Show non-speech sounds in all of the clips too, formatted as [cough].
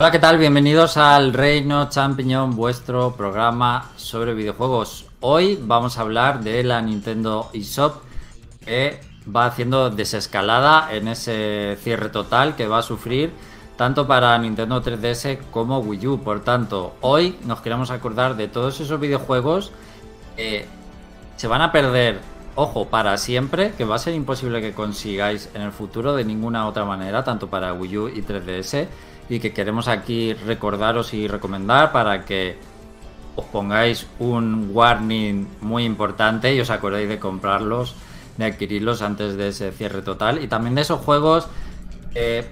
Hola, ¿qué tal? Bienvenidos al Reino Champiñón, vuestro programa sobre videojuegos. Hoy vamos a hablar de la Nintendo eShop que va haciendo desescalada en ese cierre total que va a sufrir tanto para Nintendo 3DS como Wii U. Por tanto, hoy nos queremos acordar de todos esos videojuegos que se van a perder, ojo, para siempre, que va a ser imposible que consigáis en el futuro de ninguna otra manera, tanto para Wii U y 3DS, y que queremos aquí recordaros y recomendar para que os pongáis un warning muy importante y os acordéis de comprarlos, de adquirirlos antes de ese cierre total. Y también de esos juegos, eh,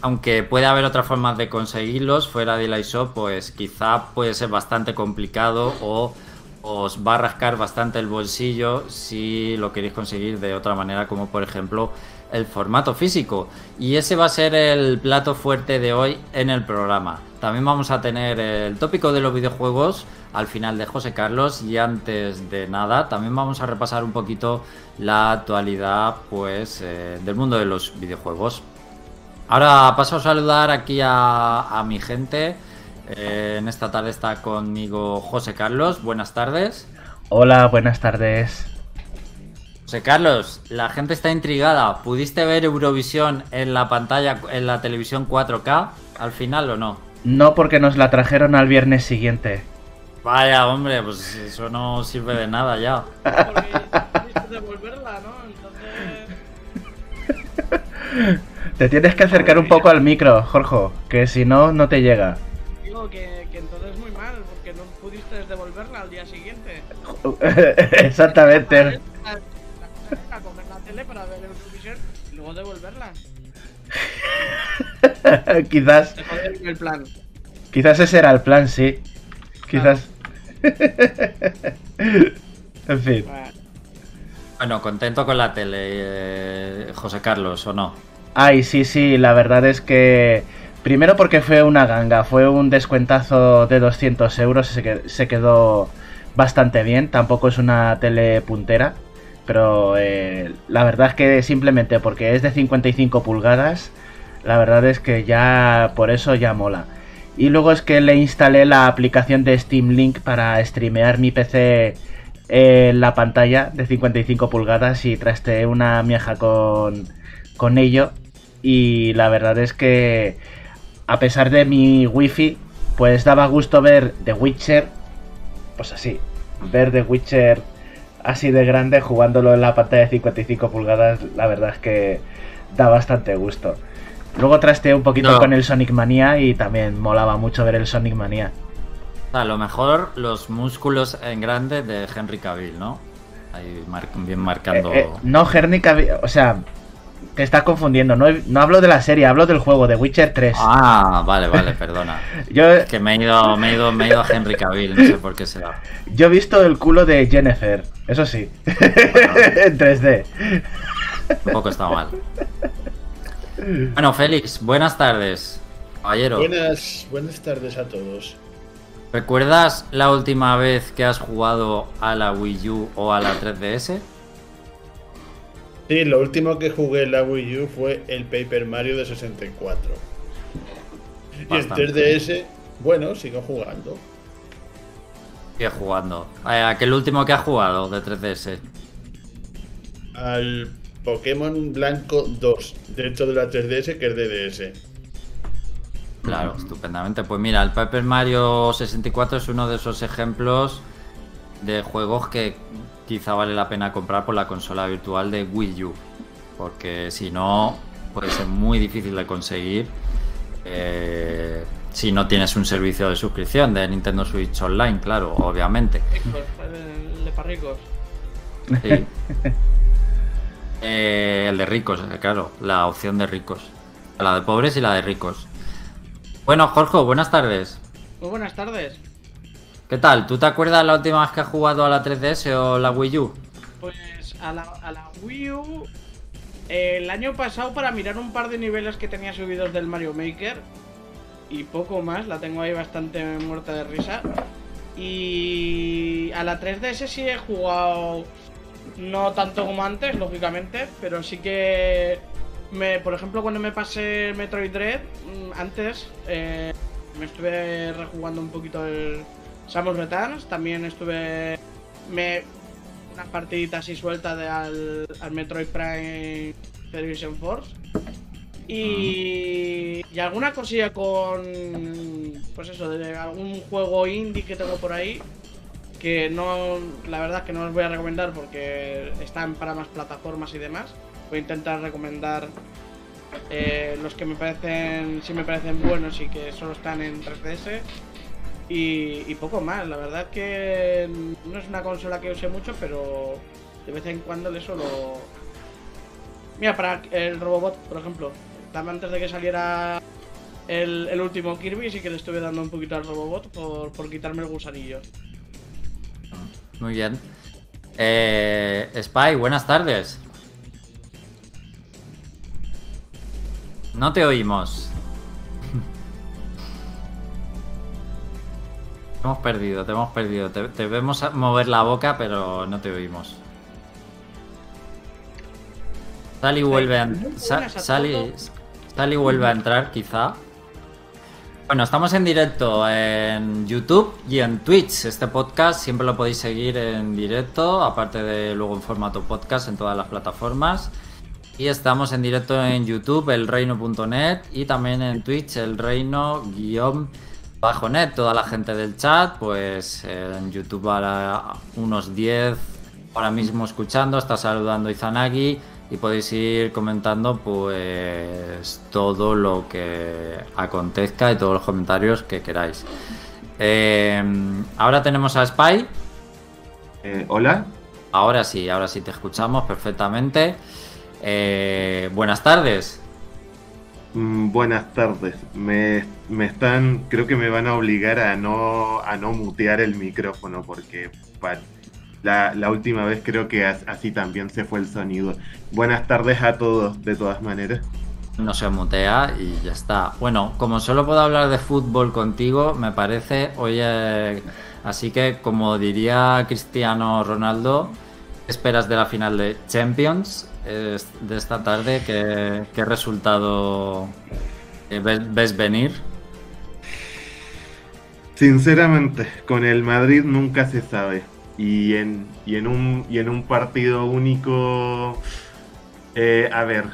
aunque puede haber otras formas de conseguirlos fuera de la eShop, pues quizá puede ser bastante complicado o os va a rascar bastante el bolsillo si lo queréis conseguir de otra manera, como por ejemplo el formato físico. Y ese va a ser el plato fuerte de hoy en el programa. También vamos a tener el tópico de los videojuegos al final de José Carlos y antes de nada también vamos a repasar un poquito la actualidad pues eh, del mundo de los videojuegos. Ahora paso a saludar aquí a, mi gente. Eh, en esta tarde está conmigo José Carlos. Buenas tardes. Hola, buenas tardes. José Carlos, la gente está intrigada. ¿Pudiste ver Eurovisión en la pantalla, en la televisión 4K al final o no? No, porque nos la trajeron al viernes siguiente. Vaya, hombre, pues eso no sirve de nada ya. Porque devolverla, ¿no? Entonces. [laughs] Te tienes que acercar un poco al micro, Jorge, que si no, no te llega. Digo que, que entonces muy mal, porque no pudiste devolverla al día siguiente. [laughs] Exactamente. [laughs] quizás, el plan. quizás ese era el plan, sí. Quizás. [laughs] en fin. Bueno, Bueno, contento con la tele, eh, José Carlos, ¿o no? Ay, sí, sí, la verdad es que. Primero porque fue una ganga, fue un descuentazo de 200 euros, se quedó bastante bien, tampoco es una tele puntera, pero eh, la verdad es que simplemente porque es de 55 pulgadas, la verdad es que ya por eso ya mola. Y luego es que le instalé la aplicación de Steam Link para streamear mi PC en la pantalla de 55 pulgadas y trasteé una mieja con, con ello. Y la verdad es que a pesar de mi wifi, pues daba gusto ver The Witcher, pues así, ver The Witcher así de grande jugándolo en la pantalla de 55 pulgadas, la verdad es que da bastante gusto. Luego trasteé un poquito No. con el Sonic Mania y también molaba mucho ver el Sonic Mania. A lo mejor los músculos en grande de Henry Cavill, ¿no? Ahí mar- bien marcando. Eh, eh, no, Gernica, o sea, te estás confundiendo, no, no hablo de la serie, hablo del juego, de Witcher 3. Ah, vale, vale, [laughs] perdona. Yo, Es que me he ido, me he ido, me he ido a Henry Cavill, no sé por qué será. yo he visto el culo de Jennifer, eso sí, [laughs] en 3D. Tampoco está mal. Bueno, Félix, buenas tardes. Caballero, Buenas, buenas tardes a todos. ¿recuerdas la última vez que has jugado a la Wii U o a la 3DS? Sí, lo último que jugué en la Wii U fue el Paper Mario de 64. Y el Bastante. 3DS, bueno, sigo jugando. Sigue jugando. Eh, aquel último que has jugado de 3DS. Al Pokémon Blanco 2, dentro de la 3DS, que es DDS. Claro, estupendamente. Pues mira, el Paper Mario 64 es uno de esos ejemplos de juegos que quizá vale la pena comprar por la consola virtual de Wii U. Porque si no, puede ser muy difícil de conseguir eh, si no tienes un servicio de suscripción de Nintendo Switch Online, claro, obviamente. ricos, el de para ricos. Sí. [laughs] Eh, el de ricos, eh, claro, la opción de ricos. La de pobres y la de ricos. Bueno, Jorge, buenas tardes. Muy buenas tardes. ¿Qué tal? ¿Tú te acuerdas la última vez que has jugado a la 3DS o la Wii U? Pues a la, a la Wii U, eh, el año pasado para mirar un par de niveles que tenía subidos del Mario Maker y poco más, la tengo ahí bastante muerta de risa. Y a la 3DS sí he jugado, no tanto como antes, lógicamente, pero sí que me, por ejemplo, cuando me pasé el Metroid Dread, mm, antes eh, me estuve rejugando un poquito el Samus Returns. También estuve. Me, unas partiditas así sueltas de al, al Metroid Prime Television Force. Y, y alguna cosilla con. Pues eso, de algún juego indie que tengo por ahí. Que no. La verdad que no os voy a recomendar porque están para más plataformas y demás. Voy a intentar recomendar eh, los que me parecen. Si me parecen buenos y que solo están en 3DS. Y, y poco más. La verdad que no es una consola que use mucho, pero de vez en cuando le suelo. Mira, para el Robobot, por ejemplo. También antes de que saliera el, el último Kirby, sí que le estuve dando un poquito al Robobot por, por quitarme el gusanillo. Muy bien. Eh, Spy, buenas tardes. No te oímos. [laughs] Te hemos perdido, te hemos perdido. Te, te vemos mover la boca, pero no te oímos. Sally vuelve a. Sally vuelve a entrar, quizá. Bueno, estamos en directo en YouTube y en Twitch. Este podcast siempre lo podéis seguir en directo, aparte de luego en formato podcast en todas las plataformas. Y estamos en directo en YouTube, elreino.net, y también en Twitch, elreino-net. Toda la gente del chat, pues en YouTube ahora unos 10 ahora mismo escuchando, está saludando Izanagi y podéis ir comentando pues todo lo que acontezca y todos los comentarios que queráis. Eh, ahora tenemos a Spy. Eh, Hola. Ahora sí, ahora sí te escuchamos perfectamente. Eh, buenas tardes. Mm, buenas tardes. Me, me están, creo que me van a obligar a no, a no mutear el micrófono porque la, la última vez creo que as- así también se fue el sonido. Buenas tardes a todos, de todas maneras. No se mutea y ya está. Bueno, como solo puedo hablar de fútbol contigo, me parece, oye, así que como diría Cristiano Ronaldo, ¿qué esperas de la final de Champions de esta tarde? ¿Qué, qué resultado eh, ves, ves venir? Sinceramente, con el Madrid nunca se sabe. Y en, y en, un, y en un partido único, eh, a ver,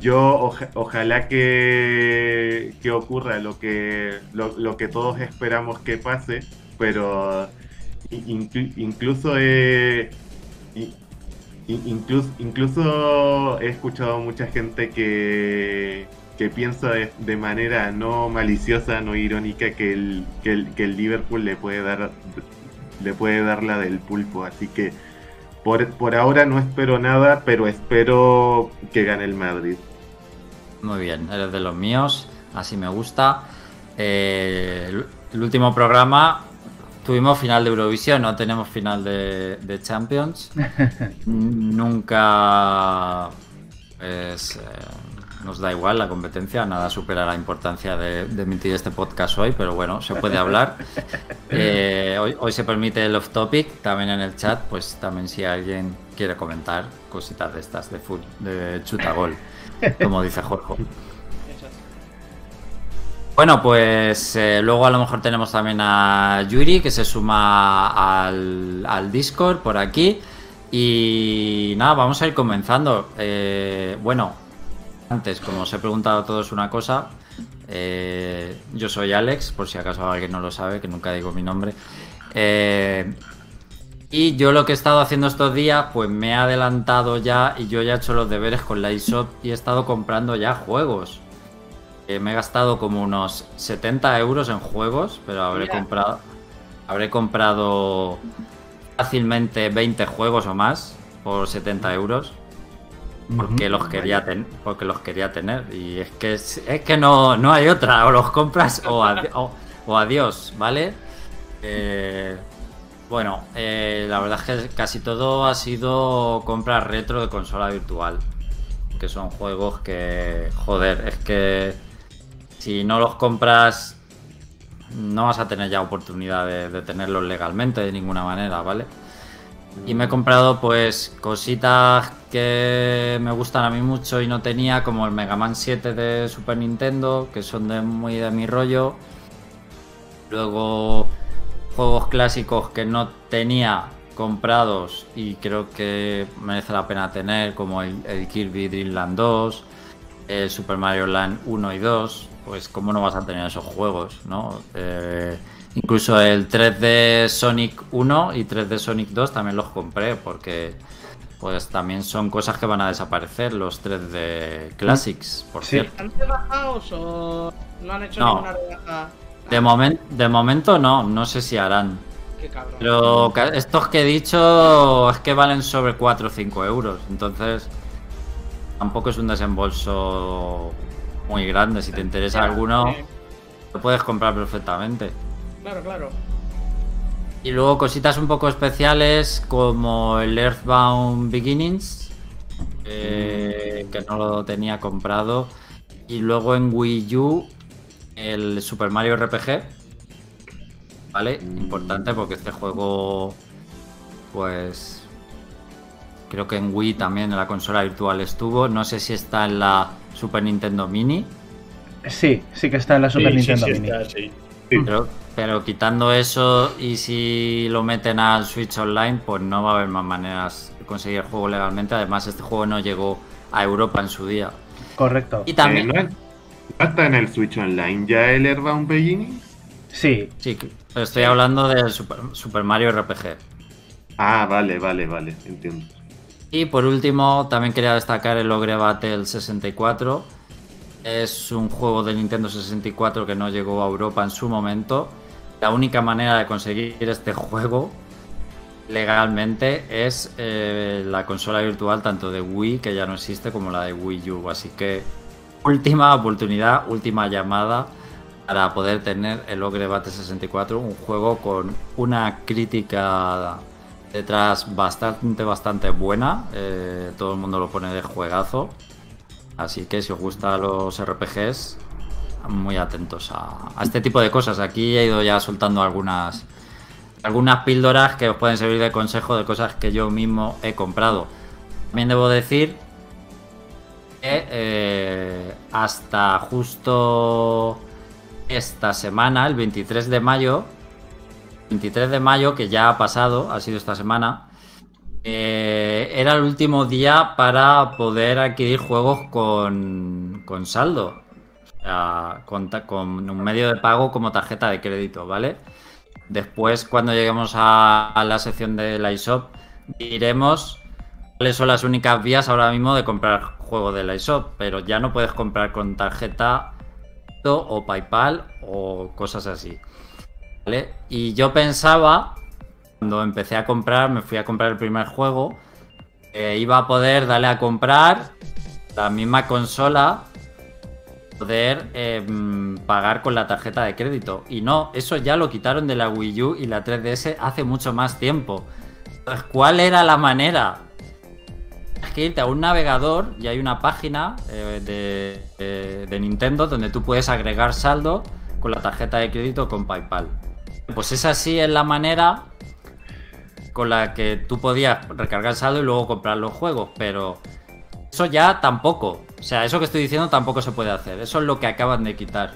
yo oja- ojalá que, que ocurra lo que, lo, lo que todos esperamos que pase, pero in- inclu- incluso in- incluso, incluso he escuchado mucha gente que, que piensa de, de manera no maliciosa, no irónica, que el, que el, que el Liverpool le puede dar le puede dar la del pulpo, así que por, por ahora no espero nada, pero espero que gane el Madrid. Muy bien, eres de los míos, así me gusta. Eh, el, el último programa tuvimos final de Eurovisión, no tenemos final de, de Champions. [laughs] Nunca pues, eh, nos da igual la competencia, nada supera la importancia de, de emitir este podcast hoy, pero bueno, se puede hablar. [laughs] Eh, hoy, hoy se permite el off topic, también en el chat, pues también si alguien quiere comentar cositas de estas de, fut- de chutagol, como dice Jorge. Bueno, pues eh, luego a lo mejor tenemos también a Yuri que se suma al, al Discord por aquí. Y nada, vamos a ir comenzando. Eh, bueno, antes, como os he preguntado a todos una cosa, eh, yo soy Alex, por si acaso alguien no lo sabe, que nunca digo mi nombre. Eh, y yo lo que he estado haciendo estos días, pues me he adelantado ya y yo ya he hecho los deberes con la eShop y he estado comprando ya juegos. Eh, me he gastado como unos 70 euros en juegos, pero habré Mira. comprado. Habré comprado fácilmente 20 juegos o más por 70 euros. Porque los quería ten- porque los quería tener. Y es que es, es que no, no hay otra. O los compras o, adi- o- o adiós, ¿vale? Eh, bueno, eh, la verdad es que casi todo ha sido compras retro de consola virtual. Que son juegos que. Joder, es que. Si no los compras. No vas a tener ya oportunidad de, de tenerlos legalmente de ninguna manera, ¿vale? Y me he comprado pues cositas que me gustan a mí mucho y no tenía, como el Mega Man 7 de Super Nintendo, que son de muy de mi rollo. Luego juegos clásicos que no tenía comprados y creo que merece la pena tener, como el, Kirby Dream Land 2, el Super Mario Land 1 y 2. Pues cómo no vas a tener esos juegos, ¿no? Eh, Incluso el 3D Sonic 1 y 3D Sonic 2 también los compré porque pues también son cosas que van a desaparecer los 3D Classics, por Sí. cierto. ¿Han rebajados o no han hecho No. ninguna rebaja? De, momen- de momento no, no sé si harán. Qué cabrón. Pero estos que he dicho es que valen sobre 4 o 5 euros. Entonces tampoco es un desembolso muy grande. Si te interesa alguno, lo puedes comprar perfectamente. Claro, claro. Y luego cositas un poco especiales como el Earthbound Beginnings, eh, que no lo tenía comprado. Y luego en Wii U el Super Mario RPG. ¿Vale? Importante porque este juego, pues... Creo que en Wii también en la consola virtual estuvo. No sé si está en la Super Nintendo Mini. Sí, sí que está en la Super Sí, sí, Nintendo sí, Mini. está, sí. Pero, pero quitando eso y si lo meten al Switch Online, pues no va a haber más maneras de conseguir el juego legalmente. Además, este juego no llegó a Europa en su día. Correcto. Y también, Eh, ¿no, es- no está en el Switch Online ya el Airbound Beginning? Sí, sí, pero estoy hablando del Super, Super Mario RPG. Ah, vale, vale, vale, entiendo. Y por último, también quería destacar el Ogre Battle 64. Es un juego de Nintendo 64 que no llegó a Europa en su momento. La única manera de conseguir este juego legalmente es eh, la consola virtual tanto de Wii, que ya no existe, como la de Wii U. Así que última oportunidad, última llamada para poder tener el Ogre Battle 64, un juego con una crítica detrás bastante, bastante buena. Eh, todo el mundo lo pone de juegazo. Así que si os gustan los RPGs, muy atentos a, este tipo de cosas. Aquí he ido ya soltando algunas, algunas píldoras que os pueden servir de consejo de cosas que yo mismo he comprado. También debo decir que eh, hasta justo esta semana, el 23 de mayo, 23 de mayo, que ya ha pasado, ha sido esta semana, eh, era el último día para poder adquirir juegos con, con saldo. O sea, con, un medio de pago como tarjeta de crédito, ¿vale? Después, cuando lleguemos a, la sección de la iShop, diremos cuáles son las únicas vías ahora mismo de comprar juegos de la iShop, pero ya no puedes comprar con tarjeta o PayPal o cosas así. ¿Vale? Y yo pensaba, cuando empecé a comprar, me fui a comprar el primer juego, eh, iba a poder darle a comprar la misma consola, poder eh, mm, pagar con la tarjeta de crédito. Y no, eso ya lo quitaron de la Wii U y la 3DS hace mucho más tiempo. Entonces, ¿cuál era la manera? Es que irte a un navegador y hay una página eh, de, de- de Nintendo donde tú puedes agregar saldo con la tarjeta de crédito con PayPal. Pues esa sí es la manera con la que tú podías recargar saldo y luego comprar los juegos, pero eso ya tampoco. O sea, eso que estoy diciendo tampoco se puede hacer. Eso es lo que acaban de quitar.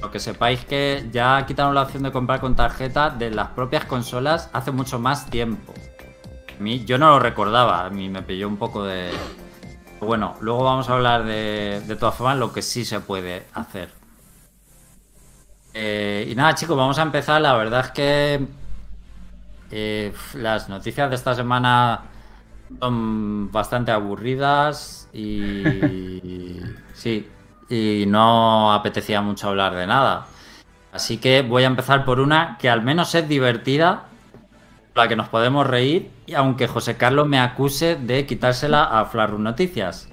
Lo que sepáis que ya quitaron la opción de comprar con tarjeta de las propias consolas hace mucho más tiempo. A mí, yo no lo recordaba, a mí me pilló un poco de... Bueno, luego vamos a hablar de, de todas formas lo que sí se puede hacer. Eh, y nada, chicos, vamos a empezar. La verdad es que eh, las noticias de esta semana son bastante aburridas y [laughs] sí, y no apetecía mucho hablar de nada. Así que voy a empezar por una que al menos es divertida, la que nos podemos reír, y aunque José Carlos me acuse de quitársela a Flarus Noticias.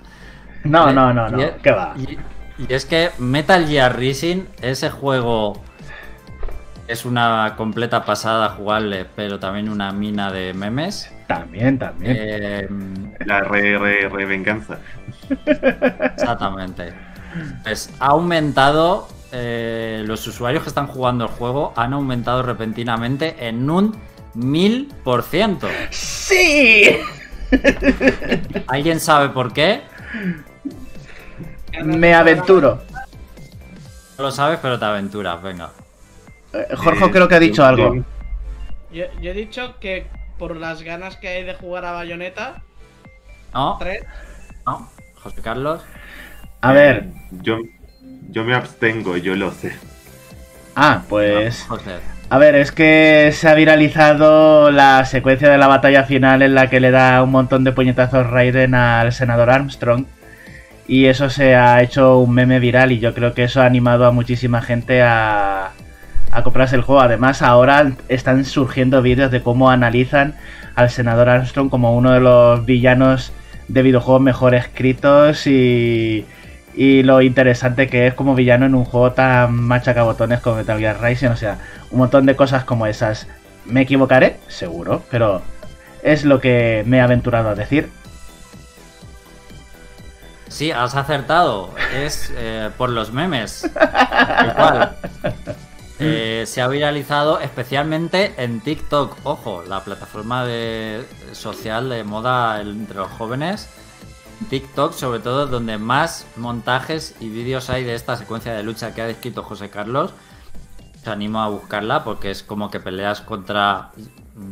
No, no, no, no. Y ¿Qué va? Y, y es que Metal Gear Rising, ese juego es una completa pasada jugable, pero también una mina de memes. También, también. Eh, La re, re, re venganza. exactamente. Pues ha aumentado. eh, los usuarios que están jugando el juego han aumentado repentinamente en un mil por ciento. ¡Sí! [laughs] ¿Alguien sabe por qué? Me aventuro. No lo sabes, pero te aventuras, venga. Eh, Jorge creo que ha dicho algo. Yo, yo he dicho que por las ganas que hay de jugar a Bayonetta ¿No? 3, ¿No? José Carlos. A ver. Yo, yo me abstengo, yo lo sé. Ah, pues. José. A ver, es que se ha viralizado la secuencia de la batalla final en la que le da un montón de puñetazos Raiden al senador Armstrong. Y eso se ha hecho un meme viral y yo creo que eso ha animado a muchísima gente a, a comprarse el juego. Además, ahora están surgiendo vídeos de cómo analizan al senador Armstrong como uno de los villanos de videojuegos mejor escritos y, y lo interesante que es como villano en un juego tan machacabotones como Metal Gear Rising. O sea, un montón de cosas como esas. ¿Me equivocaré? Seguro, pero es lo que me he aventurado a decir. Sí, has acertado. Es eh, por los memes. Tal cual. [laughs] Eh, se ha viralizado especialmente en TikTok. Ojo, la plataforma de, social de moda entre los jóvenes. TikTok, sobre todo, donde más montajes y vídeos hay de esta secuencia de lucha que ha descrito José Carlos. Te animo a buscarla porque es como que peleas contra.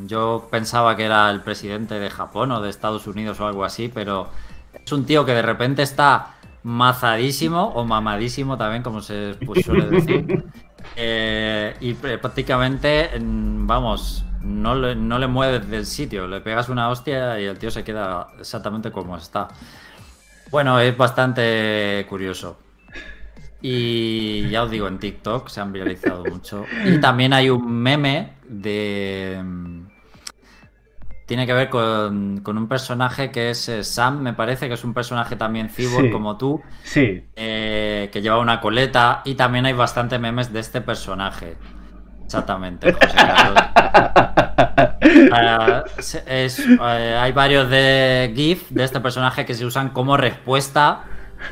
Yo pensaba que era el presidente de Japón o de Estados Unidos o algo así, pero es un tío que de repente está mazadísimo o mamadísimo también, como se pues, suele decir. [laughs] Eh, y pr- prácticamente, mm, vamos, no le, no le mueves del sitio. Le pegas una hostia y el tío se queda exactamente como está. Bueno, es bastante curioso. Y ya os digo, en TikTok se han viralizado mucho. Y también hay un meme de... Tiene que ver con, con un personaje que es eh, Sam, me parece, que es un personaje también cyborg Sí. como tú, Sí, eh, que lleva una coleta. Y también hay bastante memes de este personaje. Exactamente, José Carlos. [laughs] [laughs] Es, eh, hay varios de GIF de este personaje que se usan como respuesta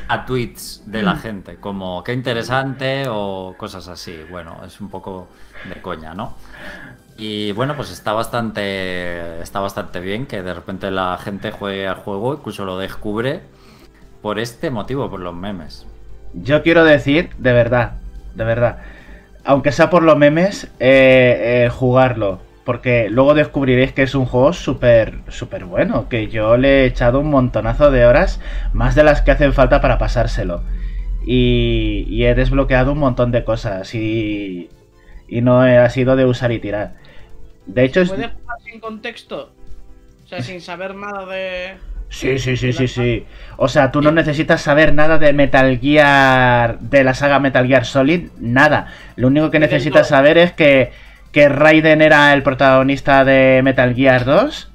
a tweets de la gente, como qué interesante o cosas así. Bueno, es un poco de coña, ¿no? Y bueno, pues está bastante, está bastante bien que de repente la gente juegue al juego, incluso lo descubre por este motivo, por los memes. yo quiero decir, de verdad, de verdad, aunque sea por los memes, eh, eh, jugarlo. Porque luego descubriréis que es un juego súper, súper bueno. Que yo le he echado un montonazo de horas, más de las que hacen falta para pasárselo. Y, y he desbloqueado un montón de cosas. Y, y no ha sido de usar y tirar. De hecho, es, ¿puede jugar sin contexto? O sea, sin saber nada de. Sí, sí, sí, sí, sí. O sea, tú no necesitas saber nada de Metal Gear, de la saga Metal Gear Solid, nada. Lo único que necesitas saber es que, que Raiden era el protagonista de Metal Gear 2,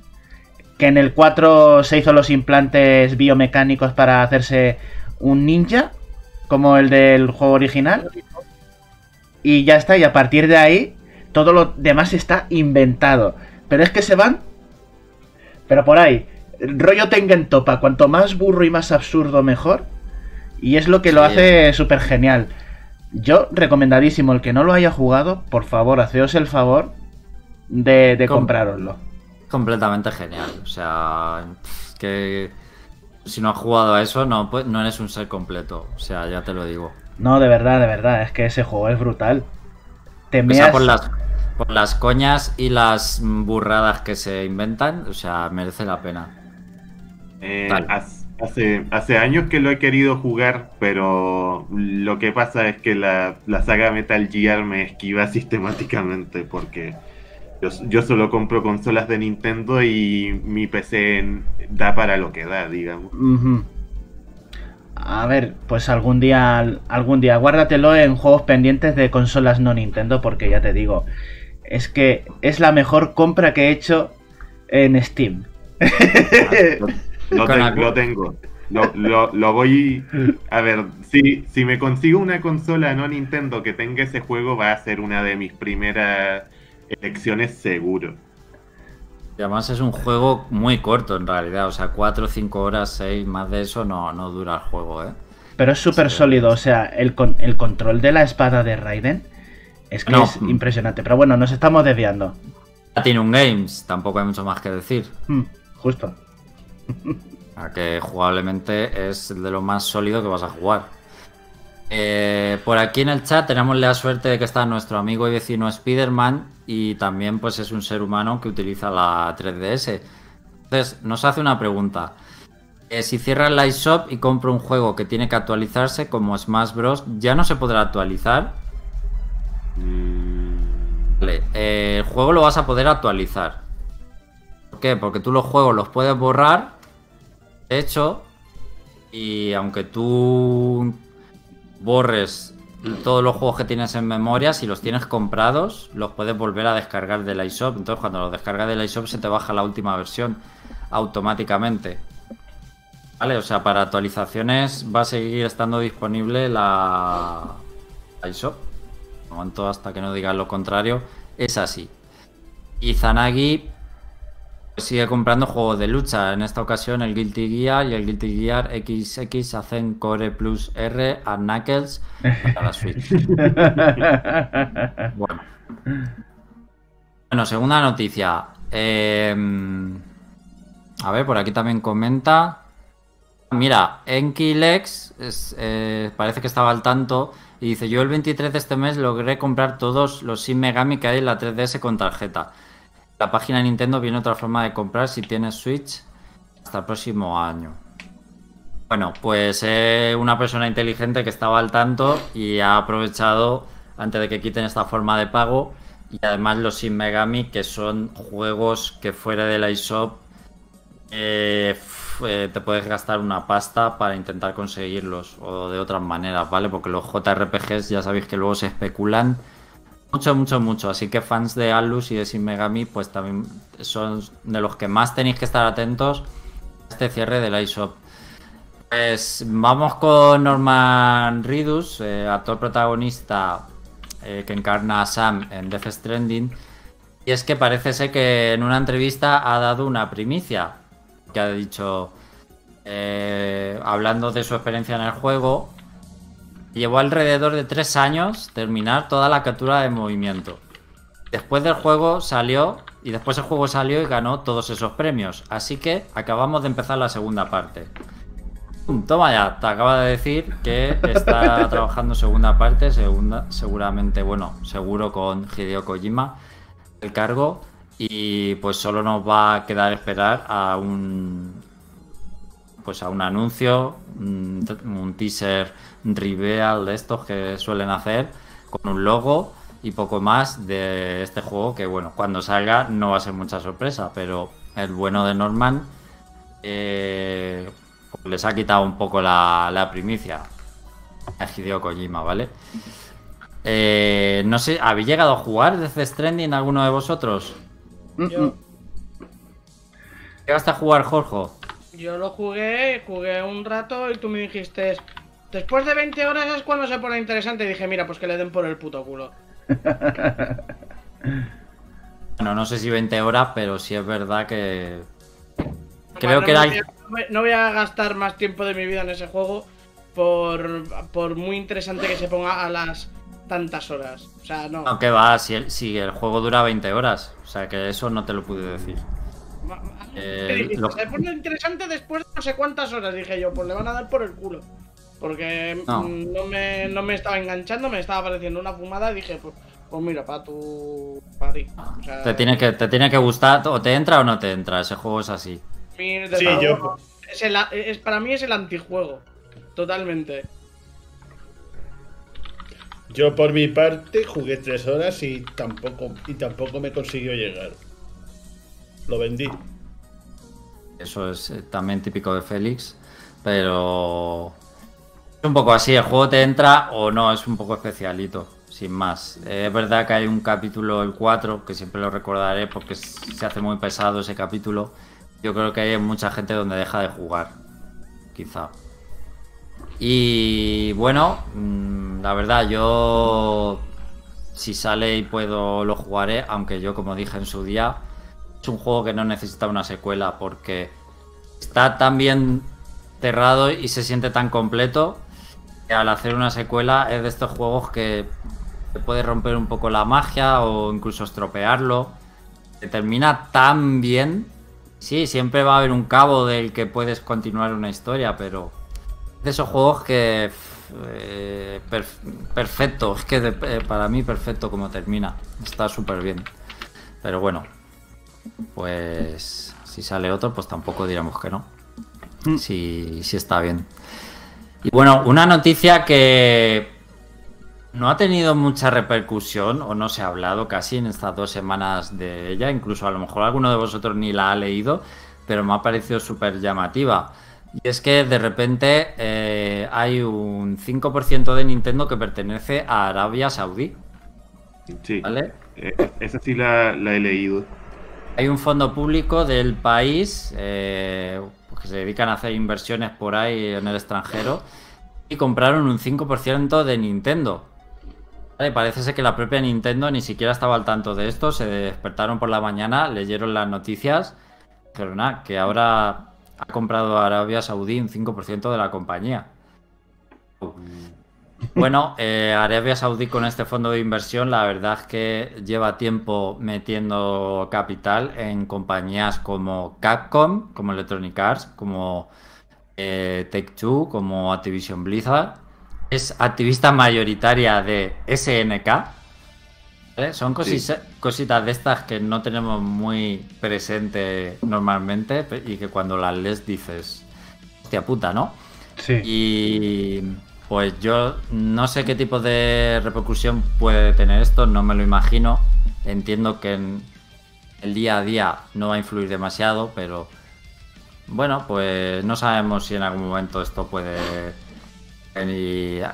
que en el 4 se hizo los implantes biomecánicos para hacerse un ninja, como el del juego original, y ya está, y a partir de ahí todo lo demás está inventado. Pero es que se van pero por ahí, rollo Tengen Topa, cuanto más burro y más absurdo mejor. Y es lo que lo Sí. hace súper genial. Yo, recomendadísimo, el que no lo haya jugado, por favor, haceos el favor de, de Com- comprároslo. Completamente genial. O sea, que si no has jugado a eso, no, pues, no eres un ser completo. O sea, ya te lo digo. No, de verdad, de verdad, es que ese juego es brutal. Te O sea, meas- por las, por las coñas y las burradas que se inventan, o sea, merece la pena. Eh, hace, hace años que lo he querido jugar, pero lo que pasa es que la, la saga Metal Gear me esquiva [laughs] sistemáticamente porque yo, yo solo compro consolas de Nintendo y mi PC da para lo que da, digamos. Ujú. A ver, pues algún día, algún día, guárdatelo en juegos pendientes de consolas no Nintendo, porque ya te digo, es que es la mejor compra que he hecho en Steam. Lo, tengo. Lo, lo- lo voy. A ver, si, si me consigo una consola no Nintendo que tenga ese juego, va a ser una de mis primeras elecciones seguro. Y además es un juego muy corto en realidad. O sea, 4, 5 horas, 6, más de eso no, no dura el juego, ¿eh? Pero es súper Sí. sólido, o sea, el, con- el control de la espada de Raiden es que No. es impresionante. Pero bueno, nos estamos desviando. Platinum Games, tampoco hay mucho más que decir. Hmm, justo. A que jugablemente es de lo más sólido que vas a jugar. Eh, por aquí en el chat tenemos la suerte de que está nuestro amigo y vecino Spider-Man y también pues es un ser humano que utiliza la 3DS. Entonces nos hace una pregunta. Eh, si cierras la iShop y compro un juego que tiene que actualizarse como Smash Bros, ¿ya no se podrá actualizar? Vale, eh, el juego lo vas a poder actualizar. ¿Por qué? Porque tú los juegos los puedes borrar. De hecho, y aunque tú borres todos los juegos que tienes en memoria, si los tienes comprados, los puedes volver a descargar del iShop. Entonces, cuando los descargas del iShop, se te baja la última versión automáticamente. Vale, o sea, para actualizaciones va a seguir estando disponible la iShop. De momento, hasta que no digan lo contrario, es así. Y Zanagi sigue comprando juegos de lucha. En esta ocasión el Guilty Gear y el Guilty Gear XX hacen Core Plus R a Knuckles para la Switch. [laughs] bueno. Bueno, segunda noticia. Eh, a ver, por aquí también comenta. Mira, Enkilex es, eh, parece que estaba al tanto y dice, yo el 23 de este mes logré comprar todos los Shin Megami que hay en la 3DS con tarjeta. La página de Nintendo viene otra forma de comprar si tienes Switch hasta el próximo año. Bueno, pues es una persona inteligente que estaba al tanto y ha aprovechado antes de que quiten esta forma de pago. Y además los Shin Megami, que son juegos que fuera de la eShop eh, eh, te puedes gastar una pasta para intentar conseguirlos o de otras maneras, ¿vale? Porque los JRPGs ya sabéis que luego se especulan mucho, mucho, mucho. Así que fans de Alus y de Shin Megami, pues también son de los que más tenéis que estar atentos a este cierre del iShop. Pues vamos con Norman Ridus, eh, actor protagonista eh, que encarna a Sam en Death Stranding. Y es que parece ser que en una entrevista ha dado una primicia. Que ha dicho, eh, hablando de su experiencia en el juego, Llevó alrededor de tres años terminar toda la captura de movimiento. Después del juego salió y después el juego salió y ganó todos esos premios. Así que acabamos de empezar la segunda parte. Toma ya, te acaba de decir que está [laughs] trabajando segunda parte, segunda, seguramente, bueno, seguro con Hideo Kojima el cargo y pues solo nos va a quedar esperar a un pues a un anuncio, un teaser reveal de estos que suelen hacer con un logo y poco más de este juego que bueno, cuando salga no va a ser mucha sorpresa, pero el bueno de Norman eh, pues les ha quitado un poco la, primicia a Hideo Kojima, ¿vale? Eh, no sé, ¿habéis llegado a jugar desde Stranding alguno de vosotros? Yo, ¿Llegaste a jugar, Jorge? Yo lo jugué, jugué un rato y tú me dijiste, después de 20 horas es cuando se pone interesante. Y dije, mira, pues que le den por el puto culo. [laughs] Bueno, no sé si 20 horas, pero sí es verdad que. Creo No que era. voy a- no voy- No a gastar más tiempo de mi vida en ese juego por, por muy interesante que se ponga a las tantas horas. O sea, no. Aunque va, si el, si el juego dura 20 horas. O sea que eso no te lo pude decir. Eh, lo- Se pone interesante después de no sé cuántas horas, dije yo, pues le van a dar por el culo. Porque No. mm, no, me, no me estaba enganchando, me estaba pareciendo una fumada y dije, pues, pues mira, para tu. para ti. O sea, Te tiene, que, te tiene que gustar, o te entra o no te entra. Ese juego es así. Sí, yo- Es el, es, para mí es el antijuego. Totalmente. Yo por mi parte jugué tres horas y tampoco, y tampoco me consiguió llegar. Lo vendí. Eso es eh, también típico de Félix. Pero. Es un poco así. El juego te entra o no, es un poco especialito. Sin más. Eh, es verdad que hay un capítulo, el 4, que siempre lo recordaré porque se hace muy pesado ese capítulo. Yo creo que hay mucha gente donde deja de jugar. Quizá. Y bueno, mm, la verdad, yo si sale y puedo lo jugaré, aunque yo como dije en su día, es un juego que no necesita una secuela porque está tan bien cerrado y se siente tan completo que al hacer una secuela es de estos juegos que puede romper un poco la magia o incluso estropearlo. que termina tan bien. Sí, siempre va a haber un cabo del que puedes continuar una historia, pero de esos juegos que eh, perfecto, es que eh, para mí perfecto como termina, está súper bien. Pero bueno, pues si sale otro, pues tampoco diremos que no. Mm. Si, si está bien. Y bueno, una noticia que no ha tenido mucha repercusión o no se ha hablado casi en estas dos semanas de ella, incluso a lo mejor alguno de vosotros ni la ha leído, pero me ha parecido súper llamativa. Y es que de repente eh, hay un 5% de Nintendo que pertenece a Arabia Saudí. Sí. ¿Vale? Eh, esa sí la, he leído. Hay un fondo público del país eh, que se dedican a hacer inversiones por ahí en el extranjero y compraron un 5% de Nintendo. parece ser que la propia Nintendo ni siquiera estaba al tanto de esto. Se despertaron por la mañana, leyeron las noticias. Pero nada, que ahora ha comprado Arabia Saudí un 5% de la compañía. Bueno, eh, Arabia Saudí con este fondo de inversión, la verdad es que lleva tiempo metiendo capital en compañías como Capcom, como Electronic Arts, como eh, Take Two, como Activision Blizzard. Es activista mayoritaria de SNK. Son cositas de estas que no tenemos muy presente normalmente y que cuando las lees dices, hostia puta, ¿no? Sí. Y pues yo no sé qué tipo de repercusión puede tener esto, no me lo imagino. Entiendo que en el día a día no va a influir demasiado, pero bueno, pues no sabemos si en algún momento esto puede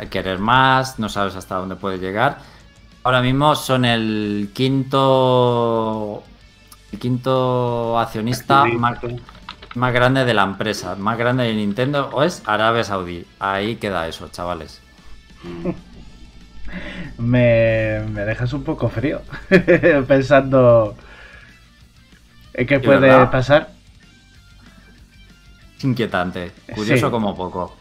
querer más, no sabes hasta dónde puede llegar. Ahora mismo son el quinto el quinto accionista más, más grande de la empresa, más grande de Nintendo, o es Arabia Saudí. Ahí queda eso, chavales. [laughs] Me, dejas un poco frío [laughs] pensando en qué puede pasar. inquietante, curioso como poco.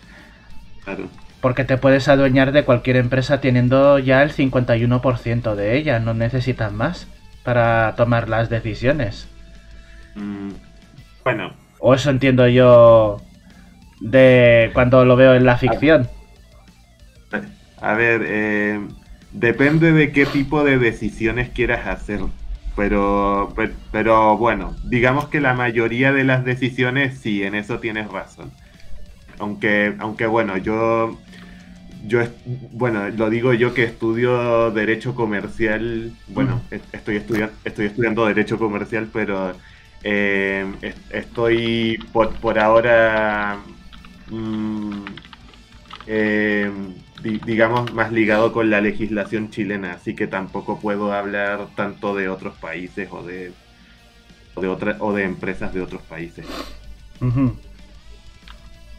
Porque te puedes adueñar de cualquier empresa teniendo ya el 51% de ella, no necesitas más para tomar las decisiones. Mm, bueno, o eso entiendo yo de cuando lo veo en la ficción. A ver, eh, depende de qué tipo de decisiones quieras hacer. Pero, pero, bueno, digamos que la mayoría de las decisiones sí, en eso tienes razón. Aunque, aunque bueno, yo, yo, bueno, lo digo yo que estudio derecho comercial. Bueno, estoy, estudiando estoy estudiando derecho comercial, pero eh, estoy por, ahora, mm, eh, digamos, más ligado con la legislación chilena, así que tampoco puedo hablar tanto de otros países o de, o de, o de empresas de otros países.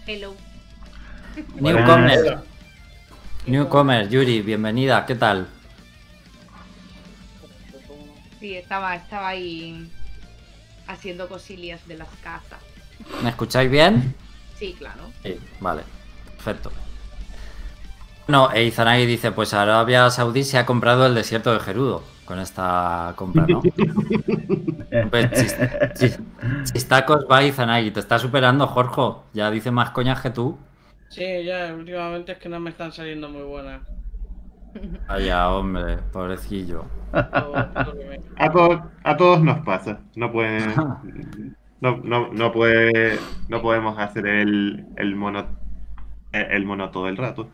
Hello. Newcomer. Newcomer, Yuri, bienvenida, ¿qué tal? Sí, estaba, estaba ahí haciendo cosillas de las casas. ¿Me escucháis bien? Sí, claro. Sí, vale. Perfecto. No, e Izanagi dice, pues Arabia Saudí se ha comprado el desierto de Gerudo con esta compra, ¿no? [laughs] pues chistacos va Izanagi, te está superando Jorge, ya dice más coñas que tú. Sí, ya, últimamente es que no me están saliendo muy buenas. [laughs] Vaya, hombre, pobrecillo. A, a todos nos pasa. No puede. [laughs] No, no, no, puede. No podemos hacer el, el mono. El mono todo el rato.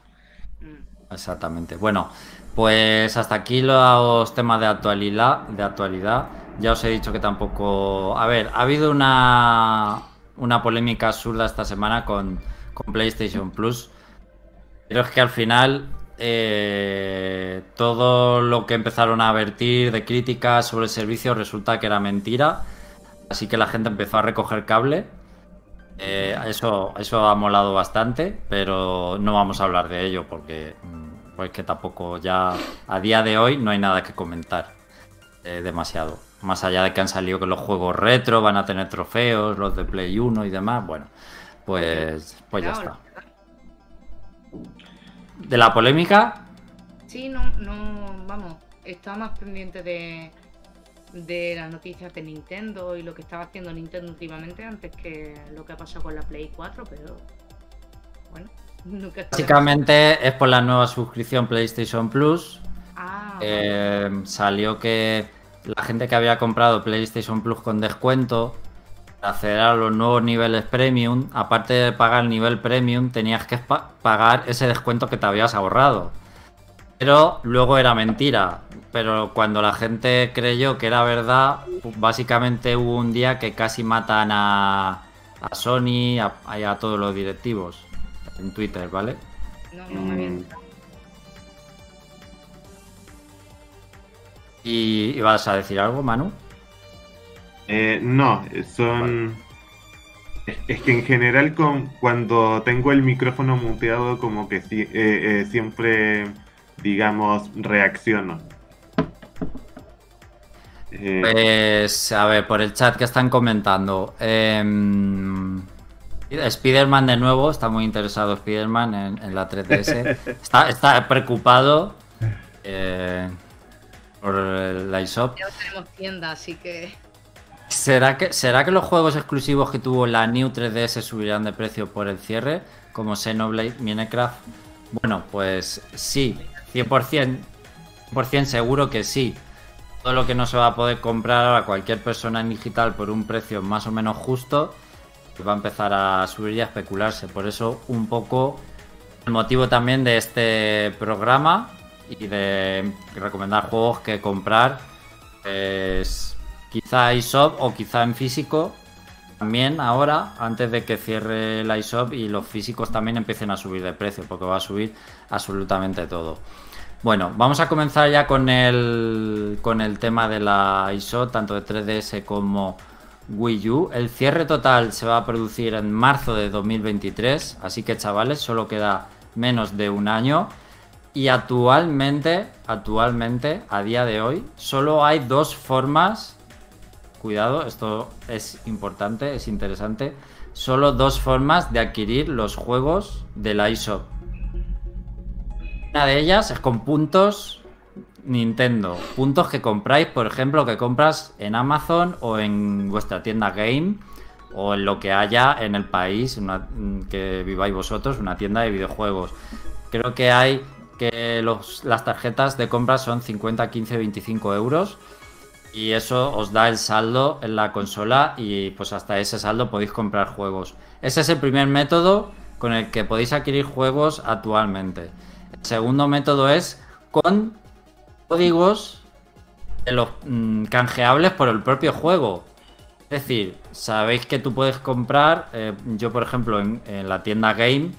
Exactamente. Bueno, pues hasta aquí los temas de actualidad. De actualidad. Ya os he dicho que tampoco. A ver, ha habido una. Una polémica absurda esta semana con, con PlayStation Plus. Pero es que al final eh, todo lo que empezaron a vertir de críticas sobre el servicio resulta que era mentira. Así que la gente empezó a recoger cable. Eh, eso, eso ha molado bastante, pero no vamos a hablar de ello porque mm, pues que tampoco ya a día de hoy no hay nada que comentar eh, demasiado. Más allá de que han salido que los juegos retro van a tener trofeos, los de Play 1 y demás, bueno, pues, pues ya está de la polémica. Sí, no, no, vamos, estaba más pendiente de, de las noticias de Nintendo y lo que estaba haciendo Nintendo últimamente antes que lo que ha pasado con la Play 4, pero bueno, [laughs] nunca. Básicamente es por la nueva suscripción PlayStation Plus. Ah, Eh, salió que la gente que había comprado PlayStation Plus con descuento, acceder a los nuevos niveles premium, aparte de pagar el nivel premium, tenías que pa- pagar ese descuento que te habías ahorrado. Pero luego era mentira. Pero cuando la gente creyó que era verdad, básicamente hubo un día que casi matan a, a Sony a, todos los directivos en Twitter, ¿vale? no, no me Mm. ¿Y ibas a decir algo, Manu? Eh, no, son. Es, es que en general, con, cuando tengo el micrófono muteado, como que eh, eh, siempre, digamos, reacciono. Eh, Pues, a ver, por el chat que están comentando. em, Spider-Man de nuevo, está muy interesado Spider-Man en, en la 3DS. [laughs] Está, está preocupado eh, por la eShop. Ya no tenemos tienda, así que ¿Será que, ¿Será que los juegos exclusivos que tuvo la New 3DS subirán de precio por el cierre? Como Xenoblade, Minecraft. Bueno, pues sí, 100%, 100% seguro que sí. Todo lo que no se va a poder comprar a cualquier persona en digital por un precio más o menos justo, pues va a empezar a subir y a especularse. Por eso, un poco el motivo también de este programa y de recomendar juegos que comprar, pues quizá eShop o quizá en físico también ahora, antes de que cierre la eShop y los físicos también empiecen a subir de precio, porque va a subir absolutamente todo. Bueno, vamos a comenzar ya con el, con el tema de la eShop, tanto de 3DS como Wii U. El cierre total se va a producir en marzo de 2023, así que chavales, solo queda menos de un año. Y actualmente, actualmente, a día de hoy, solo hay dos formas. Cuidado, esto es importante, es interesante. Solo dos formas de adquirir los juegos de la eShop. Una de ellas es con puntos Nintendo. Puntos que compráis, por ejemplo, que compras en Amazon o en vuestra tienda Game o en lo que haya en el país que viváis vosotros, una tienda de videojuegos. Creo que hay que las tarjetas de compra son 50, 15, 25 euros y eso os da el saldo en la consola y pues hasta ese saldo podéis comprar juegos. Ese es el primer método con el que podéis adquirir juegos actualmente. El segundo método es con códigos de los mm, canjeables por el propio juego. Es decir, sabéis que tú puedes comprar, eh, yo por ejemplo en, en la tienda Game,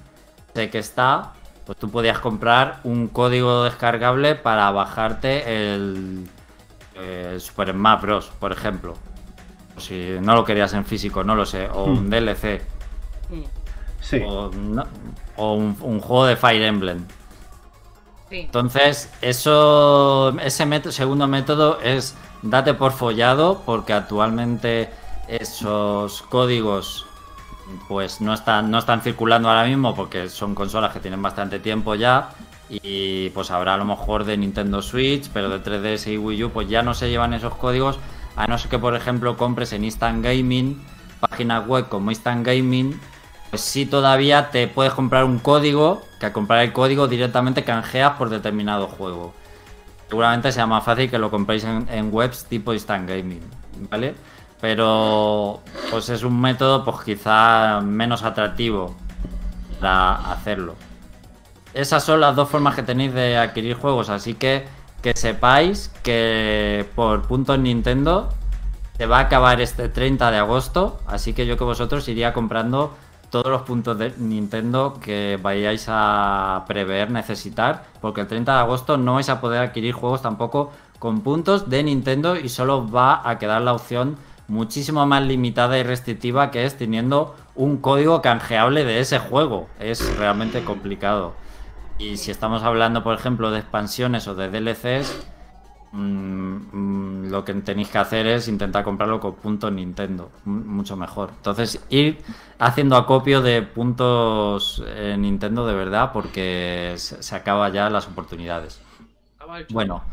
sé que está, pues tú podías comprar un código descargable para bajarte el, eh, Super Smash Bros, por ejemplo. O si no lo querías en físico, no lo sé, o un DLC, Mm. Sí. o, no- o un, un juego de Fire Emblem. sí. Entonces, eso, ese método- segundo método es date por follado, porque actualmente esos códigos pues no están, no están circulando ahora mismo porque son consolas que tienen bastante tiempo ya. Y pues habrá a lo mejor de Nintendo Switch, pero de 3DS y Wii U, pues ya no se llevan esos códigos. A no ser que, por ejemplo, compres en Instant Gaming, páginas web como Instant Gaming, pues sí todavía te puedes comprar un código, que al comprar el código directamente canjeas por determinado juego. Seguramente sea más fácil que lo compréis en, en webs tipo Instant Gaming, ¿vale? Pero pues es un método pues quizá menos atractivo para hacerlo. Esas son las dos formas que tenéis de adquirir juegos, así que que sepáis que por puntos Nintendo se va a acabar este 30 de agosto, así que yo que vosotros iría comprando todos los puntos de Nintendo que vayáis a prever necesitar, porque el 30 de agosto no vais a poder adquirir juegos tampoco con puntos de Nintendo y solo va a quedar la opción muchísimo más limitada y restrictiva que es teniendo un código canjeable de ese juego. Es realmente complicado. Y si estamos hablando, por ejemplo, de expansiones o de DLCs, mm, mm, lo que tenéis que hacer es intentar comprarlo con puntos Nintendo, mucho mejor. Entonces, ir haciendo acopio de puntos en Nintendo de verdad, porque se, se acaba ya las oportunidades. Bueno,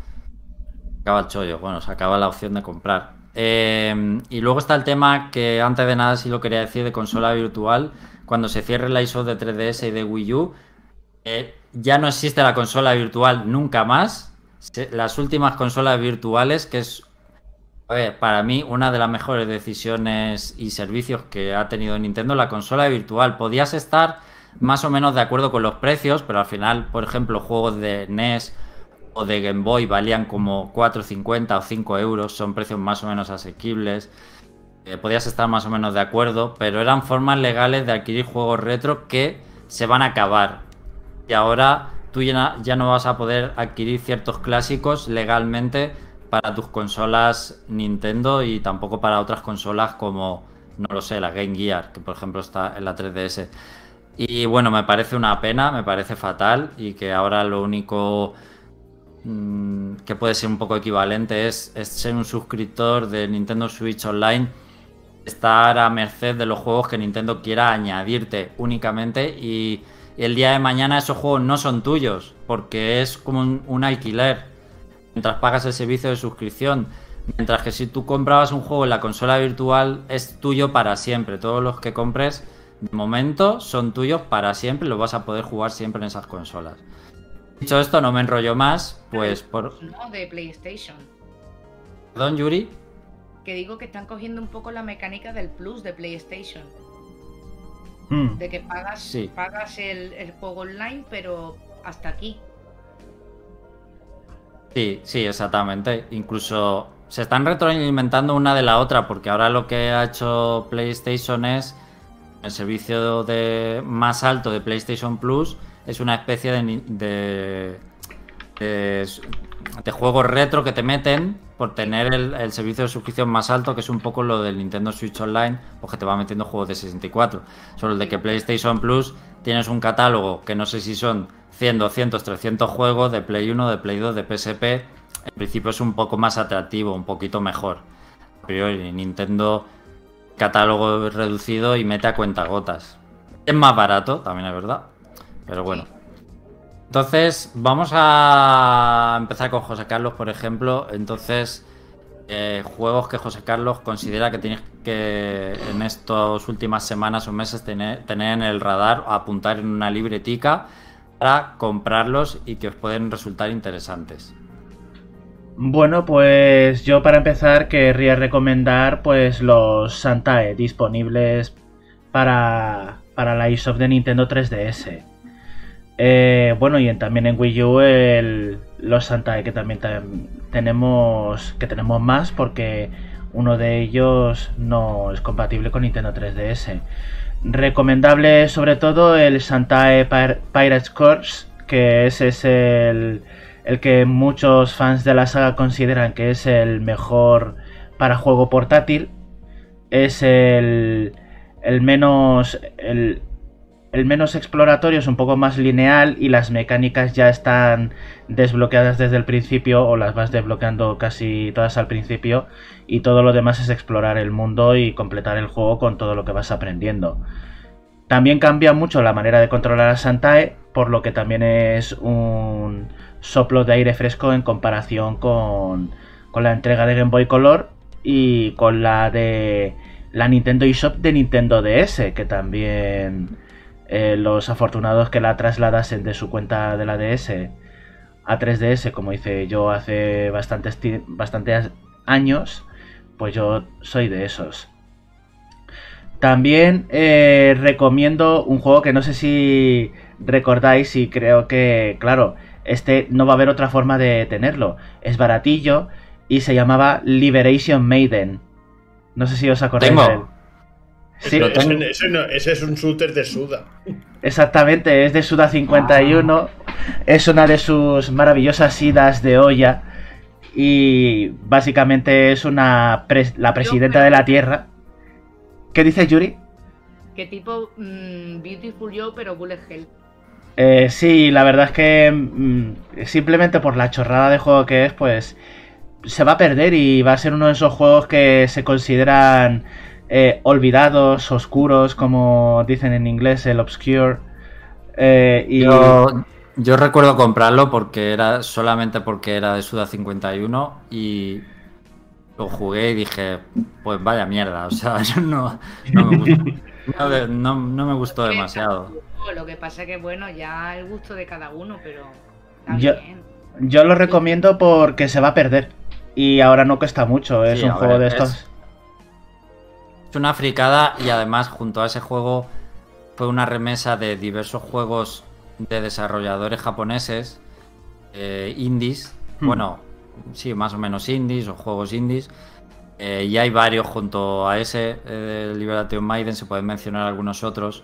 acaba el chollo, bueno, se acaba la opción de comprar. Eh, y luego está el tema que antes de nada sí lo quería decir de consola virtual. Cuando se cierre la ISO de 3DS y de Wii U, eh, ya no existe la consola virtual nunca más. Las últimas consolas virtuales, que es para mí una de las mejores decisiones y servicios que ha tenido Nintendo, la consola virtual. Podías estar más o menos de acuerdo con los precios, pero al final, por ejemplo, juegos de NES o de Game Boy valían como 4,50 o 5 euros, son precios más o menos asequibles. Eh, podías estar más o menos de acuerdo, pero eran formas legales de adquirir juegos retro que se van a acabar. Y ahora tú ya, ya no vas a poder adquirir ciertos clásicos legalmente para tus consolas Nintendo y tampoco para otras consolas como, no lo sé, la Game Gear, que por ejemplo está en la 3DS. Y bueno, me parece una pena, me parece fatal y que ahora lo único mm, que puede ser un poco equivalente es, es ser un suscriptor de Nintendo Switch Online, estar a merced de los juegos que Nintendo quiera añadirte únicamente y, y el día de mañana esos juegos no son tuyos porque es como un, un alquiler mientras pagas el servicio de suscripción. Mientras que si tú comprabas un juego en la consola virtual es tuyo para siempre. Todos los que compres de momento son tuyos para siempre los vas a poder jugar siempre en esas consolas. Dicho esto, no me enrollo más, pues por... No, de PlayStation. Perdón, Yuri. Que digo que están cogiendo un poco la mecánica del Plus de PlayStation. Hmm. De que pagas, Sí. pagas el, el juego online, pero hasta aquí. Sí, sí, exactamente. Incluso se están retroalimentando una de la otra, porque ahora lo que ha hecho PlayStation es el servicio de más alto de PlayStation Plus es una especie de, ni- de, de, de juegos retro que te meten por tener el, el servicio de suscripción más alto, que es un poco lo del Nintendo Switch Online, pues que te va metiendo juegos de 64. Solo el de que PlayStation Plus tienes un catálogo que no sé si son 100, 200, 300 juegos de Play 1, de Play 2, de PSP. En principio es un poco más atractivo, un poquito mejor. A priori, Nintendo catálogo reducido y mete a cuentagotas. Es más barato, también es verdad. Pero bueno. Entonces, vamos a empezar con José Carlos, por ejemplo. Entonces, eh, juegos que José Carlos considera que tienes que en estas últimas semanas o meses tener, en el radar, apuntar en una libretica para comprarlos y que os pueden resultar interesantes. Bueno, pues yo para empezar querría recomendar pues los Santae disponibles para, para la eShop de Nintendo 3DS. Eh, bueno, y también en Wii U los Santae que también tam- tenemos que tenemos más porque uno de ellos no es compatible con Nintendo 3DS. Recomendable sobre todo el Santae Pir- Pirates Course, que ese es el, el que muchos fans de la saga consideran que es el mejor para juego portátil. Es el, el menos el, el menos exploratorio, es un poco más lineal y las mecánicas ya están desbloqueadas desde el principio o las vas desbloqueando casi todas al principio y todo lo demás es explorar el mundo y completar el juego con todo lo que vas aprendiendo. También cambia mucho la manera de controlar a Santae, por lo que también es un soplo de aire fresco en comparación con, con la entrega de Game Boy Color y con la de la Nintendo eShop de Nintendo DS, que también eh, los afortunados que la trasladasen de su cuenta de la DS a 3DS, como hice yo hace bastantes, bastantes años, pues yo soy de esos. También eh, recomiendo un juego que no sé si recordáis y creo que, claro, este no va a haber otra forma de tenerlo. Es baratillo y se llamaba Liberation Maiden. No sé si os acordáis Tengo. de él. Sí, ese, tengo. ese no- ese es un shooter de Suda. Exactamente, es de Suda 51. Es una de sus maravillosas idas de olla. Y básicamente es una pres- la presidenta de la Tierra. ¿Qué dice Yuri? Que tipo mm, Beautiful Joe, pero Bullet Hell. Eh, sí, la verdad es que mm, simplemente por la chorrada de juego que es, pues se va a perder y va a ser uno de esos juegos que se consideran eh, olvidados, oscuros, como dicen en inglés, el obscure. Eh, y Yo, yo recuerdo comprarlo porque era solamente porque era de Suda 51 y lo jugué y dije, pues vaya mierda, o sea, [laughs] no, no me gustó, no, no- no me gustó demasiado. Lo que pasa que, bueno, ya el gusto de cada uno, pero está Yo- bien. Yo lo recomiendo porque se va a perder. Y ahora no cuesta mucho, es Sí, un juego ver, de es- estos. Es una fricada y además junto a ese juego fue una remesa de diversos juegos de desarrolladores japoneses, eh, indies, Hmm. bueno, sí, más o menos indies o juegos indies. Eh, y hay varios junto a ese, eh, Liberation Maiden, se pueden mencionar algunos otros.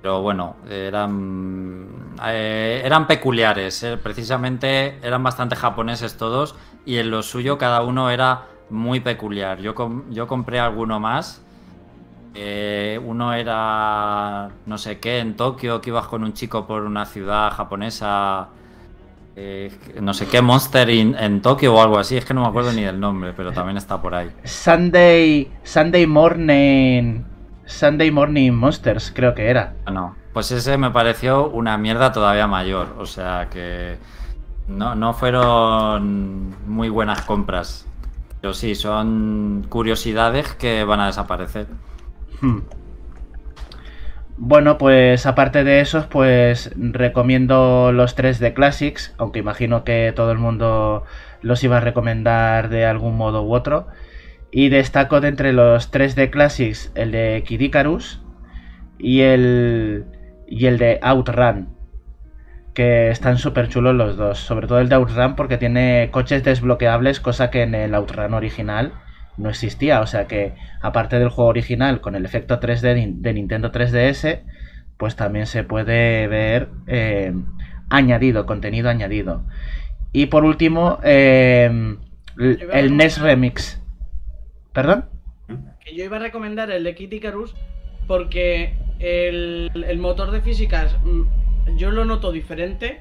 Pero bueno, eran, eh, eran peculiares, precisamente eran bastante japoneses todos y en lo suyo cada uno era muy peculiar. Yo, com- yo compré alguno más. Eh, uno era no sé qué en Tokio, que ibas con un chico por una ciudad japonesa. eh, no sé qué, Monster in- en Tokio o algo así. Es que no me acuerdo ni del nombre, pero también está por ahí. Sunday. Sunday Morning. Sunday Morning Monsters, creo que era. No, pues ese me pareció una mierda todavía mayor. O sea que no, no fueron muy buenas compras. Pero sí, son curiosidades que van a desaparecer. Hmm. Bueno, pues aparte de esos, pues recomiendo los 3D Classics, aunque imagino que todo el mundo los iba a recomendar de algún modo u otro. Y destaco de entre los 3D Classics el de Kid Icarus y el, y el de Outrun, que están súper chulos los dos. Sobre todo el de Outrun porque tiene coches desbloqueables, cosa que en el Outrun original no existía. O sea que, aparte del juego original con el efecto 3D de, Nintendo 3DS, pues también se puede ver eh, añadido, contenido añadido. Y por último, eh, el, NES Remix. ¿Perdón? Que yo iba a recomendar el de Kid Icarus porque el, el motor de físicas mm, yo lo noto diferente.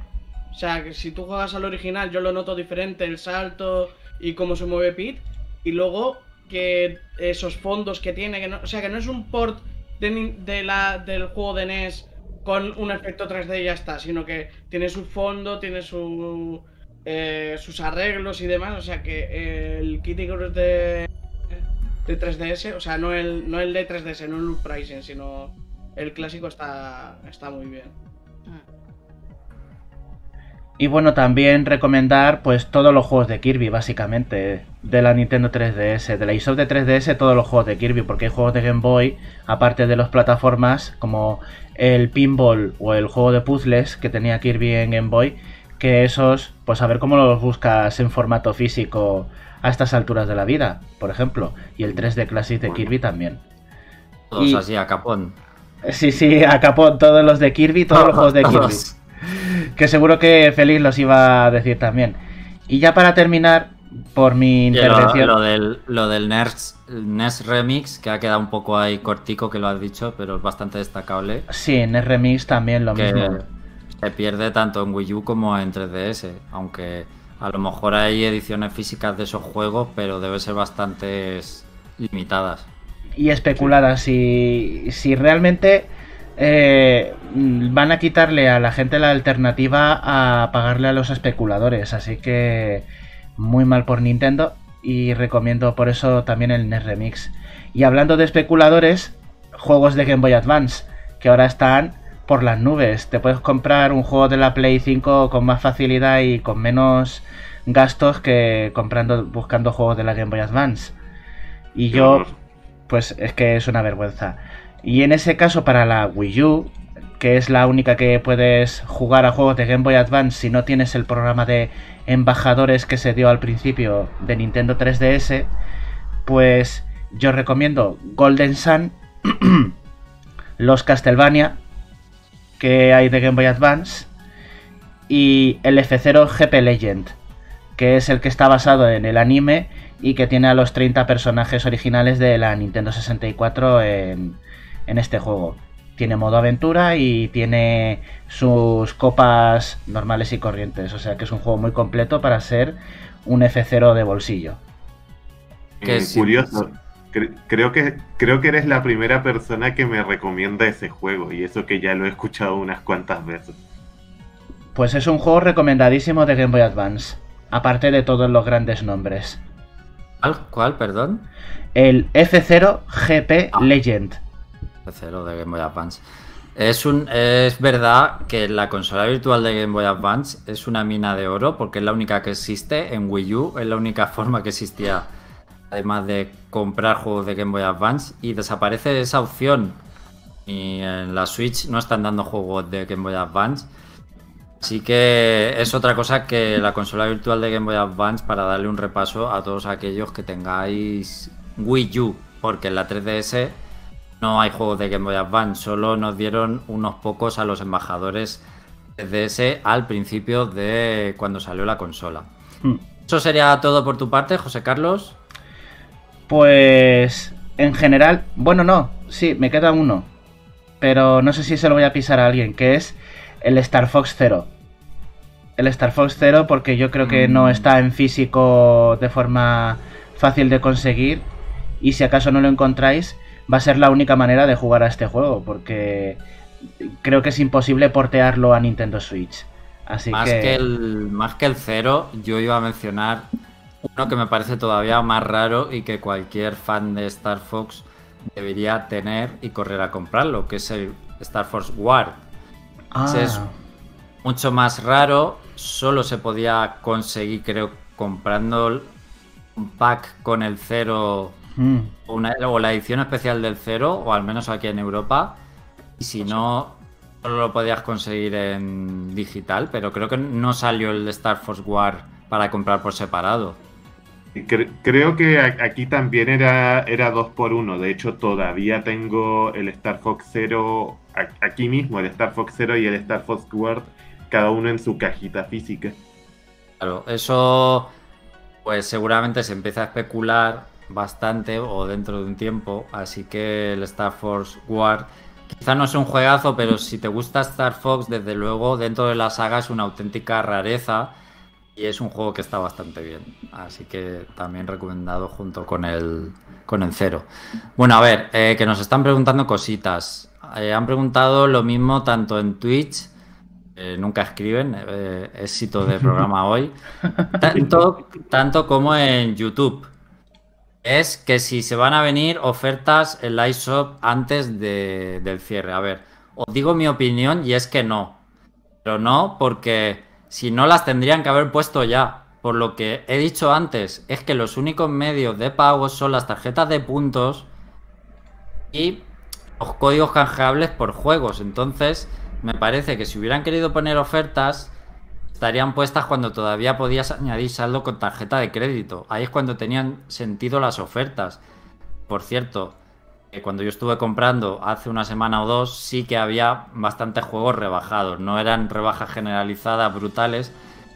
O sea, que si tú juegas al original, yo lo noto diferente, el salto y cómo se mueve Pete. Y luego que esos fondos que tiene, que no, o sea, que no es un port de, la, del juego de NES con un efecto 3D y ya está, sino que tiene su fondo, tiene su, eh, sus arreglos y demás. O sea, que el Kid Icarus de, de 3DS, o sea, no el, no el de 3DS, no el Uprising, sino el clásico está, está muy bien. Y bueno, también recomendar pues todos los juegos de Kirby, básicamente, de la Nintendo 3DS, de la eShop de 3DS, todos los juegos de Kirby, porque hay juegos de Game Boy, aparte de las plataformas como el Pinball o el juego de puzzles que tenía Kirby en Game Boy, que esos, pues a ver cómo los buscas en formato físico a estas alturas de la vida, por ejemplo, y el 3D Classic de. Kirby también. Todos Y- así a capón. Sí, sí, a capón, todos los de Kirby, todos los juegos de [laughs] Kirby. Que seguro que Félix los iba a decir también. Y ya para terminar, por mi Y lo, intervención. lo del, lo del NES, NES Remix, que ha quedado un poco ahí cortico, que lo has dicho, pero es bastante destacable. Sí, en el remix también lo que mismo. se pierde tanto en Wii U como en 3DS. Aunque a lo mejor hay ediciones físicas de esos juegos, pero debe ser bastante limitadas. Y especuladas. Si, si realmente eh, van a quitarle a la gente la alternativa a pagarle a los especuladores. Así que muy mal por Nintendo. Y recomiendo por eso también el NES Remix. Y hablando de especuladores, juegos de Game Boy Advance. Que ahora están por las nubes. Te puedes comprar un juego de la Play 5 con más facilidad y con menos gastos que comprando buscando juegos de la Game Boy Advance. Y yo pues es que es una vergüenza. Y en ese caso para la Wii U, que es la única que puedes jugar a juegos de Game Boy Advance si no tienes el programa de embajadores que se dio al principio de Nintendo 3DS, pues yo recomiendo Golden Sun, [clears throat] los Castlevania que hay de Game Boy Advance y el F0 GP Legend, que es el que está basado en el anime y que tiene a los 30 personajes originales de la Nintendo 64 en, en este juego. Tiene modo aventura y tiene sus copas normales y corrientes, o sea que es un juego muy completo para ser un F0 de bolsillo. Que Eh, sí. curioso. Cre- creo que creo que eres la primera persona que me recomienda ese juego y eso que ya lo he escuchado unas cuantas veces. Pues es un juego recomendadísimo de Game Boy Advance, aparte de todos los grandes nombres. ¿Cuál? ¿Cuál, perdón? El F0 GP Ah. Legend. F0 de Game Boy Advance. Es, un, es verdad que la consola virtual de Game Boy Advance es una mina de oro porque es la única que existe en Wii U, es la única [laughs] forma que existía además de comprar juegos de Game Boy Advance y desaparece esa opción y en la Switch no están dando juegos de Game Boy Advance. Así que es otra cosa que la consola virtual de Game Boy Advance para darle un repaso a todos aquellos que tengáis Wii U, porque en la 3DS no hay juegos de Game Boy Advance, solo nos dieron unos pocos a los embajadores 3DS al principio de cuando salió la consola. Hmm. Eso sería todo por tu parte, José Carlos. Pues en general, bueno, no, sí, me queda uno. Pero no sé si se lo voy a pisar a alguien, que es el Star Fox Zero. El Star Fox Zero porque yo creo que no Mm. está en físico de forma fácil de conseguir. Y si acaso no lo encontráis, va a ser la única manera de jugar a este juego. Porque creo que es imposible portearlo a Nintendo Switch. Así Más que... que... el más que el cero, yo iba a mencionar uno que me parece todavía más raro y que cualquier fan de Star Fox debería tener y correr a comprarlo, que es el Star Fox War. Ah, es- Mucho más raro, solo se podía conseguir, creo, comprando un pack con el cero mm. o una- o la edición especial del cero, o al menos aquí en Europa. Y si no, solo lo podías conseguir en digital, pero creo que no salió el Star Force War para comprar por separado. Cre- creo que a- aquí también era, era 2 por 1 De hecho, todavía tengo el Star Fox Zero a- aquí mismo, el Star Fox Zero y el Star Fox Guard, cada uno en su cajita física. Claro, eso pues seguramente se empieza a especular bastante o dentro de un tiempo, así que el Star Force War quizá no es un juegazo, pero si te gusta Star Fox, desde luego dentro de la saga es una auténtica rareza y es un juego que está bastante bien, así que también recomendado junto con el con el cero. Bueno, a ver, eh, que nos están preguntando cositas. Eh, han preguntado lo mismo tanto en Twitch eh, nunca escriben, eh, éxito de programa [laughs] hoy, tanto, tanto como en YouTube. Es que si se van a venir ofertas en la iShop antes de- del cierre. A ver, os digo mi opinión y es que no. Pero no porque si no las tendrían que haber puesto ya. Por lo que he dicho antes, es que los únicos medios de pago son las tarjetas de puntos y los códigos canjeables por juegos. Entonces, me parece que si hubieran querido poner ofertas, estarían puestas cuando todavía podías añadir saldo con tarjeta de crédito. Ahí es cuando tenían sentido las ofertas. Por cierto, eh, cuando yo estuve comprando hace una semana o dos, sí que había bastantes juegos rebajados. No eran rebajas generalizadas brutales,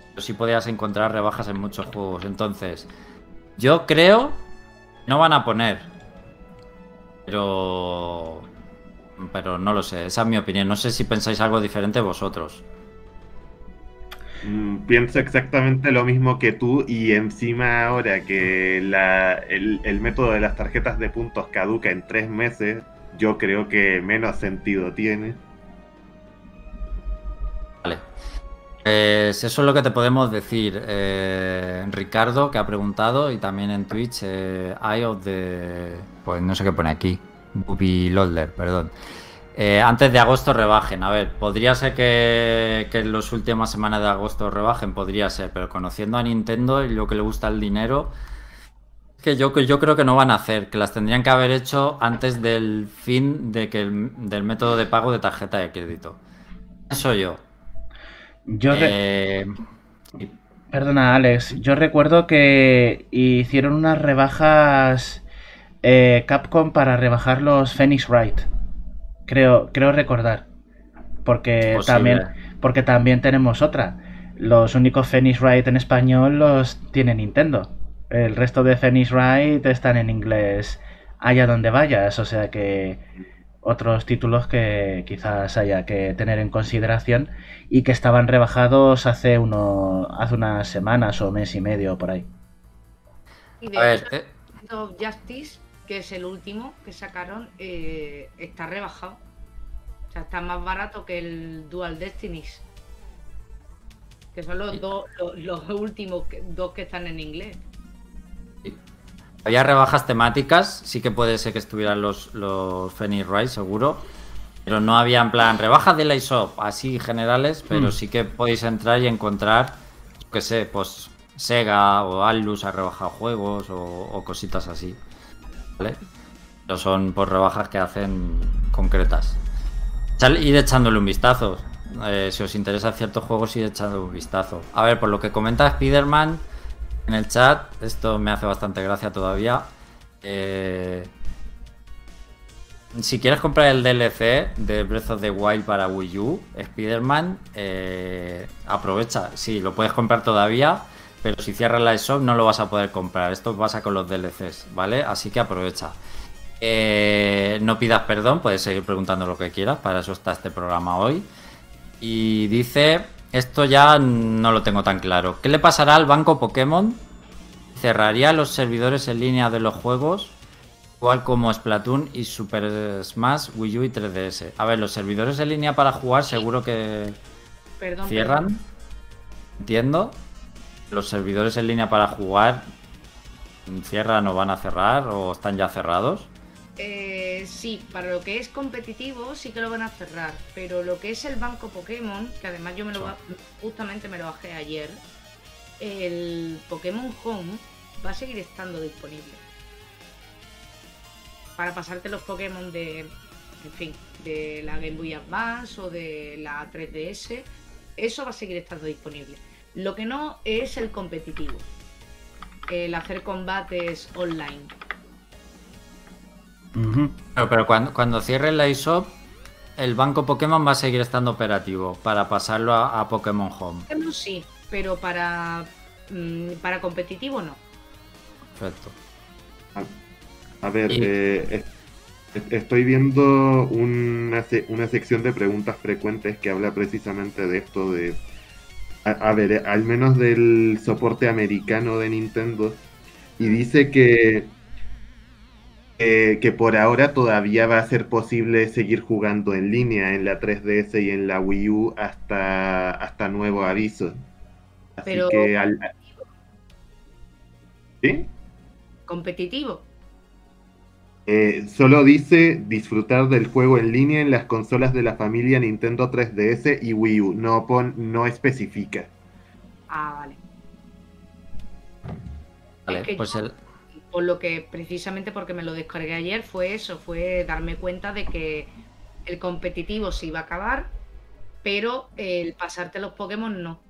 pero sí podías encontrar rebajas en muchos juegos. Entonces, yo creo no van a poner. Pero. Pero no lo sé, esa es mi opinión. No sé si pensáis algo diferente vosotros. Mm, pienso exactamente lo mismo que tú y encima ahora que la- el, método de las tarjetas de puntos caduca en tres meses, yo creo que menos sentido tiene. Vale. Pues eso es lo que te podemos decir. Eh, Ricardo, que ha preguntado, y también en Twitch, eh, Eye of the. Pues no sé qué pone aquí. Booby Loader, perdón. Eh, antes de agosto rebajen. A ver, podría ser que, que en las últimas semanas de agosto rebajen, podría ser, pero conociendo a Nintendo y lo que le gusta el dinero, que yo, yo creo que no van a hacer, que las tendrían que haber hecho antes del fin de que el- del método de pago de tarjeta de crédito. Eso yo. Yo Eh, Perdona, Alex. Yo recuerdo que hicieron unas rebajas eh, Capcom para rebajar los Phoenix Wright. Creo, creo recordar. Porque Posible. también, porque también tenemos otra. Los únicos Phoenix Wright en español los tiene Nintendo. El resto de Phoenix Wright están en inglés allá donde vayas. O sea que otros títulos que quizás haya que tener en consideración y que estaban rebajados hace uno hace unas semanas o mes y medio por ahí. Y de a ver, hecho, eh, Justice, que es el último que sacaron, eh, está rebajado. O sea, está más barato que el Dual Destinies. Que son los dos, los, los últimos que- dos que están en inglés. Había rebajas temáticas, sí que puede ser que estuvieran los, los Phoenix Rise, seguro. Pero no había en plan rebajas de la ISOP, así generales, pero Mm. sí que podéis entrar y encontrar, qué sé, pues Sega o Atlus ha rebajado juegos o, o cositas así. ¿Vale? Pero son por rebajas que hacen concretas. Ir echándole un vistazo. Eh, si os interesan ciertos juegos, ir echándole un vistazo. A ver, por lo que comenta Spider-Man en el chat, esto me hace bastante gracia todavía. Eh, si quieres comprar el DLC de Breath of the Wild para Wii U, Spider-Man, eh, aprovecha. Sí, lo puedes comprar todavía, pero si cierras la eShop no lo vas a poder comprar. Esto pasa con los DLCs, ¿vale? Así que aprovecha. Eh, no pidas perdón, puedes seguir preguntando lo que quieras, para eso está este programa hoy. Y dice, esto ya no lo tengo tan claro. ¿Qué le pasará al banco Pokémon? ¿Cerraría los servidores en línea de los juegos? Igual como Splatoon y Super Smash, Wii U y 3DS. A ver, los servidores en línea para jugar seguro que Perdón. cierran. perdón. Entiendo. Los servidores en línea para jugar cierran o van a cerrar o están ya cerrados. Eh, sí, para lo que es competitivo sí que lo van a cerrar, pero lo que es el banco Pokémon, que además yo me lo justamente me lo bajé ayer, el Pokémon Home va a seguir estando disponible. Para pasarte los Pokémon de, en fin, de la Game Boy Advance o de la 3DS, eso va a seguir estando disponible. Lo que no es el competitivo, el hacer combates online. Ujú. Pero, pero cuando, cuando cierre la eShop, el banco Pokémon va a seguir estando operativo para pasarlo a, a Pokémon Home. Pokémon sí, pero para, mm, para competitivo no. Perfecto. A ver, Y- eh, es- es- estoy viendo una, una sección de preguntas frecuentes que habla precisamente de esto de... A, a ver, eh, al menos del soporte americano de Nintendo. Y dice que, eh, que por ahora todavía va a ser posible seguir jugando en línea en la 3DS y en la Wii U hasta, hasta nuevo aviso. Así Pero- que al... ¿Sí? Competitivo. Eh, solo dice disfrutar del juego en línea en las consolas de la familia Nintendo 3DS y Wii U. No, pon, no especifica. Ah, vale. Vale, Es que pues yo- el, Por lo que precisamente porque me lo descargué ayer fue eso, fue darme cuenta de que el competitivo se iba a acabar, pero el pasarte los Pokémon no.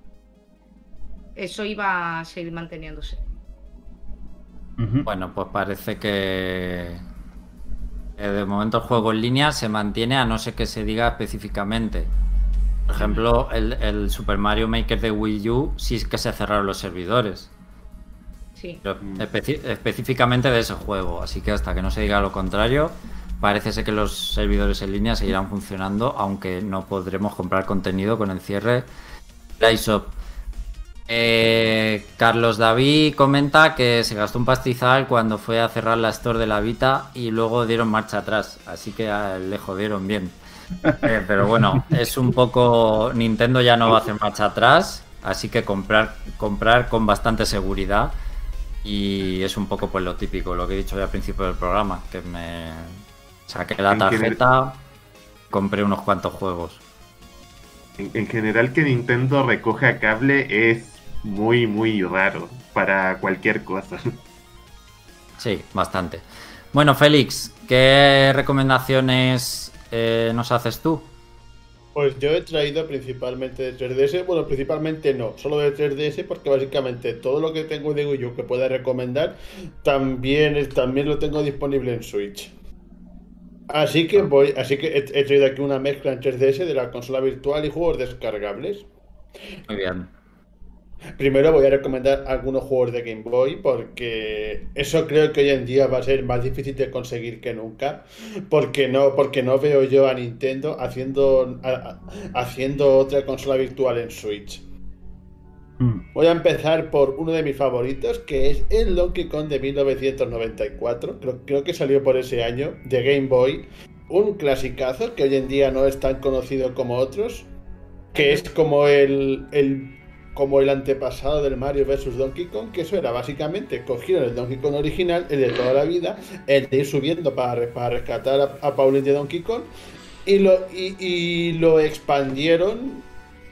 Eso iba a seguir manteniéndose. Bueno, pues parece que de momento el juego en línea se mantiene a no ser que se diga específicamente. Por ejemplo, el, el Super Mario Maker de Wii U sí es que se cerraron los servidores. Sí. Pero específicamente de ese juego. Así que hasta que no se diga lo contrario, parece ser que los servidores en línea seguirán funcionando, aunque no podremos comprar contenido con el cierre de la eShop. Eh, Carlos David comenta que se gastó un pastizal cuando fue a cerrar la store de la Vita y luego dieron marcha atrás, así que ah, le jodieron bien. [laughs] Eh, pero bueno, es un poco. Nintendo ya no va a hacer marcha atrás, así que comprar, comprar con bastante seguridad. Y es un poco pues lo típico, lo que he dicho ya al principio del programa, que me saqué la tarjeta, compré unos cuantos juegos. En, en general que Nintendo recoja cable es muy, muy raro para cualquier cosa. Sí, bastante. Bueno, Félix, ¿qué recomendaciones eh, nos haces tú? Pues yo he traído principalmente de 3DS, bueno, principalmente no, solo de 3DS porque básicamente todo lo que tengo de Wii U que pueda recomendar también, es- también lo tengo disponible en Switch. Así que voy, así que he, he traído aquí una mezcla en 3DS de la consola virtual y juegos descargables. Muy bien. Primero voy a recomendar algunos juegos de Game Boy porque eso creo que hoy en día va a ser más difícil de conseguir que nunca porque no porque no veo yo a Nintendo haciendo a- a- haciendo otra consola virtual en Switch. Mm. Voy a empezar por uno de mis favoritos que es el Donkey Kong de 1994. Creo, creo que salió por ese año de Game Boy. Un clasicazo que hoy en día no es tan conocido como otros. Que es como el, el como el antepasado del Mario vs Donkey Kong, que eso era básicamente cogieron el Donkey Kong original, el de toda la vida, el de ir subiendo para, para rescatar a, a Pauline de Donkey Kong, y lo, y, y lo expandieron,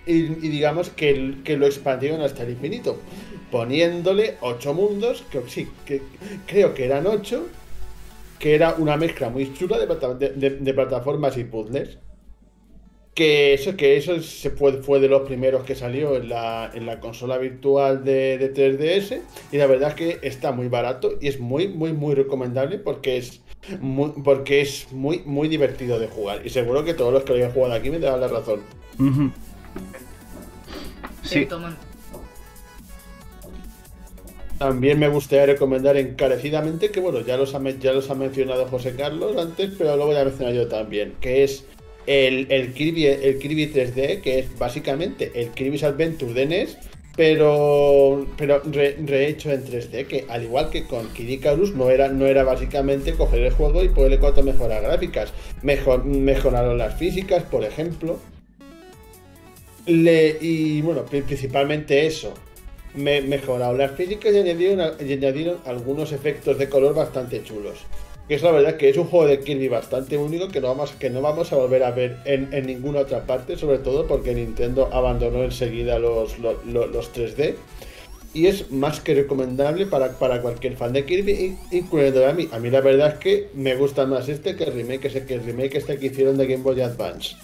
y, digamos que, que lo expandieron hasta el infinito, poniéndole ocho mundos, que sí, creo que eran ocho, que era una mezcla muy chula de plataformas y puzzles. Que eso, que eso se fue, fue de los primeros que salió en la, en la consola virtual de, de 3DS. Y la verdad es que está muy barato y es muy, muy, muy recomendable porque es muy, porque es muy, muy divertido de jugar. Y seguro que todos los que lo hayan jugado aquí me dan la razón. Ujú. Sí, Toman. También me gustaría recomendar encarecidamente que, bueno, ya los ha, ya los ha mencionado José Carlos antes, pero lo voy a mencionar yo también, que es el, el, Kirby, el Kirby 3D, que es básicamente el Kirby's Adventure de NES, pero, pero re- rehecho en 3D, que al igual que con Kid Icarus no era, no era básicamente coger el juego y poderle cuatro mejoras gráficas. Mejor, mejoraron las físicas, por ejemplo. Le, y bueno, pri- principalmente eso. Me, mejoraron las físicas y añadieron, y añadieron algunos efectos de color bastante chulos. Que es la verdad que es un juego de Kirby bastante único que no vamos, que no vamos a volver a ver en, en ninguna otra parte, sobre todo porque Nintendo abandonó enseguida los, los, los- los 3D. Y es más que recomendable para, para cualquier fan de Kirby, in- incluyendo a mí. A mí la verdad es que me gusta más este que el remake, ese que el remake este que hicieron de Game Boy Advance.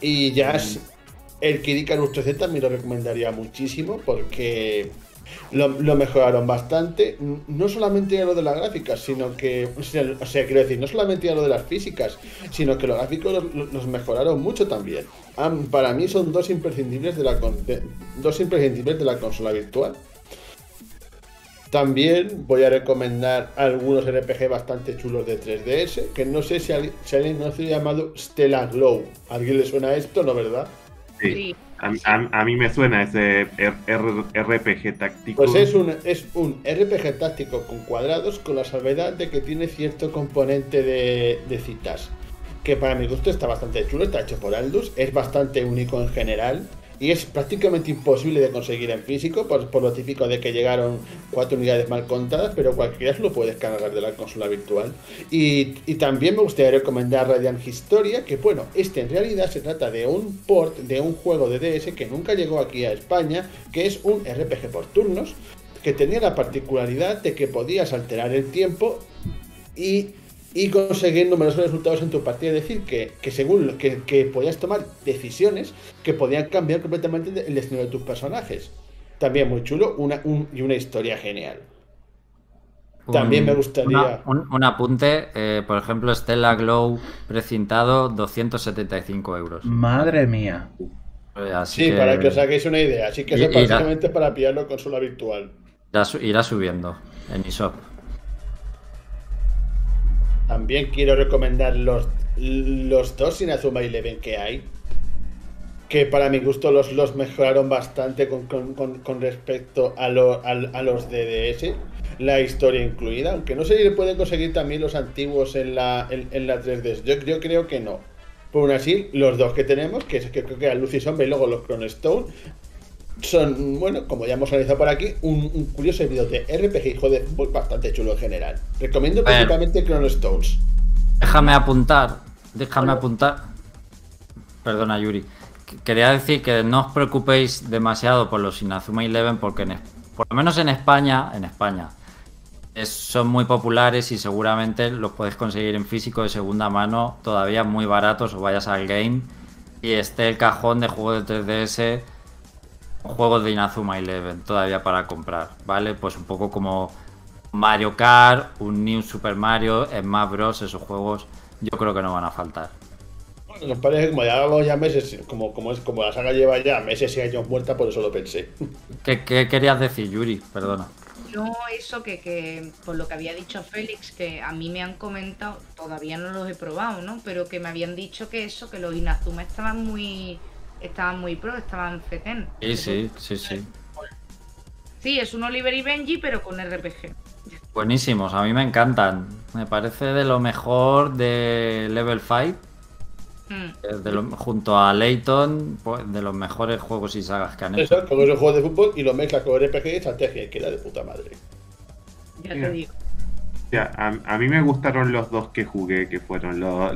Y ya es- el Kid Icarus 3D también lo recomendaría muchísimo porque lo, lo mejoraron bastante. No solamente ya lo de las gráficas, sino que. O sea, quiero decir, no solamente ya lo de las físicas, sino que los gráficos los, los mejoraron mucho también. Am- para mí son dos imprescindibles de la, de- dos imprescindibles de la consola virtual. También voy a recomendar algunos RPG bastante chulos de 3DS, que no sé si, al- si alguien no se ha llamado Stella Glow. ¿A alguien le suena esto, no verdad? Sí. Sí. A, mí me suena ese RPG táctico. Pues es un, es un RPG táctico con cuadrados con la salvedad de que tiene cierto componente de, de citas. Que para mi gusto está bastante chulo, está hecho por Aldus, es bastante único en general y es prácticamente imposible de conseguir en físico por, por lo típico de que llegaron cuatro unidades mal contadas, pero cualquiera lo puede descargar de la consola virtual. Y, y también me gustaría recomendar Radiant Historia, que bueno, este en realidad se trata de un port de un juego de DS que nunca llegó aquí a España, que es un RPG por turnos, que tenía la particularidad de que podías alterar el tiempo y, y conseguir numerosos resultados en tu partida. Es decir, que, que según lo que, que podías tomar decisiones que podían cambiar completamente el destino de tus personajes. También muy chulo una, un- y una historia genial. También Un- me gustaría- una- un, un apunte, eh, por ejemplo, Stella Glow precintado, 275 euros. madre mía. Eh, Así Sí, que para que os hagáis una idea. Así que Y- eso la- básicamente para pillarlo en consola virtual. irá, irá subiendo en eShop. También quiero recomendar los, los dos Inazuma Eleven que hay. Que para mi gusto los, los mejoraron bastante con, con- con- con respecto a, a los DDS. La historia incluida. Aunque no sé si pueden conseguir también los antiguos en la, en, la 3DS. Yo, yo creo que no. Por aún así, los dos que tenemos, que es que creo que Lucy Sombra y luego los Stone, son, bueno, como ya hemos analizado por aquí, un, un curioso video de RPG y juego de fútbol bastante chulo en general. Recomiendo principalmente Chrono Stones. Déjame apuntar, déjame apuntar. Perdona, Yuri. Que- Quería decir que no os preocupéis demasiado por los Inazuma Eleven porque en por lo menos en España, en España, es- son muy populares y seguramente los podéis conseguir en físico de segunda mano todavía muy baratos o vayas al game y esté el cajón de juegos de 3DS juegos de Inazuma Eleven todavía para comprar, ¿vale? Pues un poco como Mario Kart, un New Super Mario, Smash Bros, esos juegos yo creo que no van a faltar. Bueno, nos parece que como ya llevamos ya meses, como, como, es, como la saga lleva ya meses y años muerta, por eso lo pensé. ¿Qué, qué querías decir, Yuri? Perdona. No, eso que, que por lo que había dicho Félix, que a mí me han comentado, todavía no los he probado, ¿no? Pero que me habían dicho que eso, que los Inazuma estaban muy estaban muy pro, estaban feten. Sí, sí, sí, sí. Sí, es un Oliver y Benji, pero con RPG. Buenísimos, a mí me encantan. Me parece de lo mejor de Level 5 Mm. Es de lo- junto a Layton, pues, de los mejores juegos y sagas que han hecho. Eso, con esos juegos de fútbol y lo mezclas con RPG y estrategia, y queda de puta madre. Ya te digo. O sea, a, a mí me gustaron los dos que jugué, que fueron los,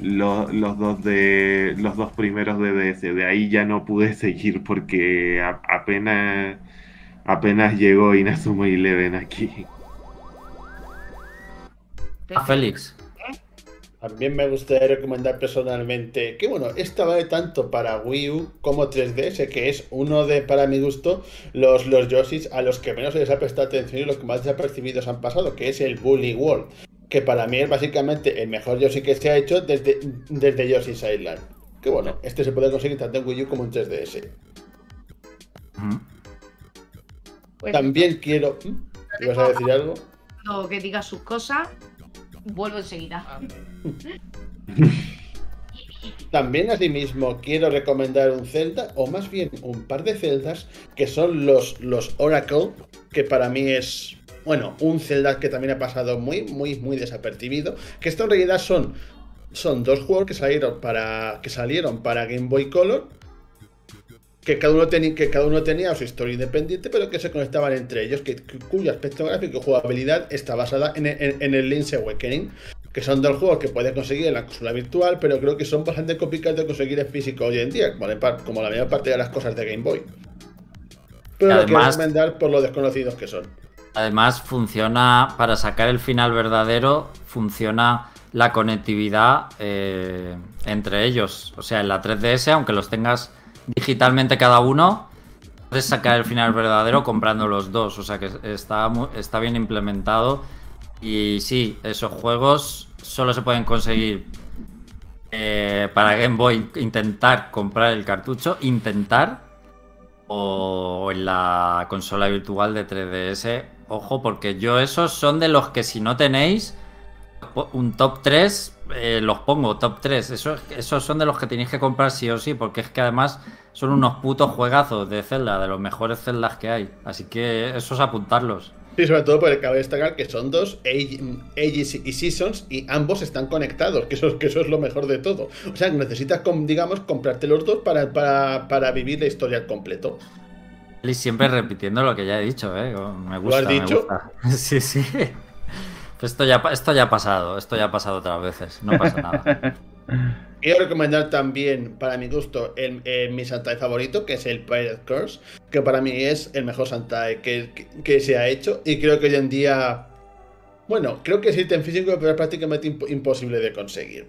los, los dos de los dos primeros de DS. De ahí ya no pude [laughs] seguir porque a- apenas apenas llegó Inazuma Eleven aquí. Ah, Félix. También me gustaría recomendar personalmente que, bueno, esta vale tanto para Wii U como 3DS, que es uno de, para mi gusto, los, los Yoshis a los que menos se les ha prestado atención y los que más desapercibidos han pasado, que es el Bully World, que para mí es básicamente el mejor Yoshi que se ha hecho desde, desde Yoshi's Island. Que bueno, este se puede conseguir tanto en Wii U como en 3DS. Ujú. Pues, También quiero... ¿Mm? ¿Ibas a decir algo? cuando que diga sus cosas, vuelvo enseguida. Ah, [laughs] También asimismo quiero recomendar un Zelda, o más bien un par de Zeldas, que son los, los Oracle, que para mí es, bueno, un Zelda que también ha pasado muy, muy, muy desapercibido, que esto en realidad son, son dos juegos que salieron para, que salieron para Game Boy Color, que cada, uno tenía, que cada uno tenía su historia independiente, pero que se conectaban entre ellos, que, cuyo aspecto gráfico y jugabilidad está basada en, en- en el Link's Awakening, que son dos juegos que puedes conseguir en la consola virtual, pero creo que son bastante complicados de conseguir en físico hoy en día, como la, mayor parte de las cosas de Game Boy. Pero lo quiero Además- recomendar por lo desconocidos que son. Además, funciona, para sacar el final verdadero, funciona la conectividad eh, entre ellos. O sea, en la 3DS, aunque los tengas digitalmente cada uno, puedes sacar el final verdadero comprando los dos. O sea que está, está bien implementado. Y sí, esos juegos solo se pueden conseguir eh, para Game Boy. Intentar comprar el cartucho, intentar o en la consola virtual de 3DS. Ojo, porque yo esos son de los que si no tenéis un top 3, eh, los pongo top 3. Esos, esos son de los que tenéis que comprar sí o sí, porque es que además son unos putos juegazos de Zelda, de los mejores Zeldas que hay. Así que esos apuntarlos. Sí, sobre todo porque cabe destacar que son dos Age- Ages y Seasons y ambos están conectados, que eso, que eso es lo mejor de todo. O sea, necesitas, digamos, comprarte los dos para, para, para vivir la historia al completo. Y siempre repitiendo lo que ya he dicho, ¿eh? Me gusta. has me dicho? gusta. [laughs] Sí, sí. Esto ya, esto ya ha pasado, esto ya ha pasado otras veces, no pasa nada. [laughs] Quiero recomendar también, para mi gusto, el, el- mi Santai favorito, que es el Pirate Curse, que para mí es el mejor Santai que, que, que se ha hecho. Y creo que hoy en día, bueno, creo que existe en físico, pero es prácticamente imp- imposible de conseguir.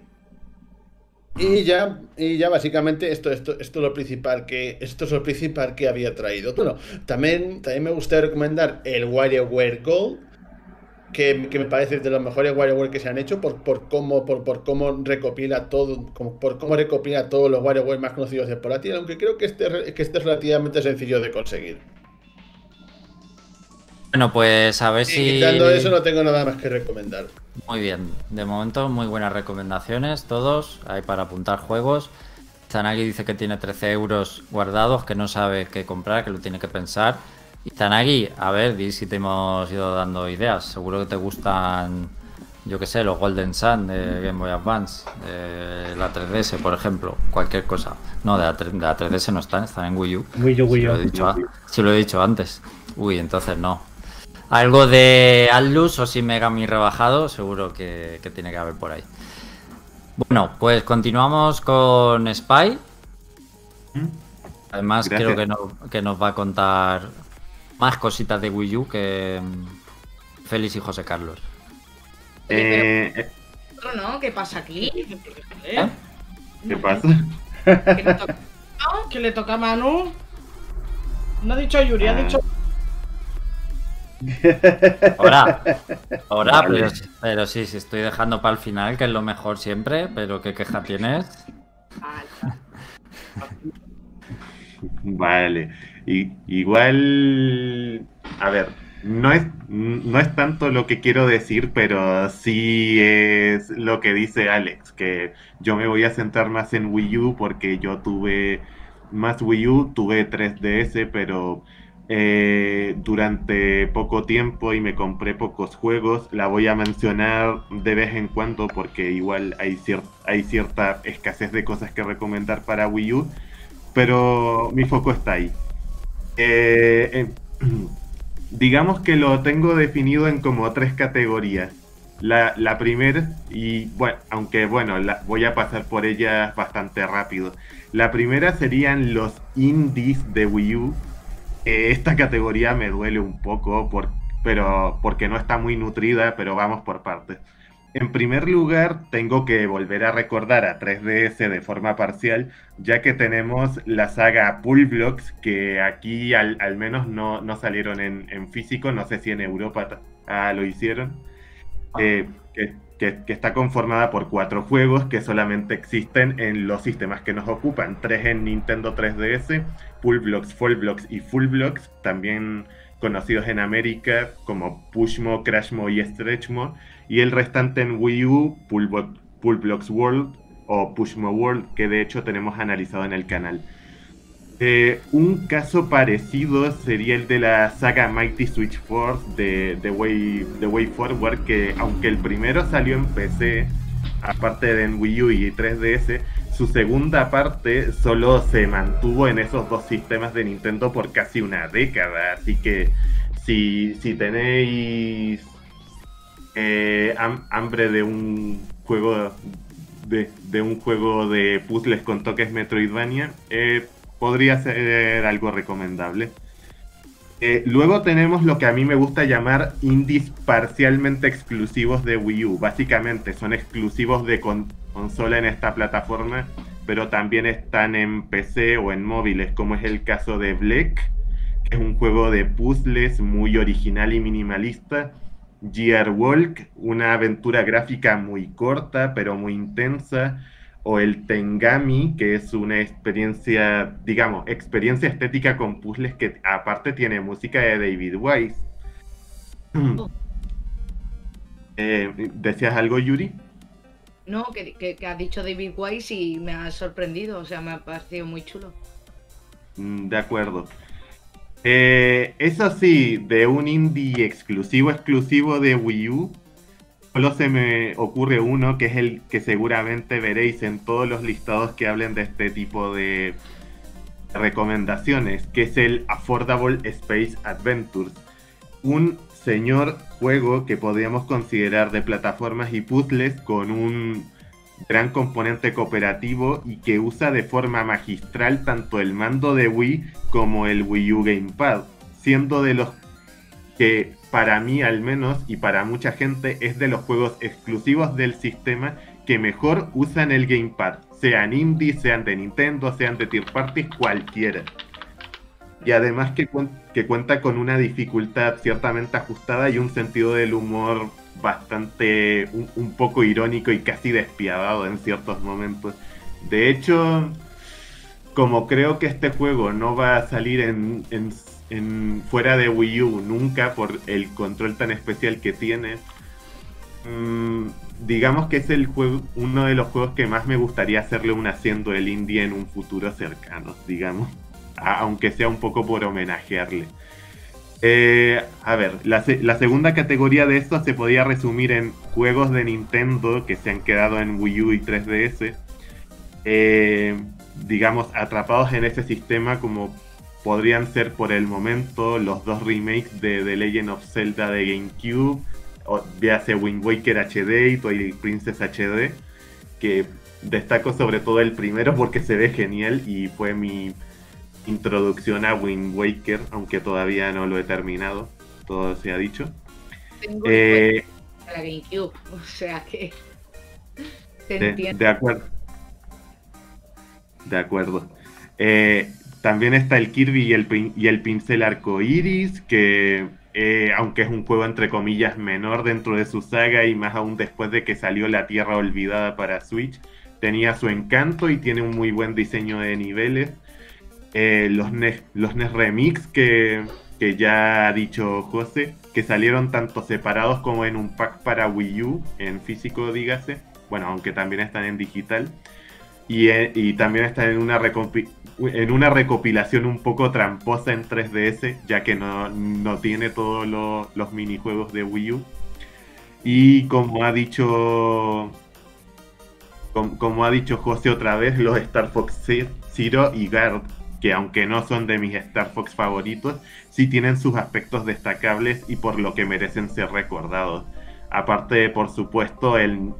Y ya, y ya básicamente esto, esto, esto es lo principal que esto es lo principal que había traído. Bueno, también, también me gustaría recomendar el WarioWare Gold, que, que me parece de los mejores WarioWare que se han hecho por, por cómo por, por cómo recopila todo por cómo recopila todos los WarioWare más conocidos de portátil, aunque creo que este, que este es relativamente sencillo de conseguir. Bueno, pues a ver Y si. quitando eso no tengo nada más que recomendar. Muy bien, de momento muy buenas recomendaciones todos, hay para apuntar juegos. Zanagi dice que tiene 13 euros guardados, que no sabe qué comprar, que lo tiene que pensar. Y Zanagi, a ver, di si te hemos ido dando ideas. Seguro que te gustan, yo que sé, los Golden Sun de Game Boy Advance, de la 3DS, por ejemplo, cualquier cosa. No, de la, 3- de la 3DS no están, están en Wii U. Wii U, Si Wii lo, U. he dicho, a- si lo he dicho antes. Uy, entonces no. Algo de Atlus o sin Megami rebajado, seguro que, que tiene que haber por ahí. Bueno, pues continuamos con Spy. Además, Gracias. creo que, no- que nos va a contar más cositas de Wii U que mm, Félix y José Carlos. Eh, eh, no, ¿qué pasa aquí? ¿Eh? ¿Qué pasa? ¿Qué le toca? ¿Qué le toca a Manu? No ha dicho Yuri, ha Ah. dicho. Ahora, ahora, Vale. pero, pero sí, sí, estoy dejando para el final, que es lo mejor siempre, pero ¿qué queja tienes? Vale. Vale. Y, igual, a ver, no es, no es tanto lo que quiero decir, pero sí es lo que dice Alex, que yo me voy a centrar más en Wii U porque yo tuve más Wii U, tuve 3DS, pero eh, durante poco tiempo y me compré pocos juegos. La voy a mencionar de vez en cuando porque igual hay, hay cierta escasez de cosas que recomendar para Wii U, pero mi foco está ahí. Eh, [clears throat] digamos que lo tengo definido en como tres categorías. La, la primera, y bueno, aunque bueno, voy a pasar por ellas bastante rápido. La primera serían los indies de Wii U, esta categoría me duele un poco, por, pero porque no está muy nutrida, pero vamos por partes. En primer lugar, tengo que volver a recordar a 3DS de forma parcial, ya que tenemos la saga Pull Blocks, que aquí al, menos no, no salieron en, físico, no sé si en Europa ah, lo hicieron, ah. eh, que, que, está conformada por cuatro juegos que solamente existen en los sistemas que nos ocupan, tres en Nintendo 3DS, Pull Blocks, Full Blocks y Full Blocks, también conocidos en América como Pushmo, Crashmo y Stretchmo, y el restante en Wii U, Pull, Blocks World o Pushmo World, que de hecho tenemos analizado en el canal. Eh, un caso parecido sería el de la saga Mighty Switch Force de, Way, Way Forward, que aunque el primero salió en PC, aparte de en Wii U y 3DS, su segunda parte solo se mantuvo en esos dos sistemas de Nintendo por casi una década. Así que si, si tenéis eh, hambre de un juego de, de, un juego de puzzles con toques Metroidvania, eh, podría ser algo recomendable. Eh, luego tenemos lo que a mí me gusta llamar indies parcialmente exclusivos de Wii U. Básicamente son exclusivos de consola en esta plataforma, pero también están en PC o en móviles, como es el caso de Black, que es un juego de puzzles muy original y minimalista. Gear Walk, una aventura gráfica muy corta pero muy intensa o el Tengami, que es una experiencia, digamos, experiencia estética con puzzles que aparte tiene música de David Wise. Oh. [clears throat] Eh, ¿Decías algo, Yuri? No, que, que, ha dicho David Wise y me ha sorprendido, o sea, me ha parecido muy chulo. Mm, de acuerdo. Eh, eso sí, de un indie exclusivo, exclusivo de Wii U, Solo se me ocurre uno que es el que seguramente veréis en todos los listados que hablen de este tipo de recomendaciones, que es el Affordable Space Adventures. Un señor juego que podríamos considerar de plataformas y puzzles con un gran componente cooperativo y que usa de forma magistral tanto el mando de Wii como el Wii U Gamepad, siendo de los que para mí al menos y para mucha gente es de los juegos exclusivos del sistema que mejor usan el gamepad, sean indie, sean de Nintendo, sean de Tier Parties, cualquiera. Y además que, cuenta con una dificultad ciertamente ajustada y un sentido del humor bastante, un, poco irónico y casi despiadado en ciertos momentos. De hecho, como creo que este juego no va a salir en fuera de Wii U nunca por el control tan especial que tiene. Mm, digamos que es el juego, uno de los juegos que más me gustaría hacerle un haciendo el indie en un futuro cercano, digamos. aunque sea un poco por homenajearle. Eh, a ver, la, segunda categoría de esto se podía resumir en juegos de Nintendo que se han quedado en Wii U y 3DS. Eh, digamos, atrapados en ese sistema como podrían ser por el momento los dos remakes de The Legend of Zelda de GameCube, o véase Wind Waker HD y Twilight Princess HD, que destaco sobre todo el primero porque se ve genial y fue mi introducción a Wind Waker, aunque todavía no lo he terminado, todo se ha dicho. Tengo eh, la GameCube, [laughs] o sea que... de, de, acuerdo. De acuerdo. Eh, también está el Kirby y el, y el pincel arco iris, que eh, aunque es un juego entre comillas menor dentro de su saga y más aún después de que salió La Tierra Olvidada para Switch, tenía su encanto y tiene un muy buen diseño de niveles. Eh, los, NES, los NES Remix que, que ya ha dicho José, que salieron tanto separados como en un pack para Wii U, en físico dígase, bueno, aunque también están en digital. Y, eh, y también está en una, recopi- en una recopilación un poco tramposa en 3DS, ya que no, no tiene todos lo- los minijuegos de Wii U. Y como ha dicho com- como, ha dicho José otra vez, los Star Fox Ze- Zero y Guard, que aunque no son de mis Star Fox favoritos, sí tienen sus aspectos destacables y por lo que merecen ser recordados. Aparte, por supuesto, el,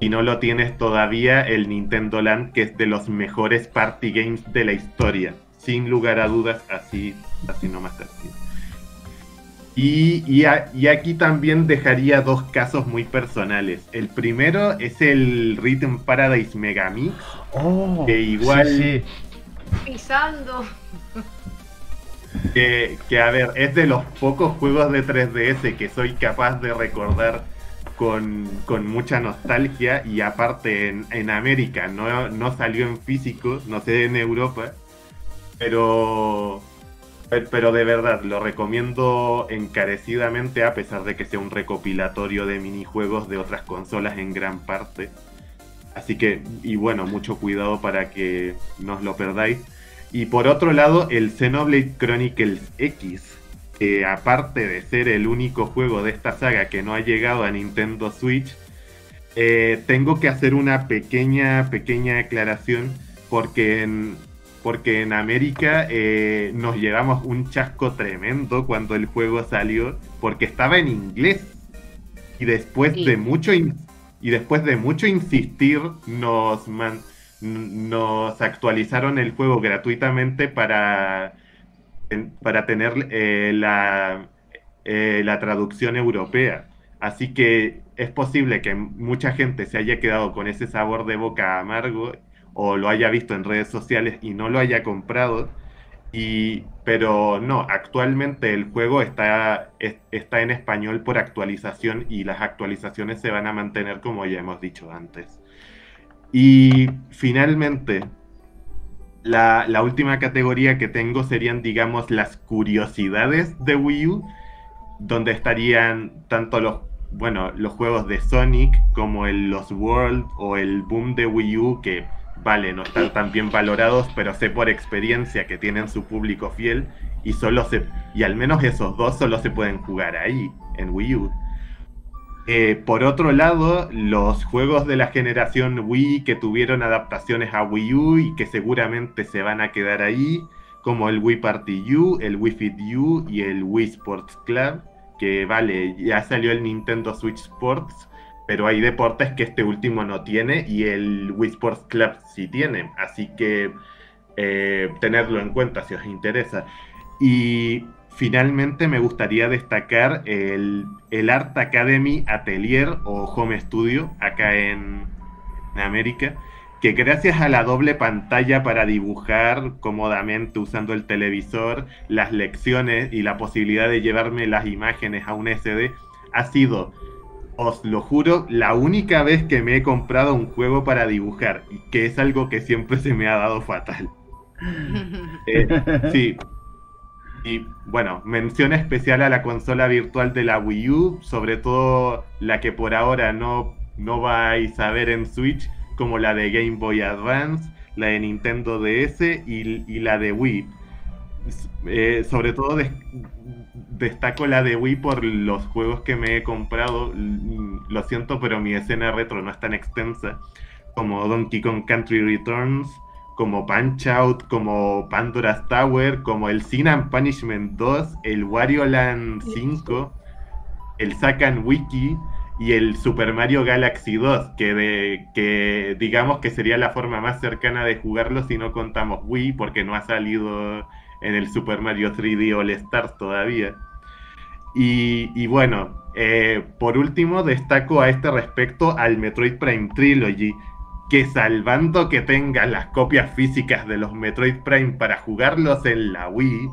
si no lo tienes todavía, el Nintendo Land, que es de los mejores party games de la historia. Sin lugar a dudas, así, así nomás así. Y, y, a- y aquí también dejaría dos casos muy personales. El primero es el Rhythm Paradise Megamix, Oh, Que igual- sí, sí. Pisando. que, que, a ver, es de los pocos juegos de 3DS que soy capaz de recordar con, con mucha nostalgia y aparte en, en América no, no salió en físico, no sé en Europa, pero, pe- pero de verdad lo recomiendo encarecidamente a pesar de que sea un recopilatorio de minijuegos de otras consolas en gran parte. Así que, y bueno, mucho cuidado para que no os lo perdáis. Y por otro lado, el Xenoblade Chronicles X, aparte de ser el único juego de esta saga que no ha llegado a Nintendo Switch, eh, tengo que hacer una pequeña, pequeña aclaración porque en, porque en América eh, nos llevamos un chasco tremendo cuando el juego salió, porque estaba en inglés. Y después Sí. de mucho y después de mucho insistir, nos man- nos actualizaron el juego gratuitamente para, para tener eh, la, eh, la traducción europea. Así que es posible que mucha gente se haya quedado con ese sabor de boca amargo o lo haya visto en redes sociales y no lo haya comprado. Y, pero no, actualmente el juego está, es- está en español por actualización y las actualizaciones se van a mantener como ya hemos dicho antes. Y finalmente, la, última categoría que tengo serían, digamos, las curiosidades de Wii U, donde estarían tanto los, bueno, los juegos de Sonic como el Los World o el Boom de Wii U, que vale, no están tan bien valorados, pero sé por experiencia que tienen su público fiel y solo se, y al menos esos dos solo se pueden jugar ahí, en Wii U. Eh, por otro lado, los juegos de la generación Wii que tuvieron adaptaciones a Wii U y que seguramente se van a quedar ahí, como el Wii Party U, el Wii Fit U y el Wii Sports Club, que vale, ya salió el Nintendo Switch Sports, pero hay deportes que este último no tiene y el Wii Sports Club sí tiene, así que eh, tenerlo en cuenta si os interesa. Y finalmente me gustaría destacar el, el Art Academy Atelier o Home Studio acá en, en América, que gracias a la doble pantalla para dibujar cómodamente usando el televisor, las lecciones y la posibilidad de llevarme las imágenes a un SD, ha sido, os lo juro, la única vez que me he comprado un juego para dibujar y que es algo que siempre se me ha dado fatal. [laughs] Eh, sí. Y bueno, mención especial a la consola virtual de la Wii U, sobre todo la que por ahora no, no vais a ver en Switch, como la de Game Boy Advance, la de Nintendo DS y, y la de Wii. Eh, sobre todo des- destaco la de Wii por los juegos que me he comprado. L- Lo siento, pero mi escena retro no es tan extensa como Donkey Kong Country Returns, como Punch Out, como Pandora's Tower, como el Sin and Punishment 2, el Wario Land 5, el Sakan Wiki y el Super Mario Galaxy 2, que, de, que digamos que sería la forma más cercana de jugarlo si no contamos Wii, porque no ha salido en el Super Mario 3D All Stars todavía. Y, y bueno, eh, por último destaco a este respecto al Metroid Prime Trilogy, que salvando que tengas las copias físicas de los Metroid Prime para jugarlos en la Wii,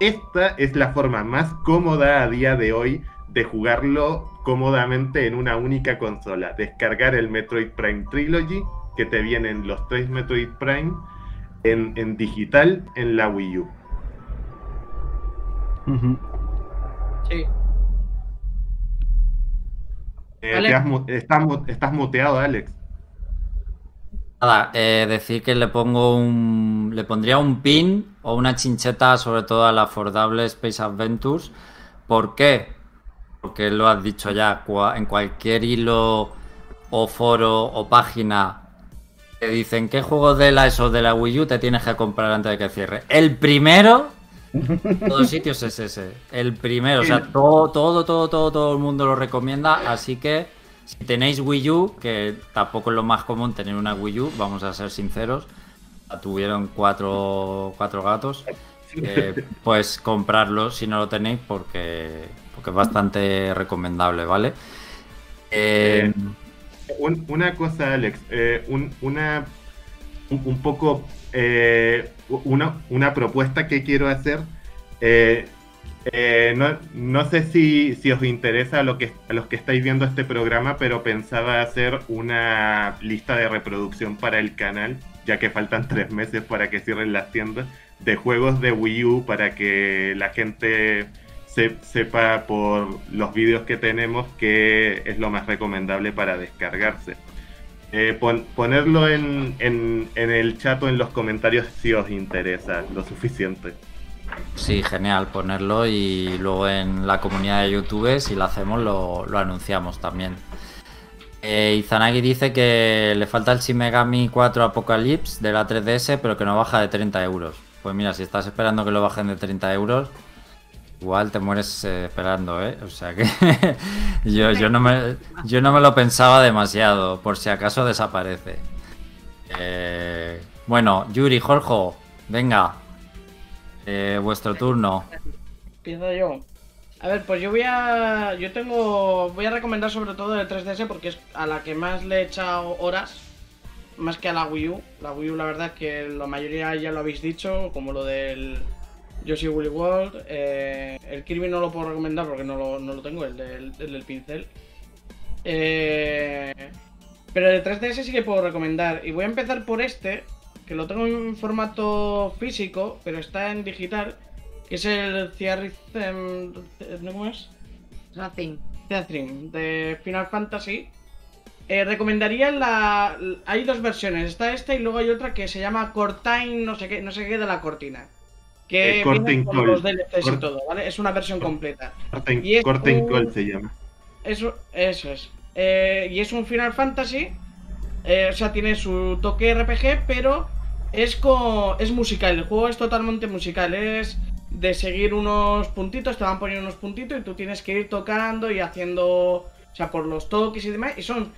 esta es la forma más cómoda a día de hoy de jugarlo cómodamente en una única consola. Descargar el Metroid Prime Trilogy, que te vienen los tres Metroid Prime en, en digital en la Wii U. Sí. Eh, te has estás, mu- estás muteado, Alex. Nada, eh, decir que le pongo un. Le pondría un pin o una chincheta, sobre todo a la Affordable Space Adventures. ¿Por qué? Porque lo has dicho ya, en cualquier hilo o foro o página te dicen qué juego de la ESO de la Wii U te tienes que comprar antes de que cierre. El primero, en todos sitios es ese. El primero, o sea, todo, todo, todo, todo, todo el mundo lo recomienda. Así que si tenéis Wii U, que tampoco es lo más común tener una Wii U, vamos a ser sinceros, la tuvieron cuatro, cuatro gatos. eh, pues comprarlo si no lo tenéis porque, porque es bastante recomendable, ¿vale? Eh, Un- una cosa, Alex, eh, un, una, un, un poco, eh, una, una propuesta que quiero hacer. eh, eh, no, no sé si, si os interesa a, lo que, a los que estáis viendo este programa, pero pensaba hacer una lista de reproducción para el canal, ya que faltan tres meses para que cierren las tiendas, de juegos de Wii U para que la gente se- sepa por los vídeos que tenemos que es lo más recomendable para descargarse. Eh, pon- ponerlo en, en- en el chat o en los comentarios si os interesa lo suficiente. Sí, genial ponerlo y luego en la comunidad de YouTube, si lo hacemos, lo, anunciamos también. Eh, Izanagi dice que le falta el Shin Megami 4 Apocalypse de la 3DS, pero que no baja de 30 euros. Pues mira, si estás esperando que lo bajen de 30 euros, igual te mueres eh, esperando, ¿eh? O sea que [laughs] yo, yo, no me, yo no me lo pensaba demasiado, por si acaso desaparece. Eh, bueno, Yuri, Jorge, venga, eh, vuestro turno. Empiezo yo. A ver, pues yo voy a. Yo tengo. Voy a recomendar sobre todo el 3DS porque es a la que más le he echado horas. Más que a la Wii U. La Wii U, la verdad, que la mayoría ya lo habéis dicho, como lo del Yoshi Woolly World. eh, el Kirby no lo puedo recomendar porque no lo, no lo tengo, el del, el del pincel. Eh, pero el 3DS sí que puedo recomendar. Y voy a empezar por este, que lo tengo en formato físico, pero está en digital. Que es el Ciarricem. ¿Cómo es? Racing. Theathrim de Final Fantasy. Eh, recomendaría la. Hay dos versiones. Está esta y luego hay otra que se llama Cortine, no sé qué, no sé qué de la cortina. Que Eh, viene con Call. los DLCs y Cort- todo, ¿vale? Es una versión completa. Corten, Y es Corten un- Call se llama. Eso, eso es. Eh, y es un Final Fantasy. Eh, o sea, tiene su toque RPG, pero es co- es musical. El juego es totalmente musical. Es de seguir unos puntitos, te van poniendo unos puntitos y tú tienes que ir tocando y haciendo. O sea, por los toques y demás. Y son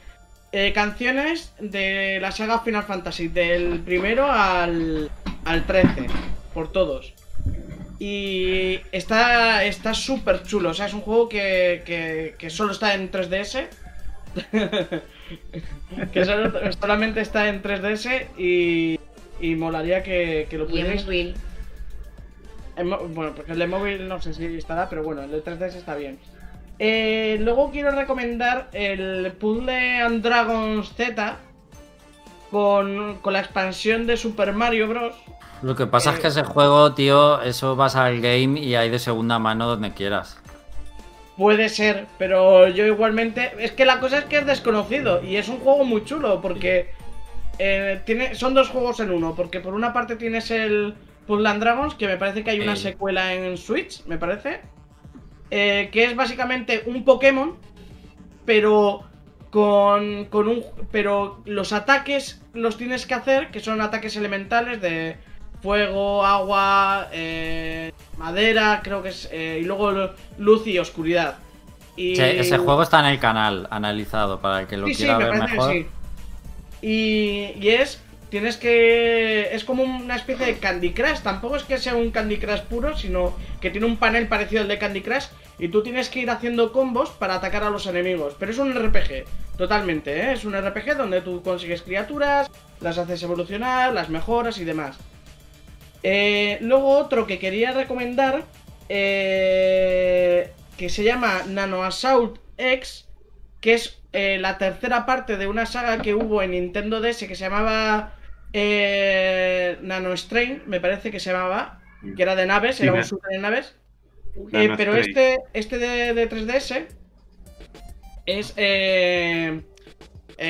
eh, canciones de la saga Final Fantasy, del primero al, al 13, por todos. Y está está súper chulo. O sea, es un juego que, que, que solo está en 3DS. [laughs] que solo- [laughs] solamente está en 3DS y, y molaría que, que lo Y en Bueno, porque el de móvil no sé si estará, pero bueno, el de 3DS está bien. Eh, luego quiero recomendar el Puzzle and Dragons Z con, con la expansión de Super Mario Bros. Lo que pasa es que Eh, ese juego, tío, eso vas al game y hay de segunda mano donde quieras. Puede ser, pero yo igualmente. Es que la cosa es que es desconocido y es un juego muy chulo porque eh, tiene, son dos juegos en uno. Porque por una parte tienes el Puzzle and Dragons, que me parece que hay una secuela en Switch, me parece. eh, que es básicamente un Pokémon, pero con, con un. Pero los ataques los tienes que hacer, que son ataques elementales de fuego, agua, eh, madera, creo que es. eh, y luego luz y oscuridad. Y... Sí, ese juego está en el canal analizado para el que lo Sí, quiera ver mejor. que. Y, y es. Tienes que. Es como una especie de Candy Crush. Tampoco es que sea un Candy Crush puro, sino que tiene un panel parecido al de Candy Crush. Y tú tienes que ir haciendo combos para atacar a los enemigos. Pero es un RPG, totalmente, ¿eh? Es un RPG donde tú consigues criaturas, las haces evolucionar, las mejoras y demás. Eh, luego otro que quería recomendar, eh, que se llama Nano Assault X, que es eh, la tercera parte de una saga que hubo en Nintendo DS que se llamaba eh, Nano Strain, me parece que se llamaba, que era de naves, Sí, era un shooter de naves. Pero este, este de, de 3DS es. eh,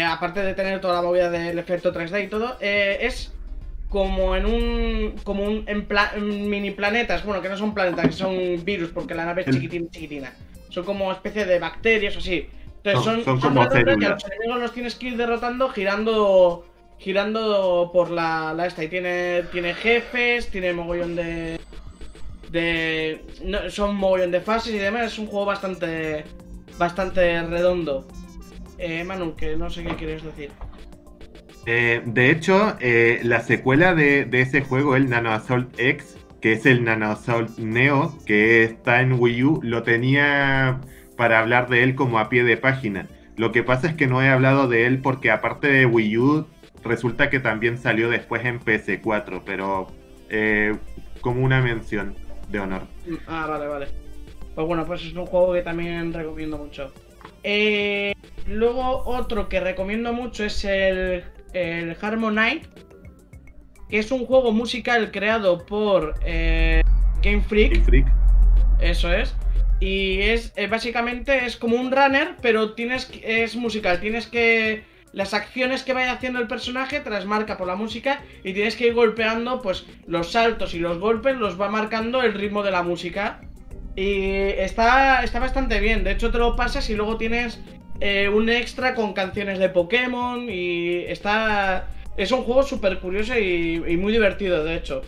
aparte de tener toda la movida del efecto 3D y todo, es como en un como un en, pla- en mini planetas, bueno, que no son planetas, que son virus, porque la nave es chiquitina, chiquitina. Son como especie de bacterias o así. Entonces Son- son, son como a células. los enemigos los tienes que ir derrotando girando girando por la, la esta. Y tiene, tiene jefes, tiene mogollón de. de. no, son mogollón de fases y demás. Es un juego bastante. bastante redondo. Eh, Manu, que no sé qué quieres decir. Eh, de hecho, eh, la secuela de, ese juego, el Nano Assault X, que es el Nano Assault Neo, que está en Wii U, lo tenía para hablar de él como a pie de página. Lo que pasa es que no he hablado de él porque aparte de Wii U, resulta que también salió después en PS4, pero eh, como una mención de honor. Ah, vale, vale. Pues bueno, pues es un juego que también recomiendo mucho. Eh, luego otro que recomiendo mucho es el, el Harmonite, que es un juego musical creado por eh, Game Freak. Game Freak. Eso es. Y es eh, básicamente es como un runner, pero tienes es musical. Tienes que las acciones que vaya haciendo el personaje te las marca por la música y tienes que ir golpeando, pues los saltos y los golpes los va marcando el ritmo de la música. Y está, está bastante bien. De hecho, te lo pasas y luego tienes eh, un extra con canciones de Pokémon. Y está. Es un juego súper curioso y, y muy divertido, de hecho.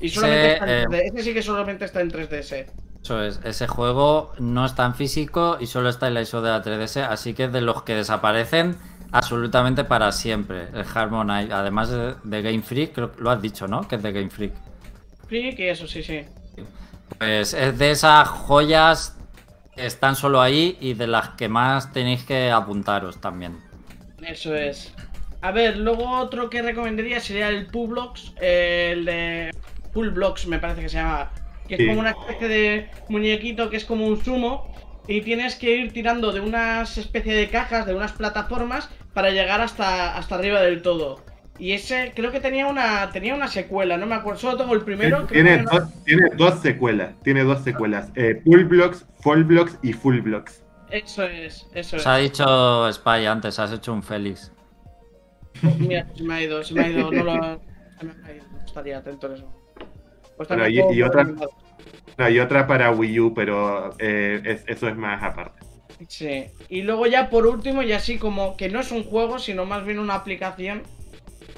Y solamente Sí, está en eh, 3D. Ese sí que solamente está en 3DS. Eso es, ese juego no está en físico y solo está en la ISO de la 3DS, así que es de los que desaparecen absolutamente para siempre. El Harmonite, además de, Game Freak, creo lo has dicho, ¿no? Que es de Game Freak. Freak y eso, sí, sí. Pues es de esas joyas están solo ahí y de las que más tenéis que apuntaros también. Eso es. A ver, luego otro que recomendaría sería el Publox, eh, el de Pool Blocks me parece que se llama, que es como una especie de muñequito que es como un sumo y tienes que ir tirando de unas especie de cajas, de unas plataformas para llegar hasta, hasta arriba del todo. Y ese creo que tenía una tenía una secuela, no me acuerdo, solo tengo el primero. creo que Tiene, tenía una- dos, tiene dos secuelas. Tiene dos secuelas. Eh, Full Blocks, Full Blocks y Full Blocks. Eso es, eso Os es. ha dicho Spy antes, has hecho un Félix. Mira, se me ha ido, se me ha ido, no lo se me ha ido, estaría atento en eso. Pues Bueno, y- otra-. No, y otra para Wii U, pero eh, es- eso es más aparte. Sí. Y luego ya por último, y así como que no es un juego, sino más bien una aplicación,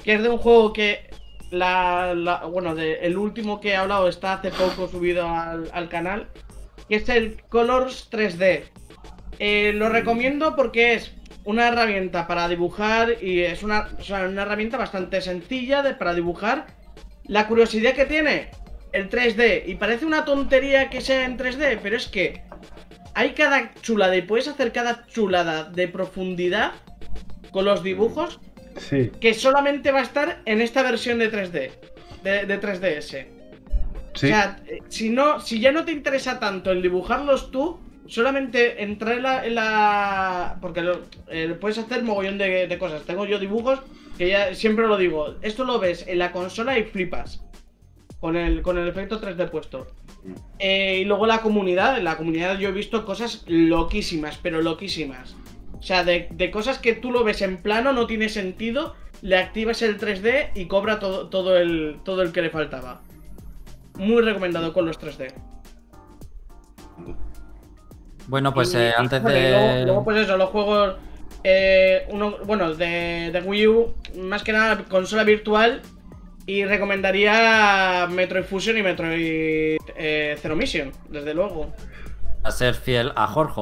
que es de un juego que la, bueno, de, el último que he hablado está hace poco subido al, al canal, que es el Colors 3D. Eh, lo recomiendo porque es una herramienta para dibujar y es una, una herramienta bastante sencilla para dibujar. La curiosidad que tiene el 3D, y parece una tontería que sea en 3D, pero es que hay cada chulada y puedes hacer cada chulada de profundidad con los dibujos Sí. que solamente va a estar en esta versión de 3D, de, de 3DS. Sí. O sea, eh, si no, si ya no te interesa tanto el dibujarlos tú, solamente entrar en la, en la- porque lo- eh, puedes hacer mogollón de, de cosas. Tengo yo dibujos que ya siempre lo digo. Esto lo ves en la consola y flipas con el con el efecto 3D puesto. Eh, y luego la comunidad, en la comunidad yo he visto cosas loquísimas, pero loquísimas. O sea, de, de cosas que tú lo ves en plano, no tiene sentido, le activas el 3D y cobra todo, todo, el, todo el que le faltaba. Muy recomendado con los 3D. Bueno, pues Y- eh, antes bueno, y luego, de... luego, pues eso, los juegos. eh, uno, bueno, de, de Wii U, más que nada consola virtual. Y recomendaría Metroid Fusion y Metroid eh, Zero Mission, desde luego. a ser fiel a Jorge.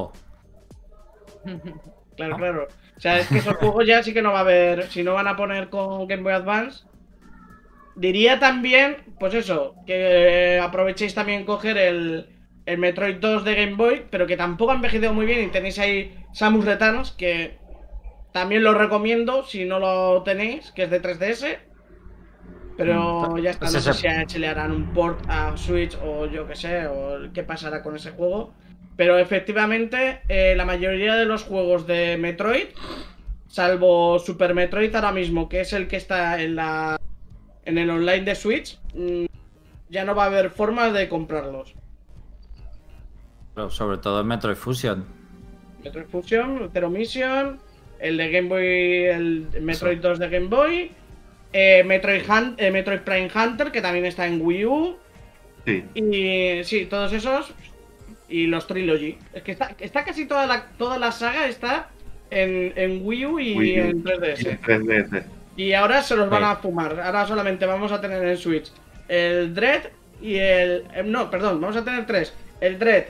[laughs] Claro, claro. O sea, es que esos juegos ya sí que no va a haber. Si no van a poner con Game Boy Advance. Diría también, pues eso, que aprovechéis también coger el, el Metroid 2 de Game Boy, pero que tampoco ha envejecido muy bien y tenéis ahí Samus Retanos, que también lo recomiendo si no lo tenéis, que es de 3DS. Pero Mm, ya está, pues no sé si le harán un port a Switch o yo qué sé, o qué pasará con ese juego. Pero efectivamente, eh, la mayoría de los juegos de Metroid, salvo Super Metroid ahora mismo, que es el que está en la en el online de Switch, mm, ya no va a haber forma de comprarlos. Pero sobre todo en Metroid Fusion. Metroid Fusion, Zero Mission, el de Game Boy, el Metroid 2 de Game Boy, eh, Metroid, Hunt- eh, Metroid Prime Hunter, que también está en Wii U, Sí. y sí, todos esos, y los Trilogy. Es que está, está casi toda la, toda la saga está en, en Wii U y Wii U. en Y 3DS. en 3DS. Y ahora se los van a fumar. Ahora solamente vamos a tener en Switch el Dread y el. eh, no, perdón, vamos a tener tres: el Dread,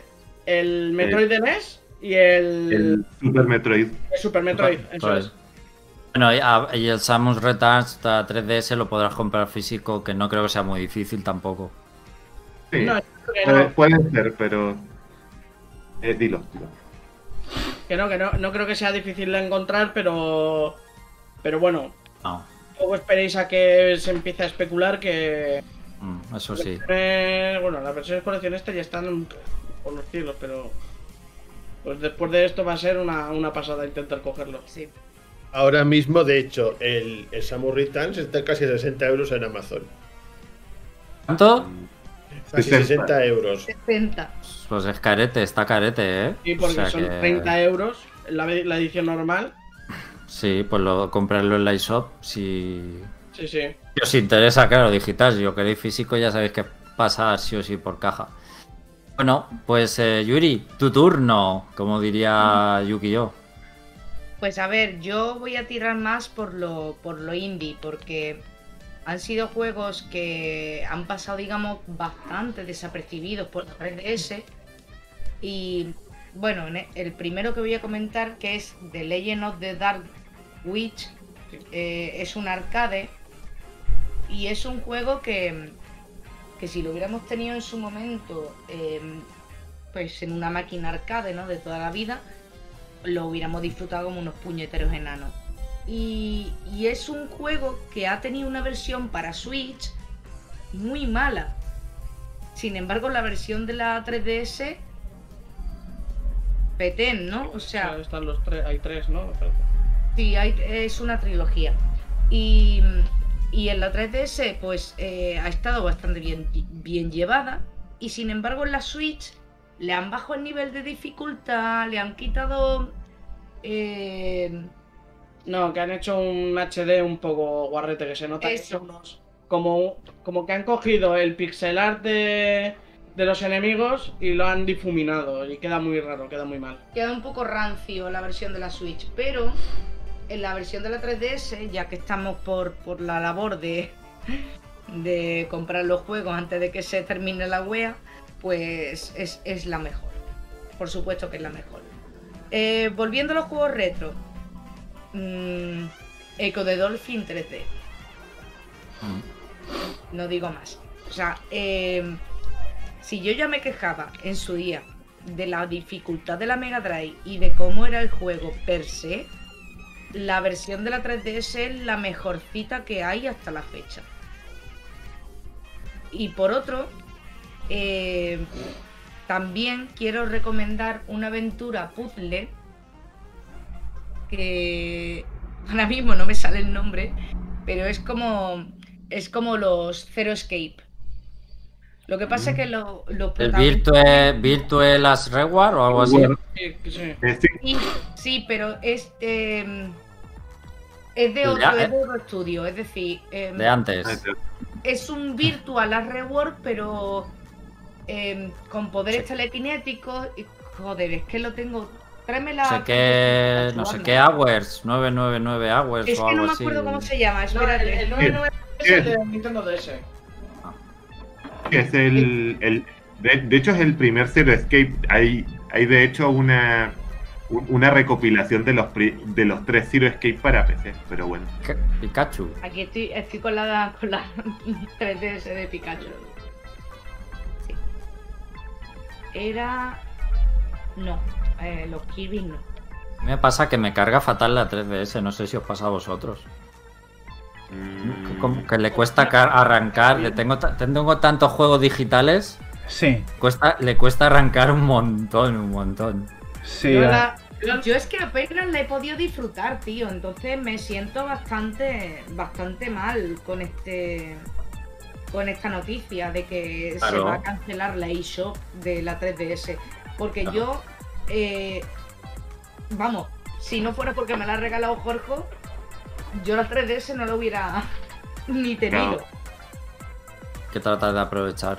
el Metroid de NES y el, El Super Metroid. el Super Metroid. eso es. Bueno, y, a- y el Samus Returns hasta 3DS lo podrás comprar físico, que no creo que sea muy difícil tampoco. Sí. No, no, puede ser, pero. Eh, dilo, dilo. que no, que no, no creo que sea difícil de encontrar, pero. Pero bueno, No, luego esperéis a que se empiece a especular que. mm, eso sí. Bueno, las versiones coleccionistas ya están por los cielos, pero. Pues después de esto va a ser una, una pasada intentar cogerlo. Sí. Ahora mismo, de hecho, el, el Samus Returns está casi a 60 euros en Amazon. ¿Cuánto? Casi 60. 60 euros. 60. Pues es carete, está carete, ¿eh? Sí, porque O sea son que- 30 euros la, la edición normal. Sí, pues lo, comprarlo en la eShop si... Sí, sí. si os interesa, claro, digital. Si lo queréis físico ya sabéis que pasa sí o sí por caja. Bueno, pues eh, Yuri, tu turno, como diría Yuki yo. Pues a ver, yo voy a tirar más por lo, por lo indie, porque han sido juegos que han pasado, digamos, bastante desapercibidos por la 3DS. Y bueno, en e- el primero que voy a comentar, que es The Legend of the Dark Witch, eh, es un arcade y es un juego que, que si lo hubiéramos tenido en su momento, eh, pues en una máquina arcade, ¿no? De toda la vida, lo hubiéramos disfrutado como unos puñeteros enanos. Y, y es un juego que ha tenido una versión para Switch muy mala. Sin embargo, la versión de la 3DS, petén, ¿no? O sea, están los tres, hay tres, ¿no? Sí, hay- es una trilogía. Y, y en la 3DS, pues eh, ha estado bastante bien, bien llevada. Y sin embargo, en la Switch le han bajado el nivel de dificultad, le han quitado. eh, No, que han hecho un HD un poco guarrete, que se nota que son unos. Como, como que han cogido el pixel art de, de los enemigos y lo han difuminado. Y queda muy raro, queda muy mal. queda un poco rancio la versión de la Switch, pero en la versión de la 3DS, ya que estamos por, por la labor de, de comprar los juegos antes de que se termine la wea, pues es, es la mejor. Por supuesto que es la mejor. Eh, volviendo a los juegos retro, mm, Echo de Dolphin 3D. No digo más. O sea, eh, si yo ya me quejaba en su día de la dificultad de la Mega Drive y de cómo era el juego per se, la versión de la 3DS es la mejorcita que hay hasta la fecha. Y por otro, eh, también quiero recomendar una aventura puzzle que ahora mismo no me sale el nombre, pero es como es como los Zero Escape. Lo que pasa es que lo- los ¿El protagonistas- Virtue, Virtue Last Reward o algo así? Sí, sí. sí, Sí, sí, pero es, eh, es de Ya, otro, eh. es de otro estudio, es decir, eh, De antes. es un virtual Last Reward, pero eh, con poderes telequinéticos. Y, joder, es que lo tengo. Tráeme la. No sé qué, no sé qué hours, 999 hours Es o que algo no me así. acuerdo cómo se llama, No, el, espérate. el 99 es el de Nintendo DS. es el, el- de, de hecho es el primer Zero Escape. Hay, hay de hecho una un- una recopilación de los pri- de los tres Zero Escape para PC, pero bueno. Pikachu. Aquí estoy, estoy con la, con la [laughs] 3DS de Pikachu. Sí. Era. No, eh, los Kirby no. A mí Me pasa que me carga fatal la 3DS, no sé si os pasa a vosotros. Mm, Como que le cuesta car- arrancar, le tengo, tengo tantos juegos digitales, Sí, cuesta, le cuesta arrancar un montón, un montón. sí. Yo la- Yo es que apenas la he podido disfrutar, tío. Entonces me siento bastante, bastante mal con este, con esta noticia de que se va a cancelar la eShop de la 3DS, porque Claro. yo, eh, vamos, si no fuera porque me la ha regalado Jorge, yo la 3DS no la hubiera [laughs] ni tenido. Claro. Que tratar de aprovechar.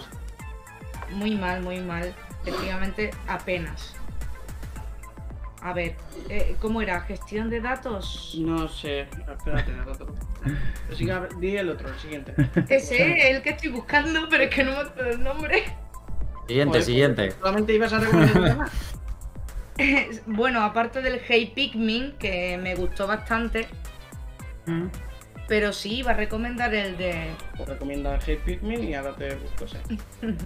Muy mal, muy mal. Efectivamente, apenas. A ver, eh, ¿cómo era? ¿Gestión de datos? No sé. Espérate, el otro. Así que, di el otro, el siguiente. Ese es el que estoy buscando, pero es que no me acuerdo el nombre. Siguiente, Joder, siguiente. Solamente ibas a recomendar el tema. [laughs] Bueno, aparte del Hey Pikmin, que me gustó bastante, pero sí iba a recomendar el de. Pues recomienda el Hate Pikmin y ahora te busco ese. [laughs]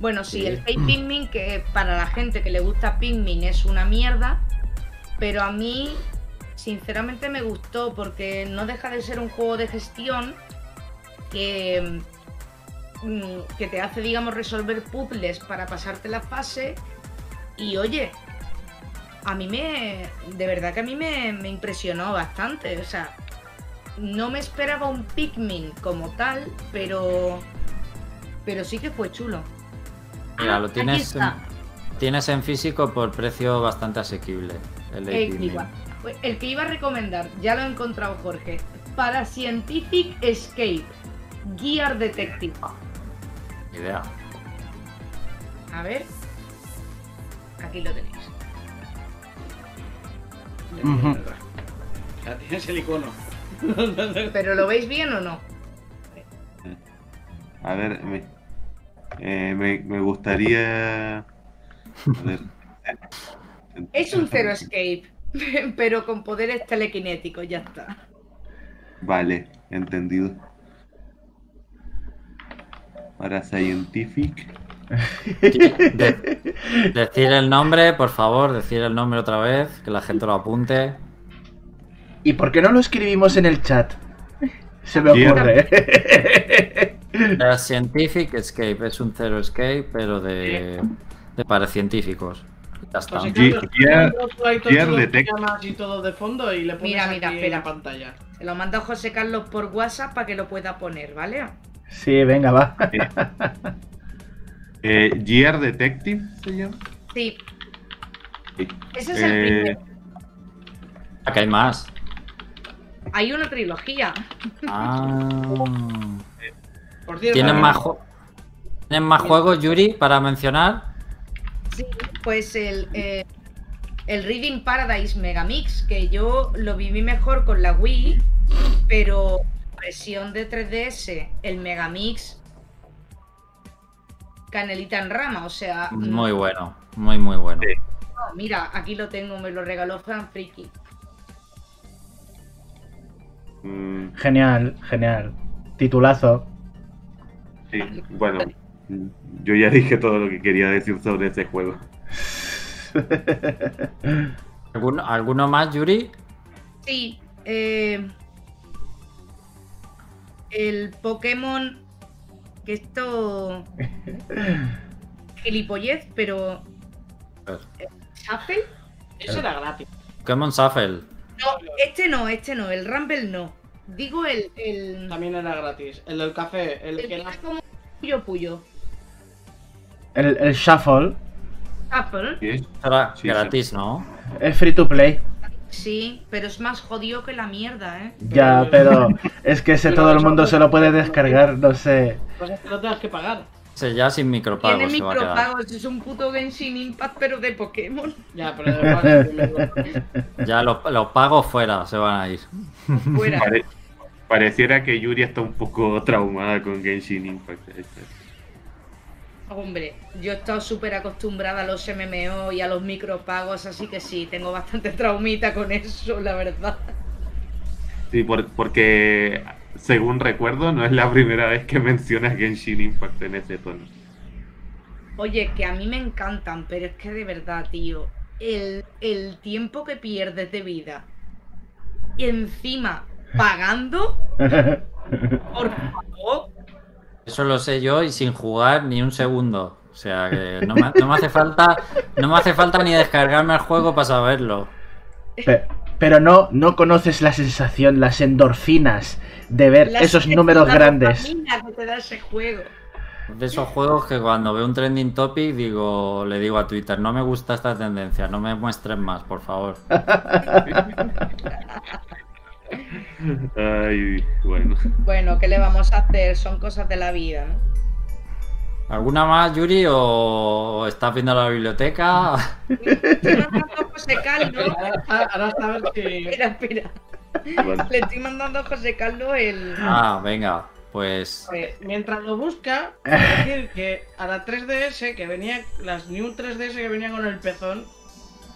Bueno, sí, el Hey Pikmin, que para la gente que le gusta Pikmin es una mierda, pero a mí, sinceramente, me gustó porque no deja de ser un juego de gestión que, mm, que te hace, digamos, resolver puzzles para pasarte la fase. Y oye, a mí me. De verdad que a mí me, me impresionó bastante. O sea, no me esperaba un Pikmin como tal, pero. Pero sí que fue chulo. Mira, Ah, lo aquí tienes, está. tienes en físico por precio bastante asequible. El de. Pues El que iba a recomendar, ya lo he encontrado Jorge. Para Scientific Escape, Gear Detective. Idea. A ver. Aquí lo tenéis. Ujú. Ya tienes el icono. [laughs] ¿Pero lo veis bien o no? A ver, me, eh, me, me gustaría. A ver. Es un Zero Escape, [laughs] pero con poderes telequinéticos, ya está. Vale, entendido. Para Scientific. [laughs] De- decir el nombre, por favor, decir el nombre otra vez, que la gente lo apunte. ¿Y por qué no lo escribimos en el chat? Se me ocurre. [laughs] The Scientific Escape es un Zero Escape, pero de, de para científicos. Ya está. Le pones Mira, aquí mira, en espera. la pantalla. Se lo manda José Carlos por WhatsApp para que lo pueda poner, ¿vale? Sí, venga, va. [laughs] Eh, Gear Detective se llama. Sí, Sí. ese es el Eh, primero. Acá hay más. Hay una trilogía. Ah. Por cierto, ¿Tienen más, ju- ¿Tienen más juegos, Yuri, para mencionar? Sí, pues el, eh, el Reading Paradise Megamix, que yo lo viví mejor con la Wii, pero versión de 3DS, el Megamix, canelita en rama, o sea, Muy bueno, muy, muy bueno. Sí. no, mira, aquí lo tengo, me lo regaló Fran Friki. mm, Genial, genial. Titulazo. sí, bueno. Yo ya dije todo lo que quería decir sobre ese juego. [laughs] ¿Alguno, alguno más, Yuri? Sí, eh, el Pokémon, que esto... [laughs] Gilipollez, pero... ¿Shuffle? Ese era gratis. Pokémon Shuffle. No, este no, este no, el Rumble no. Digo el. el. También era gratis. El del café, el, el que era. es como puyo puyo. El, el Shuffle. Era Sí, sí. gratis, ¿no? es free to play. Sí, pero es más jodido que la mierda, ¿eh? Ya, pero es que ese todo el mundo no- se lo puede descargar, no sé. Pues es que lo tengas que pagar. Ese ya sin micropagos Tiene se va a quedar. micropagos, es un puto Genshin Impact, pero de Pokémon. Ya, pero además. [laughs] Ya los, los pagos fuera se van a ir. Fuera. Pare- pareciera que Yuri está un poco traumada con Genshin Impact. Hombre, yo he estado súper acostumbrada a los MMO y a los micropagos, así que sí, tengo bastante traumita con eso, la verdad. Sí, por- porque según recuerdo, no es la primera vez que mencionas Genshin Impact en ese tono. Oye, que a mí me encantan, pero es que de verdad, tío, el, el tiempo que pierdes de vida y encima pagando, [laughs] por favor. Eso lo sé yo y sin jugar ni un segundo. O sea que no me, no me hace falta. No me hace falta ni descargarme el juego para saberlo. Pe- Pero no, no conoces la sensación, las endorfinas de ver La esos números la grandes. que te da ese juego. De esos juegos que cuando veo un trending topic digo, le digo a Twitter, no me gusta esta tendencia, no me muestren más, por favor. [laughs] Ay, bueno. Bueno, ¿qué le vamos a hacer? Son cosas de la vida, ¿no? ¿Alguna más, Yuri? ¿O estás viendo la biblioteca? Estoy mandando a José Carlos. Ahora si. Espera, espera. Vale. Le estoy mandando a José Carlos el. Ah, venga, pues Pues, mientras lo busca, [laughs] quiero decir que a la 3DS que venía, las New 3DS que venían con el pezón,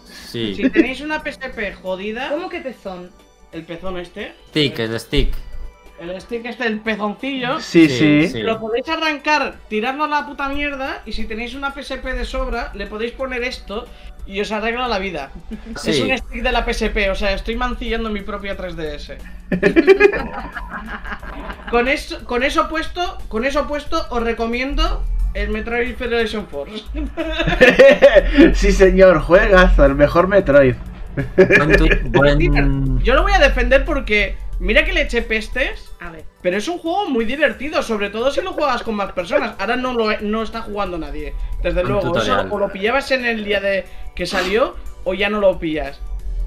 si sí. tenéis una PSP jodida, ¿Cómo que pezón? El pezón este, Stick, el stick. el stick este, el pezoncillo, Sí, Sí, lo podéis arrancar, tirarlo a la puta mierda, y si tenéis una PSP de sobra, le podéis poner esto y os arregla la vida. Es un stick de la PSP, o sea, estoy mancillando mi propia 3DS. [laughs] con eso, con eso puesto, con eso puesto, os recomiendo el Metroid Federation Force. [laughs] sí, señor, juegazo, el mejor Metroid. Buen tu- [laughs] buen- Yo lo voy a defender porque mira que le eché pestes, A ver. pero es un juego muy divertido, sobre todo si lo juegas con más personas. Ahora no lo no está jugando nadie, desde Un luego. Eso o lo pillabas en el día de que salió o ya no lo pillas.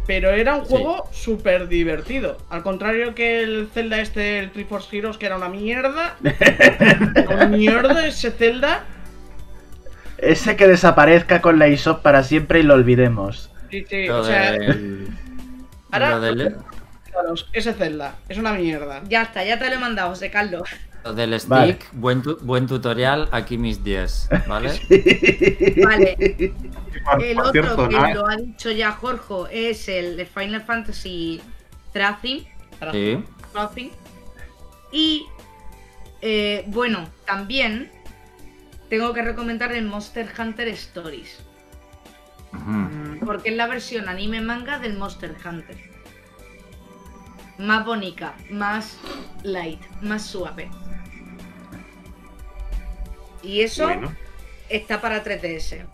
Pero era un juego súper divertido. Al contrario que el Zelda este, el Triforce Heroes, que era una mierda. [laughs] una mierda ese Zelda. Ese que desaparezca con la ISOP para siempre y lo olvidemos. Sí, o sea, del- ahora- lo del- ese Zelda es una mierda. Ya está, ya te lo he mandado, José Carlos. lo del stick, Vale. buen, tu- buen tutorial, aquí mis 10, ¿vale? [laughs] Vale. Por, El por otro cierto, que ¿no? lo ha dicho ya Jorge es el de Final Fantasy Tracing. Sí. Crossing. Y eh, bueno, también tengo que recomendar el Monster Hunter Stories. Porque es la versión anime manga del Monster Hunter. Más bonita, más light, más suave. Y eso Bueno, está para 3DS.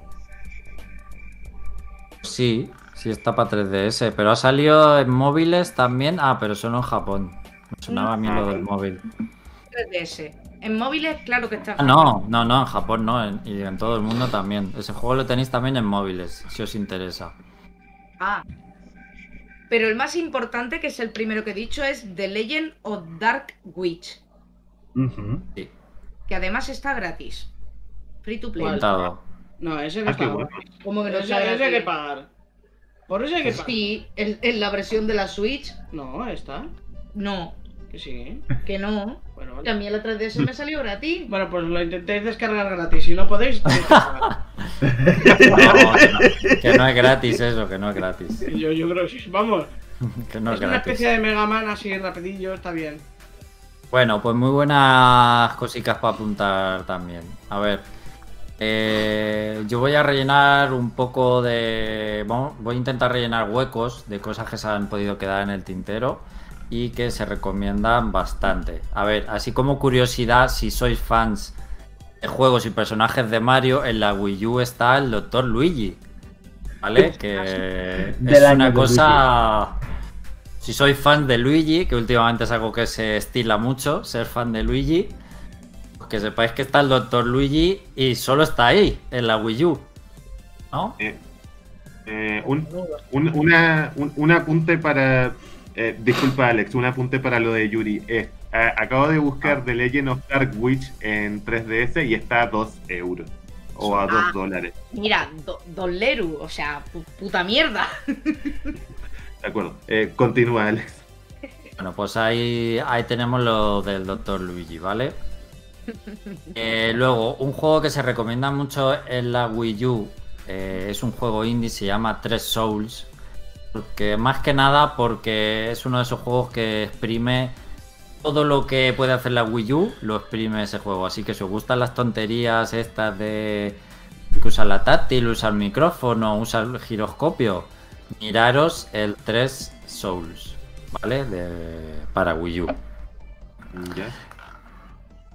Sí, sí está para 3DS, pero ha salido en móviles también. Ah, pero solo en Japón. Me sonaba a mí lo del móvil. 3DS. En móviles, claro que está. Ah, no, no, no, en Japón no, en- y en todo el mundo también. Ese juego lo tenéis también en móviles, si os interesa. Ah. Pero el más importante, que es el primero que he dicho, es The Legend of Dark Witch. Ujú. Sí, Que además está gratis. Free to play. No, ese que Ah, pagar. ¿Cómo que no Ese, está ese hay que pagar. Por eso hay que pagar. Sí, en, en la versión de la Switch, No, está. no, Que sí. que no. Bueno, Que vale. a mí la 3DS me salió gratis. [laughs] Bueno, pues lo intentéis descargar gratis. Si no podéis, que. No, que no, que no es gratis eso, que no es gratis. Yo, yo creo que sí. Vamos. [laughs] Que no es es una gratis. especie de Mega Man así rapidillo, está bien. Bueno, pues muy buenas cositas para apuntar también. A ver, eh, yo voy a rellenar un poco de... vamos- voy a intentar rellenar huecos de cosas que se han podido quedar en el tintero y que se recomiendan bastante. A ver, así como curiosidad, si sois fans de juegos y personajes de Mario, en la Wii U está el Dr. Luigi. ¿Vale? Que Del es una cosa... Si sois fan de Luigi, que últimamente es algo que se estila mucho, ser fan de Luigi, pues que sepáis que está el Dr. Luigi y solo está ahí, en la Wii U. ¿No? Eh, eh, un, un, una, un, un apunte para. Eh, disculpa, Alex, un apunte para lo de Yuri. Eh, a- acabo de buscar Ah. The Legend of Dark Witch en 3DS y está a 2 euros. O a 2 Ah. dólares. Mira, do, Don Leru, o sea, pu- puta mierda. De acuerdo. Eh, continúa, Alex. Bueno, pues ahí, ahí tenemos lo del Dr. Luigi, ¿vale? Eh, luego, un juego que se recomienda mucho en la Wii U eh, es un juego indie, se llama Tres Souls. Porque más que nada, porque es uno de esos juegos que exprime todo lo que puede hacer la Wii U, lo exprime ese juego. Así que si os gustan las tonterías estas de que usar la táctil, usar el micrófono, usar el giroscopio, miraros el 3 Souls, ¿vale? De, para Wii U. Ya.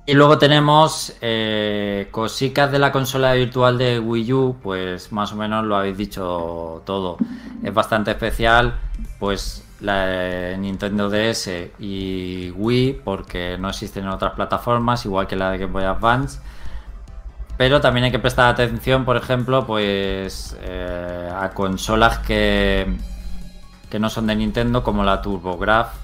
Y luego tenemos eh, cositas de la consola virtual de Wii U, pues más o menos lo habéis dicho todo. Es bastante especial, pues la eh, Nintendo DS y Wii, porque no existen en otras plataformas, igual que la de Game Boy Advance. Pero también hay que prestar atención, por ejemplo, pues eh, a consolas que, que no son de Nintendo, como la TurboGraf,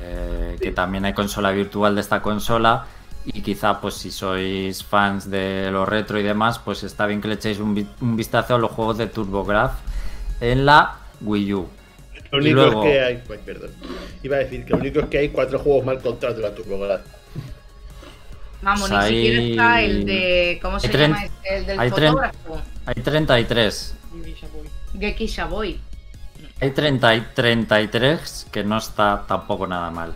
eh, que también hay consola virtual de esta consola. Y quizá, pues si sois fans de lo retro y demás, pues está bien que le echéis un, vi- un vistazo a los juegos de TurboGraf en la Wii U. Lo Y único luego- es que hay. Pues, perdón. Iba a decir que lo único es que hay cuatro juegos mal contados de la TurboGraf. Vamos, Pues ni siquiera está el de. ¿Cómo se tren- llama? este? El del hay fotógrafo. Hay 33. Geki Shaboy. Hay 30 y 33, que no está tampoco nada mal.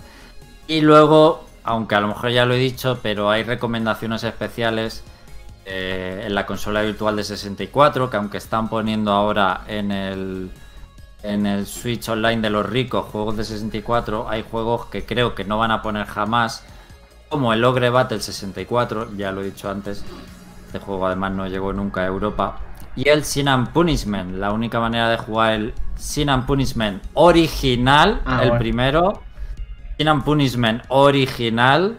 Y luego, aunque a lo mejor ya lo he dicho, pero hay recomendaciones especiales eh, en la consola virtual de 64, que aunque están poniendo ahora en el, en el Switch Online de los ricos juegos de 64, hay juegos que creo que no van a poner jamás, como el Ogre Battle 64, ya lo he dicho antes. Este juego además no llegó nunca a Europa. Y el Sin and Punishment, la única manera de jugar el Sin and Punishment original, Ah, el bueno. primero. Sin and Punishment original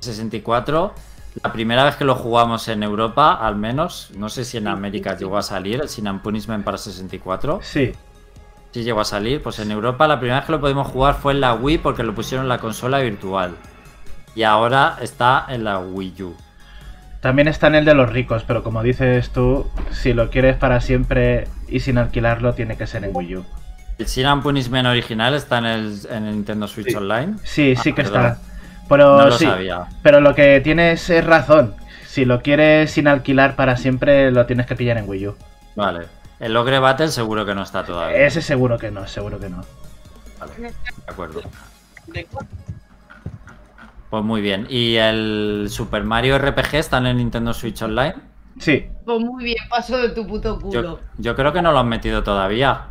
64. La primera vez que lo jugamos en Europa, al menos, no sé si en América llegó a salir el Sin and Punishment para 64. Sí. Sí llegó a salir, pues en Europa la primera vez que lo pudimos jugar fue en la Wii porque lo pusieron en la consola virtual. Y ahora está en la Wii U. También está en el de los ricos, pero como dices tú, si lo quieres para siempre y sin alquilarlo, tiene que ser en Wii U. El Sin Punishment original está en el, en el Nintendo Switch Sí. Online. Sí, sí Ah, que perdón. está. Pero No lo sí, sabía. pero lo que tienes es razón. Si lo quieres sin alquilar para siempre, lo tienes que pillar en Wii U. Vale. El Ogre Battle seguro que no está todavía. Ese seguro que no, seguro que no. Vale, de acuerdo. Pues muy bien. ¿Y el Super Mario RPG está en el Nintendo Switch Online? Sí, Pues muy bien, paso de tu puto culo. Yo, yo creo que no lo han metido todavía.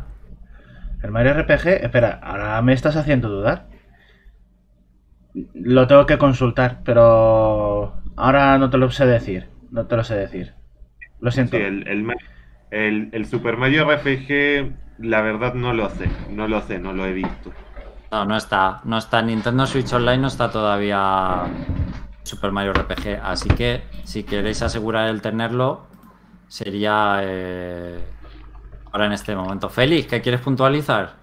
El Mario RPG. Espera, ahora me estás haciendo dudar. Lo tengo que consultar, pero ahora no te lo sé decir. No te lo sé decir. Lo siento. Sí, el, el, Ma- el- el Super Mario RPG, la verdad no lo sé, no lo sé, no lo he visto. No, no está. No está en Nintendo Switch Online, no está todavía Super Mario RPG. Así que si queréis asegurar el tenerlo, sería eh, ahora en este momento. Félix, ¿qué quieres puntualizar?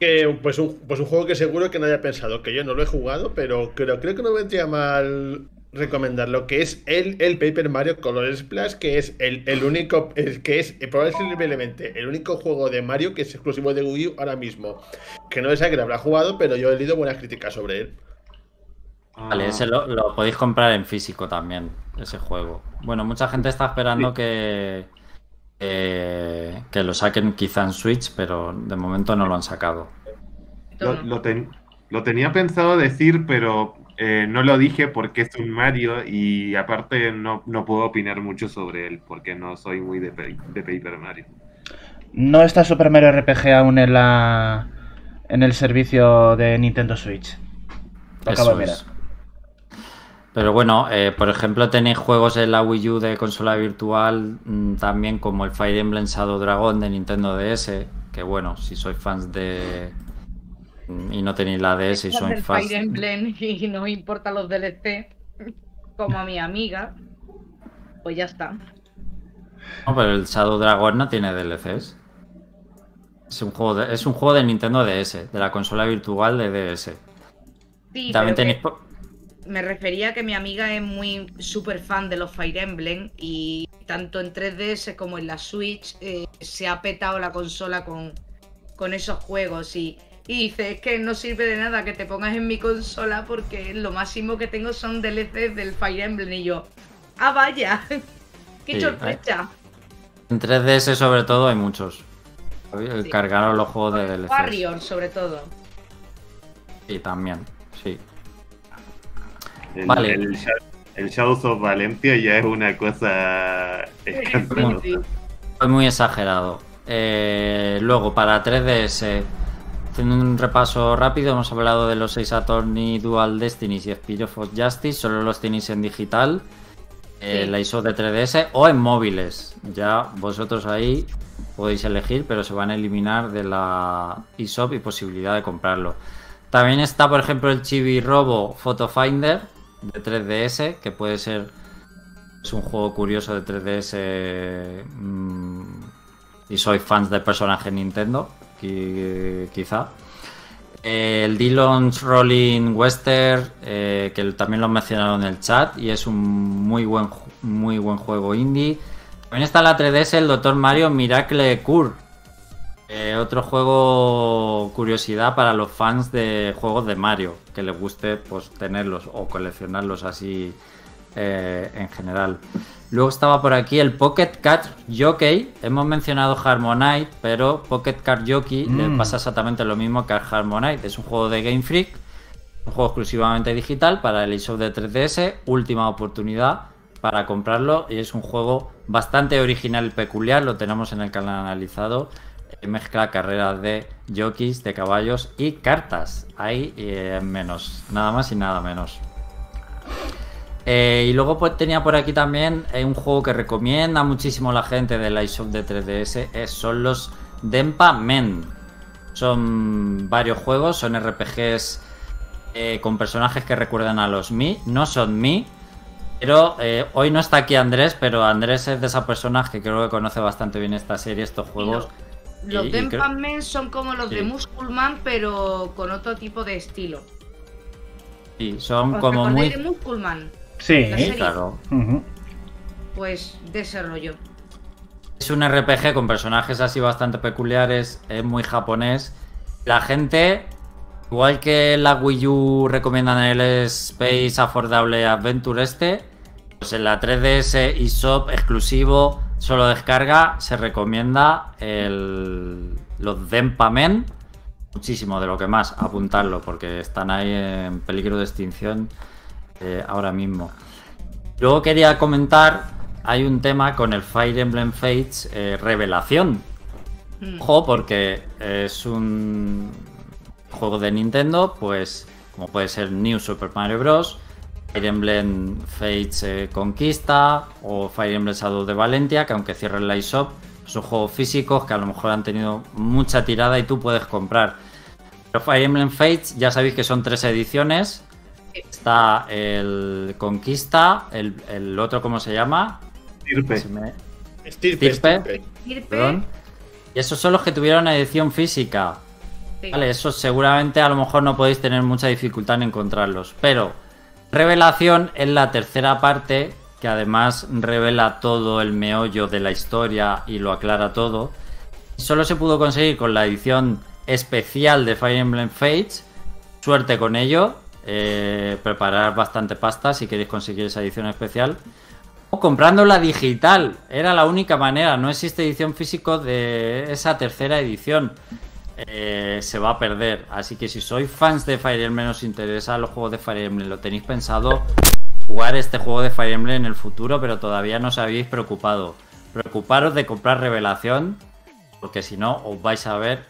Que, pues, un, pues un juego que seguro que nadie ha pensado, que yo no lo he jugado, pero creo, creo que no vendría mal recomendarlo, que es el, el Paper Mario Color Splash, que es el, el único, el que es probablemente el único juego de Mario que es exclusivo de Wii U ahora mismo. Que no es a que lo habrá jugado, pero yo he leído buenas críticas sobre él. Vale, ese lo, lo podéis comprar en físico también, ese juego. Bueno, mucha gente está esperando Sí. que, que, que lo saquen quizá en Switch, pero de momento no lo han sacado. Lo, lo ten- lo tenía pensado decir, pero eh, no lo dije porque es un Mario y aparte no, no puedo opinar mucho sobre él porque no soy muy de, de Paper Mario. No está Super Mario RPG aún en la en el servicio de Nintendo Switch. Lo acabo Eso de mirar. es. Pero bueno, eh, por ejemplo, tenéis juegos en la Wii U de consola virtual mm, también como el Fire Emblem Shadow Dragon de Nintendo DS, que bueno, si sois fans de... mm, y no tenéis la DS y sois fans... Fire Emblem [laughs] y no importa los DLC, [laughs] como a mi amiga, pues ya está. No, pero el Shadow Dragon no tiene DLCs. Es un juego de, es un juego de Nintendo DS, de la consola virtual de DS. Sí, También tenéis... que me refería a que mi amiga es muy súper fan de los Fire Emblem y tanto en 3DS como en la Switch eh, se ha petado la consola con, con esos juegos y, y dice, es que no sirve de nada que te pongas en mi consola porque lo máximo que tengo son DLCs del Fire Emblem y yo, ah vaya, [laughs] qué Sí, sorpresa. En 3DS sobre todo hay muchos. Sí. Cargaron los juegos de DLCs. Warrior sobre todo. Sí, también. El, Vale. el, el Shadows of Valentia ya es una cosa escandalosa. Sí, sí. Fue muy exagerado. Eh, luego, para 3DS, haciendo un repaso rápido, hemos hablado de los 6 Attorney, Dual Destinies y Spirit of Justice. Solo los tenéis en digital. eh, Sí. La ISO de 3DS o en móviles. Ya vosotros ahí podéis elegir, pero se van a eliminar de la eShop y posibilidad de comprarlo. También está, por ejemplo, el Chibi Robo Photo Finder de 3DS, que puede ser Es un juego curioso de 3DS mm, y soy fans del personaje Nintendo, qui- quizá. El Dillon's Rolling Western, eh, que también lo han mencionado en el chat, y es un muy buen, muy buen juego indie. También está la 3DS el Dr. Mario Miracle Cure. Eh, otro juego curiosidad para los fans de juegos de Mario, que les guste pues tenerlos o coleccionarlos así eh, en general. Luego estaba por aquí el Pocket Card Jockey. Hemos mencionado Harmonite, pero Pocket Card Jockey le Mm. pasa exactamente lo mismo que al Harmonite. Es un juego de Game Freak, un juego exclusivamente digital para el eShop de 3DS. Última oportunidad para comprarlo y es un juego bastante original y peculiar. Lo tenemos en el canal analizado. Eh, Mezcla carreras de jockeys, de caballos y cartas. Hay eh, menos, nada más y nada menos. Eh, y luego pues tenía por aquí también eh, un juego que recomienda muchísimo la gente del iShop de 3DS, eh, son los Denpa Men. Son varios juegos, son RPGs con personajes que recuerdan a los Mi, no son Mi, pero hoy no está aquí Andrés, pero Andrés es de esas personas que creo que conoce bastante bien esta serie, estos juegos. Los creo- Men son como los Sí. de Musculman, pero con otro tipo de estilo. Sí, son ¿Os como muy... de Musculman? Sí. Claro. Pues de ese rollo. Es un RPG con personajes así bastante peculiares, es muy japonés. La gente, igual que la Wii U recomiendan el Space Affordable Adventure este, pues en la 3DS y Shop exclusivo, solo descarga, se recomienda el, los Denpamen. Muchísimo de lo que más, apuntarlo, porque están ahí en peligro de extinción eh, ahora mismo. Luego quería comentar, hay un tema con el Fire Emblem Fates eh, Revelación. Mm. Ojo, porque es un juego de Nintendo, pues como puede ser New Super Mario Bros. Fire Emblem Fates eh, Conquista o Fire Emblem Shadow de Valentia, que aunque cierre el iShop, son juegos físicos que a lo mejor han tenido mucha tirada y tú puedes comprar. Pero Fire Emblem Fates ya sabéis que son tres ediciones. Está el Conquista, el, el otro, ¿cómo se llama? Se me- Estirpe, Estirpe. estirpe. Sirpe, Perdón. Y esos son los que tuvieron edición física. sí. Vale, esos seguramente a lo mejor no podéis tener mucha dificultad en encontrarlos. Pero Revelación es la tercera parte que además revela todo el meollo de la historia y lo aclara todo. Solo se pudo conseguir con la edición especial de Fire Emblem Fates. Suerte con ello. Eh, preparar bastante pasta si queréis conseguir esa edición especial. O comprando la digital. Era la única manera. No existe edición físico de esa tercera edición. Eh, se va a perder. Así que si sois fans de Fire Emblem, os interesa los juegos de Fire Emblem, lo tenéis pensado jugar este juego de Fire Emblem en el futuro, pero todavía no os habéis preocupado. Preocuparos de comprar revelación, porque si no, os vais a ver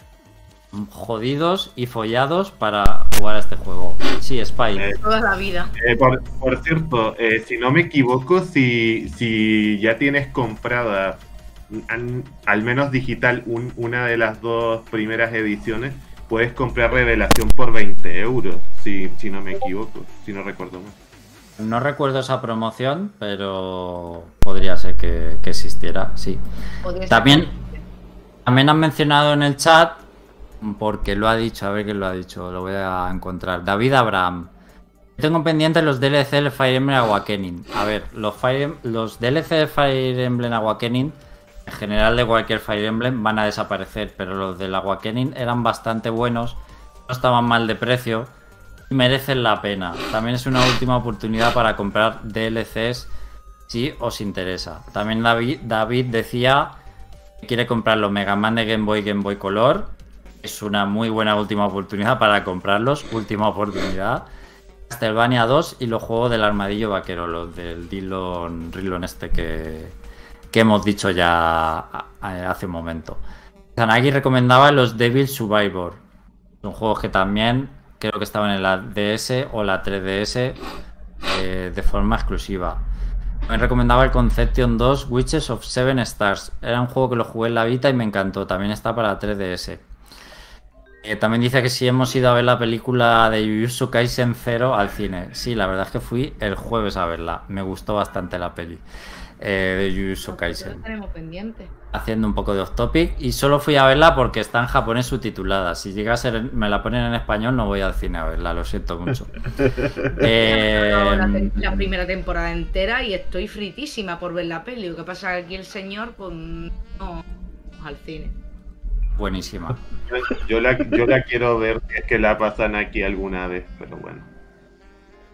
jodidos y follados para jugar a este juego. Sí, Spy. Eh, Toda la vida. Eh, por, por cierto, eh, si no me equivoco, si, si ya tienes comprada an- al menos digital un- una de las dos primeras ediciones, puedes comprar Revelación por 20 euros, si, si no me equivoco, si no recuerdo mal. No recuerdo esa promoción, pero podría ser que, que existiera, sí. También, también han mencionado en el chat, porque lo ha dicho, a ver quién lo ha dicho, lo voy a encontrar. David Abraham. Tengo pendientes los DLC de Fire Emblem Awakening. A ver, los, Fire, Em- los DLC de Fire Emblem Awakening, en general de cualquier Fire Emblem, van a desaparecer, pero los del Awakening eran bastante buenos, no estaban mal de precio y merecen la pena. También es una última oportunidad para comprar DLCs si os interesa. También David, decía que quiere comprar los Mega Man de Game Boy Game Boy Color. Es una muy buena última oportunidad para comprarlos. Última oportunidad. Castlevania 2 y los juegos del armadillo vaquero, los del Dillon Rilon este que, que hemos dicho ya hace un momento. Zanagi recomendaba los Devil Survivor. Son juegos que también creo que estaban en la DS o la 3DS eh, de forma exclusiva. Me recomendaba el Conception 2 Witches of Seven Stars. Era un juego que lo jugué en la Vita y me encantó. También está para 3DS. Eh, también dice que si hemos ido a ver la película de Jujutsu Kaisen 0 al cine. Sí, la verdad es que fui el jueves a verla. Me gustó bastante la peli eh, de Jujutsu Kaisen. Tenemos pendiente. Haciendo un poco de off topic. Y solo fui a verla porque está en japonés subtitulada. Si llega a ser, me la ponen en español, no voy al cine a verla. Lo siento mucho. [laughs] Eh, la, la primera temporada entera y estoy fritísima por ver la peli. Lo que pasa es que aquí el señor, pues no al cine. buenísima. Yo, yo la, yo la quiero ver, si es que la pasan aquí alguna vez, pero bueno.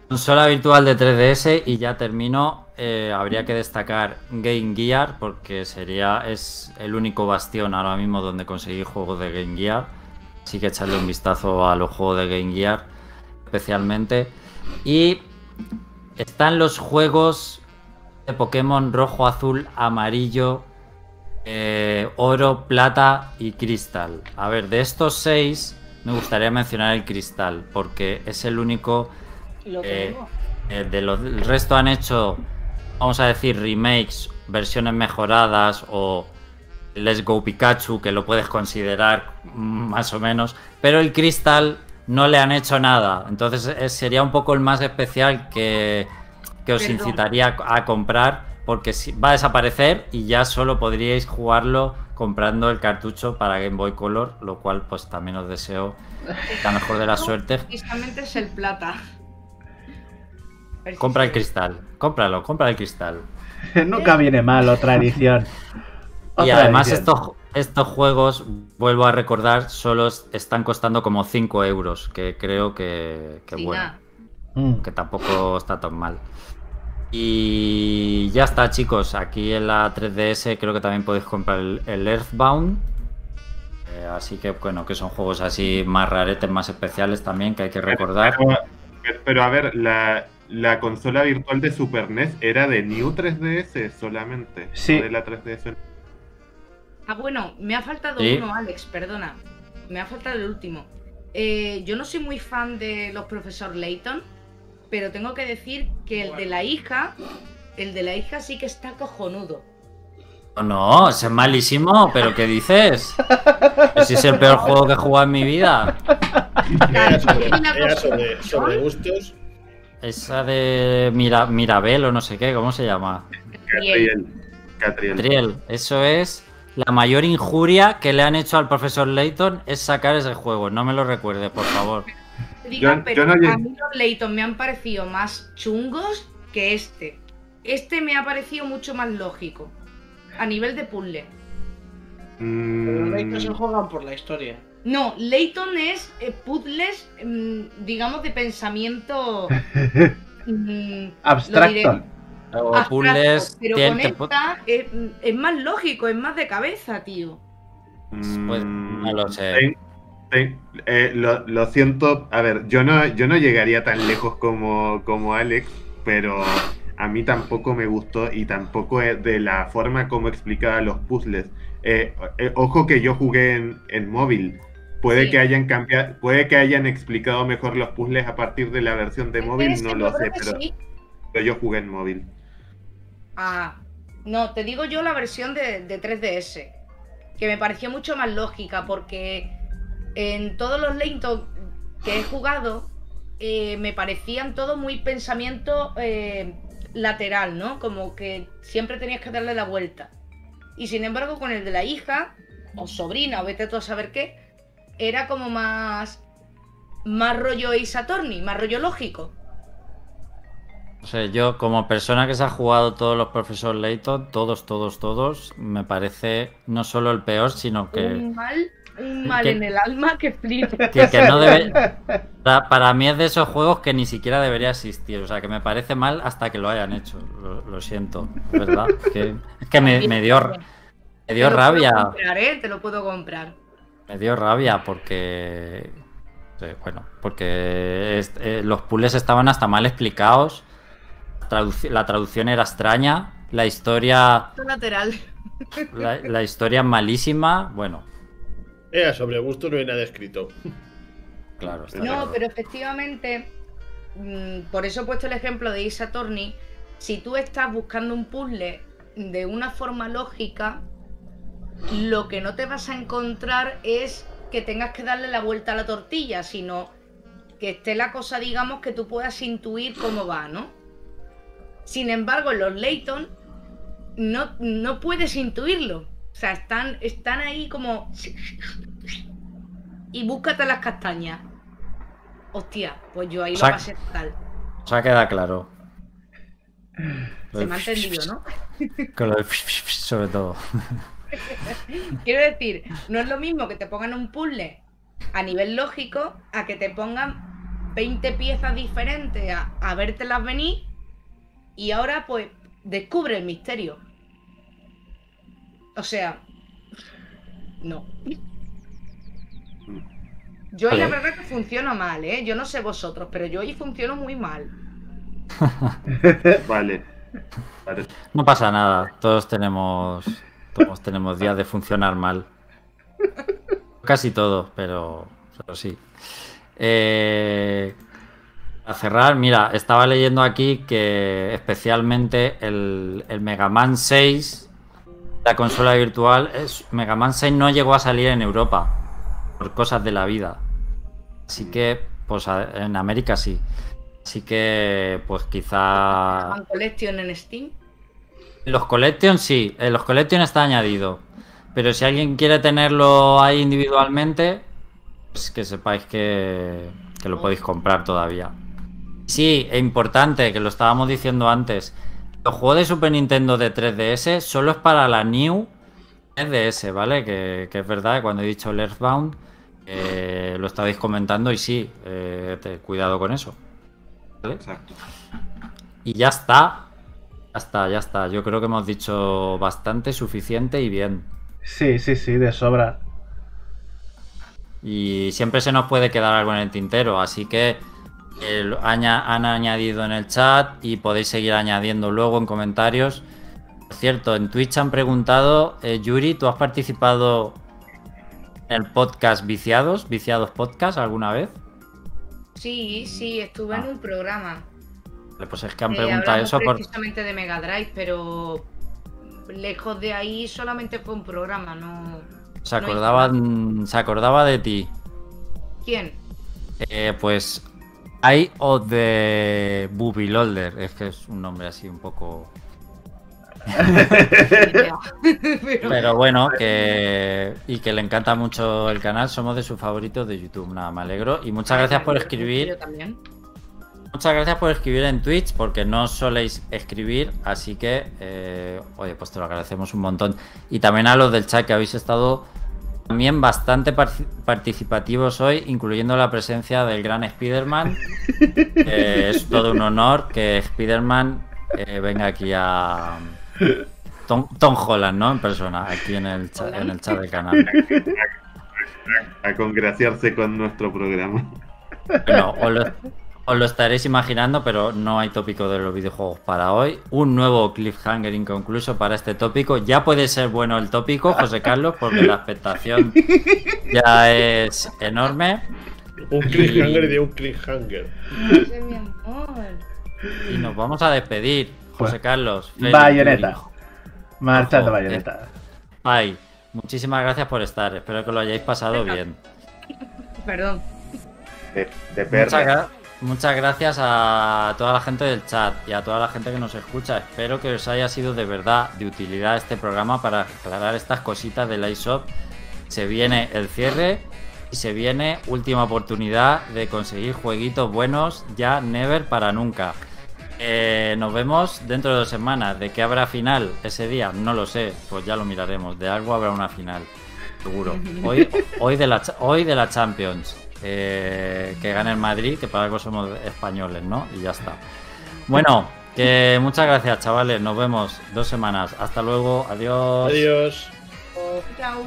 Consola virtual de 3DS y ya termino. eh, habría que destacar Game Gear porque sería es el único bastión ahora mismo donde conseguir juegos de Game Gear. Así que echarle un vistazo a los juegos de Game Gear especialmente. Y están los juegos de Pokémon rojo, azul, amarillo, eh, oro, plata y cristal. A ver, de estos seis me gustaría mencionar el cristal porque es el único Lo eh, eh, de los, el resto han hecho, vamos a decir, remakes, versiones mejoradas o Let's Go Pikachu, que lo puedes considerar más o menos, pero el Crystal no le han hecho nada. Entonces eh, sería un poco el más especial que, que os Perdón. incitaría a comprar, porque si- va a desaparecer y ya solo podríais jugarlo comprando el cartucho para Game Boy Color, lo cual pues también os deseo la mejor de las [laughs] suertes. Precisamente es el plata. Compra el cristal, cómpralo, compra el cristal. [laughs] Nunca viene mal otra edición. Y además edición. estos, estos juegos, vuelvo a recordar, solo es- están costando como 5 euros, que creo que, que Sí, bueno. Mm. que tampoco está tan mal. Y ya está chicos, aquí en la 3DS creo que también podéis comprar el, el Earthbound. Eh, así que bueno, que son juegos así más raretes, más especiales también, que hay que recordar. Pero, pero- pero, a ver, la, la consola virtual de Super NES era de New 3DS solamente. Sí. no de la 3DS. Ah, bueno, me ha faltado uno, Alex, perdona. Me ha faltado el último. Eh, yo no soy muy fan de los profesor Layton, pero tengo que decir que el de la hija, el de la hija sí que está cojonudo. No, no, ese es malísimo, pero ¿qué dices? Ese es el peor juego que he jugado en mi vida. Era sobre gustos. Esa de Mira, Mirabel o no sé qué, ¿cómo se llama? Catriel. Catriel. Triel. Eso es la mayor injuria que le han hecho al profesor Layton es sacar ese juego. No me lo recuerde, por favor. Diga, Yo- pero yo no a mí los Layton me han parecido más chungos que este. Este me ha parecido mucho más lógico. A nivel de puzzle. Mm, Pero los Layton se juegan por la historia. No, Layton es eh, puzzles, mm, digamos, de pensamiento. [laughs] mm, Abstracto. diré, O abstracto, puzzles pero con esta es, es más lógico, es más de cabeza, tío. Pues, no lo sé. eh, lo, lo siento, a ver, yo no, yo no llegaría tan lejos como, como Alex, pero a mí tampoco me gustó y tampoco es de la forma como explicaba los puzzles. Eh, eh, ojo que yo jugué en, en móvil. Puede Sí. que hayan cambiado, puede que hayan explicado mejor los puzzles a partir de la versión de móvil, no lo sé, pero, sí. pero yo jugué en móvil. Ah, no, te digo yo la versión de, de 3DS, que me pareció mucho más lógica, porque en todos los Layton que he jugado, eh, me parecían todo muy pensamiento eh, lateral, ¿no? Como que siempre tenías que darle la vuelta. Y sin embargo, con el de la hija, o sobrina, o vete tú a saber qué, era como más. más rollo Ace Attorney, más rollo lógico. O sea, yo como persona que se ha jugado todos los profesor Layton, todos, todos, todos, me parece no solo el peor, sino que, Un mal, un mal que- en el alma que flipa. [laughs] que, que no debe... Para, para mí es de esos juegos que ni siquiera debería existir. O sea, que me parece mal hasta que lo hayan hecho. Lo, lo siento, ¿verdad? Que, es que me, me dio, me dio Te lo puedo rabia. comprar, ¿eh? Te lo puedo comprar. Me dio rabia porque. sí, Bueno, porque es- eh, los puzzles estaban hasta mal explicados. traduc- la traducción era extraña. La historia. Lateral. La, la historia es malísima. Bueno, Era sobre gustos, no hay nada escrito. claro. está No, claro. pero efectivamente, mm, por eso he puesto el ejemplo de Ace Attorney. Si tú estás buscando un puzzle de una forma lógica, lo que no te vas a encontrar es que tengas que darle la vuelta a la tortilla, sino que esté la cosa, digamos, que tú puedas intuir cómo va, ¿no? Sin embargo, en los Layton no, no puedes intuirlo. O sea, están, están ahí como... Y búscate las castañas. Hostia, pues yo ahí lo Sac- pasé tal. O sea, queda claro. Se me ha entendido, ¿no? Con lo de [laughs] sobre todo. [laughs] Quiero decir, no es lo mismo que te pongan un puzzle a nivel lógico a que te pongan 20 piezas diferentes a, a vértelas venir y ahora pues descubre el misterio. O sea, no. Yo ahí la verdad que funciono mal, ¿eh? Yo no sé vosotros, pero yo ahí funciono muy mal. [laughs] Vale. Vale. No pasa nada. Todos tenemos. Todos tenemos días de funcionar mal. Casi todos, pero. Pero sí. Eh, a cerrar, mira, estaba leyendo aquí que especialmente el, el Mega Man 6, la consola virtual, es, Mega Man 6 no llegó a salir en Europa por cosas de la vida. Así que, pues en América sí. Así que, pues quizá. Collection en Steam. Los Collection sí, los Collection está añadido. Pero si alguien quiere tenerlo ahí individualmente, pues que sepáis que, que lo podéis comprar todavía. Sí, es importante, que lo estábamos diciendo antes. Los juegos de Super Nintendo de 3DS solo es para la New 3DS, ¿vale? Que, que es verdad que cuando he dicho el Earthbound, eh, lo estabais comentando y sí, eh, te- cuidado con eso. ¿vale? Exacto. Y ya está. Ya está, ya está. Yo creo que hemos dicho bastante, suficiente y bien. Sí, sí, sí, de sobra. Y siempre se nos puede quedar algo en el tintero, así que eh, han añadido en el chat y podéis seguir añadiendo luego en comentarios. Por cierto, en Twitch han preguntado, eh, Yuri, ¿tú has participado en el podcast Viciados, Viciados Podcast alguna vez? Sí, sí, estuve en Ah. un programa. Pues es que han Eh, preguntado eso por... precisamente de Mega Drive, pero lejos de ahí solamente fue un programa, no. Se no acordaban, se acordaba de ti. ¿Quién? Eh, pues hay o de Booby Lolder, es que es un nombre así un poco. [laughs] Pero- bueno, que y que le encanta mucho el canal, somos de sus favoritos de YouTube, nada, me alegro. Y muchas gracias por Yo escribir, también. Muchas gracias por escribir en Twitch, porque no soléis escribir, así que, eh, oye, pues te lo agradecemos un montón. Y también a los del chat que habéis estado también bastante par- participativos hoy, incluyendo la presencia del gran Spider-Man. es todo un honor que Spider-Man eh, venga aquí a. Tom, Tom Holland, ¿no? En persona, aquí en el, chat, en el chat del canal. A congraciarse con nuestro programa. Bueno, os lo, os lo estaréis imaginando, pero no hay tópico de los videojuegos para hoy. Un nuevo cliffhanger inconcluso para este tópico. Ya puede ser bueno el tópico, José [laughs] Carlos, porque la expectación ya es enorme. Un cliffhanger de un cliffhanger. Ese, mi amor. Y nos vamos a despedir, José Carlos. Félix, Bayoneta. Marchando bayoneta. Ay, muchísimas gracias por estar. Espero que lo hayáis pasado bien. Perdón. De, de muchas gracias a toda la gente del chat y a toda la gente que nos escucha. Espero que os haya sido de verdad de utilidad este programa para aclarar estas cositas del iShop. Se viene el cierre y se viene última oportunidad de conseguir jueguitos buenos ya never para nunca. Eh, nos vemos dentro de dos semanas. ¿De qué habrá final ese día? No lo sé, pues ya lo miraremos. De algo habrá una final, seguro. Hoy, [laughs] hoy, de, la, hoy de la Champions. Eh, que gane el Madrid, que para algo somos españoles, ¿no? Y ya está. Bueno, que muchas gracias, chavales. Nos vemos dos semanas. Hasta luego. Adiós. Adiós. Chao.